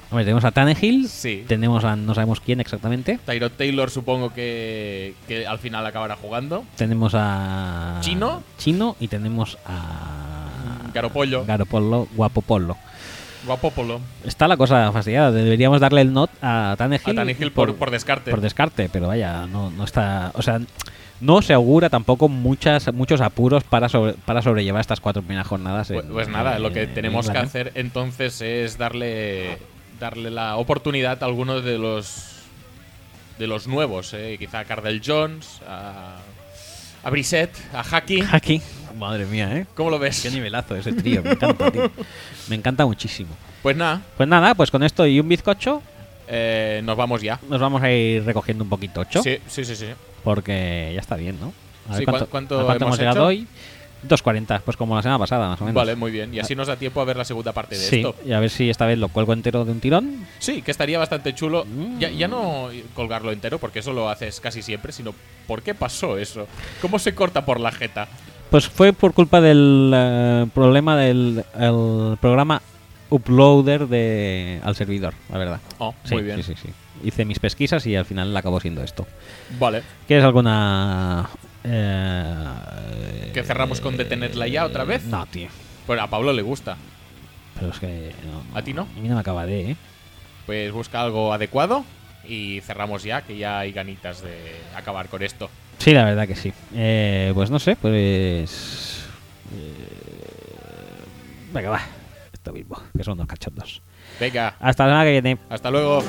Speaker 1: Hombre, tenemos a Tannehill,
Speaker 2: sí.
Speaker 1: tenemos a no sabemos quién exactamente,
Speaker 2: Tyrod Taylor supongo que, que al final acabará jugando.
Speaker 1: tenemos a
Speaker 2: ¿Chino?
Speaker 1: Chino y tenemos a
Speaker 2: Garopollo.
Speaker 1: Garopolo, Guapopolo.
Speaker 2: Guapopolo.
Speaker 1: Está la cosa fastidiada, deberíamos darle el not a Tannehill,
Speaker 2: A Tannehill por, por descarte.
Speaker 1: por descarte, pero vaya, no, no está, o sea, no se augura tampoco muchas muchos apuros para sobre- para sobrellevar estas cuatro primeras jornadas.
Speaker 2: Pues,
Speaker 1: en-
Speaker 2: pues nada, lo que
Speaker 1: en
Speaker 2: tenemos que hacer entonces es darle darle la oportunidad a algunos de los de los nuevos, eh, quizá a Cardell Jones, a, a Brissett, a Haki.
Speaker 1: Aquí, madre mía, ¿eh?
Speaker 2: ¿Cómo lo ves?
Speaker 1: Qué nivelazo ese trío, me encanta, tío. Me encanta muchísimo.
Speaker 2: Pues nada,
Speaker 1: Pues nada, pues con esto y un bizcocho
Speaker 2: eh, nos vamos ya.
Speaker 1: nos vamos a ir recogiendo un poquito ocho,
Speaker 2: Sí, sí, sí, sí.
Speaker 1: Porque ya está bien, ¿no? A ver
Speaker 2: Sí,
Speaker 1: cuánto,
Speaker 2: ¿cuán- cuánto
Speaker 1: a cuánto
Speaker 2: hemos
Speaker 1: hemos llegado hoy. 2.40, pues como la semana pasada, más o menos.
Speaker 2: Vale, muy bien. Y así nos da tiempo a ver la segunda parte de
Speaker 1: Sí,
Speaker 2: esto.
Speaker 1: y a ver si esta vez lo cuelgo entero de un tirón.
Speaker 2: Sí, que estaría bastante chulo.
Speaker 1: Mm.
Speaker 2: Ya, ya no colgarlo entero, porque eso lo haces casi siempre, sino ¿por qué pasó eso? ¿Cómo se corta por la jeta?
Speaker 1: Pues fue por culpa del eh, problema del el programa uploader de, al servidor, la verdad.
Speaker 2: Oh,
Speaker 1: Sí,
Speaker 2: muy bien.
Speaker 1: Sí, sí, sí. Hice mis pesquisas y al final acabó siendo esto.
Speaker 2: Vale.
Speaker 1: ¿Quieres alguna...? eh,
Speaker 2: ¿Que cerramos con detenerla ya otra vez?
Speaker 1: No, tío.
Speaker 2: Pues a Pablo le gusta.
Speaker 1: Pero es que... no,
Speaker 2: ¿A ti no?
Speaker 1: A mí no me acaba de, ¿eh?
Speaker 2: Pues busca algo adecuado y cerramos ya, que ya hay ganitas de acabar con esto.
Speaker 1: Sí, la verdad que sí. Eh, pues no sé, pues... eh, venga, va. Esto mismo, que son dos cachondos.
Speaker 2: Venga,
Speaker 1: Hasta la semana que viene.
Speaker 2: hasta luego.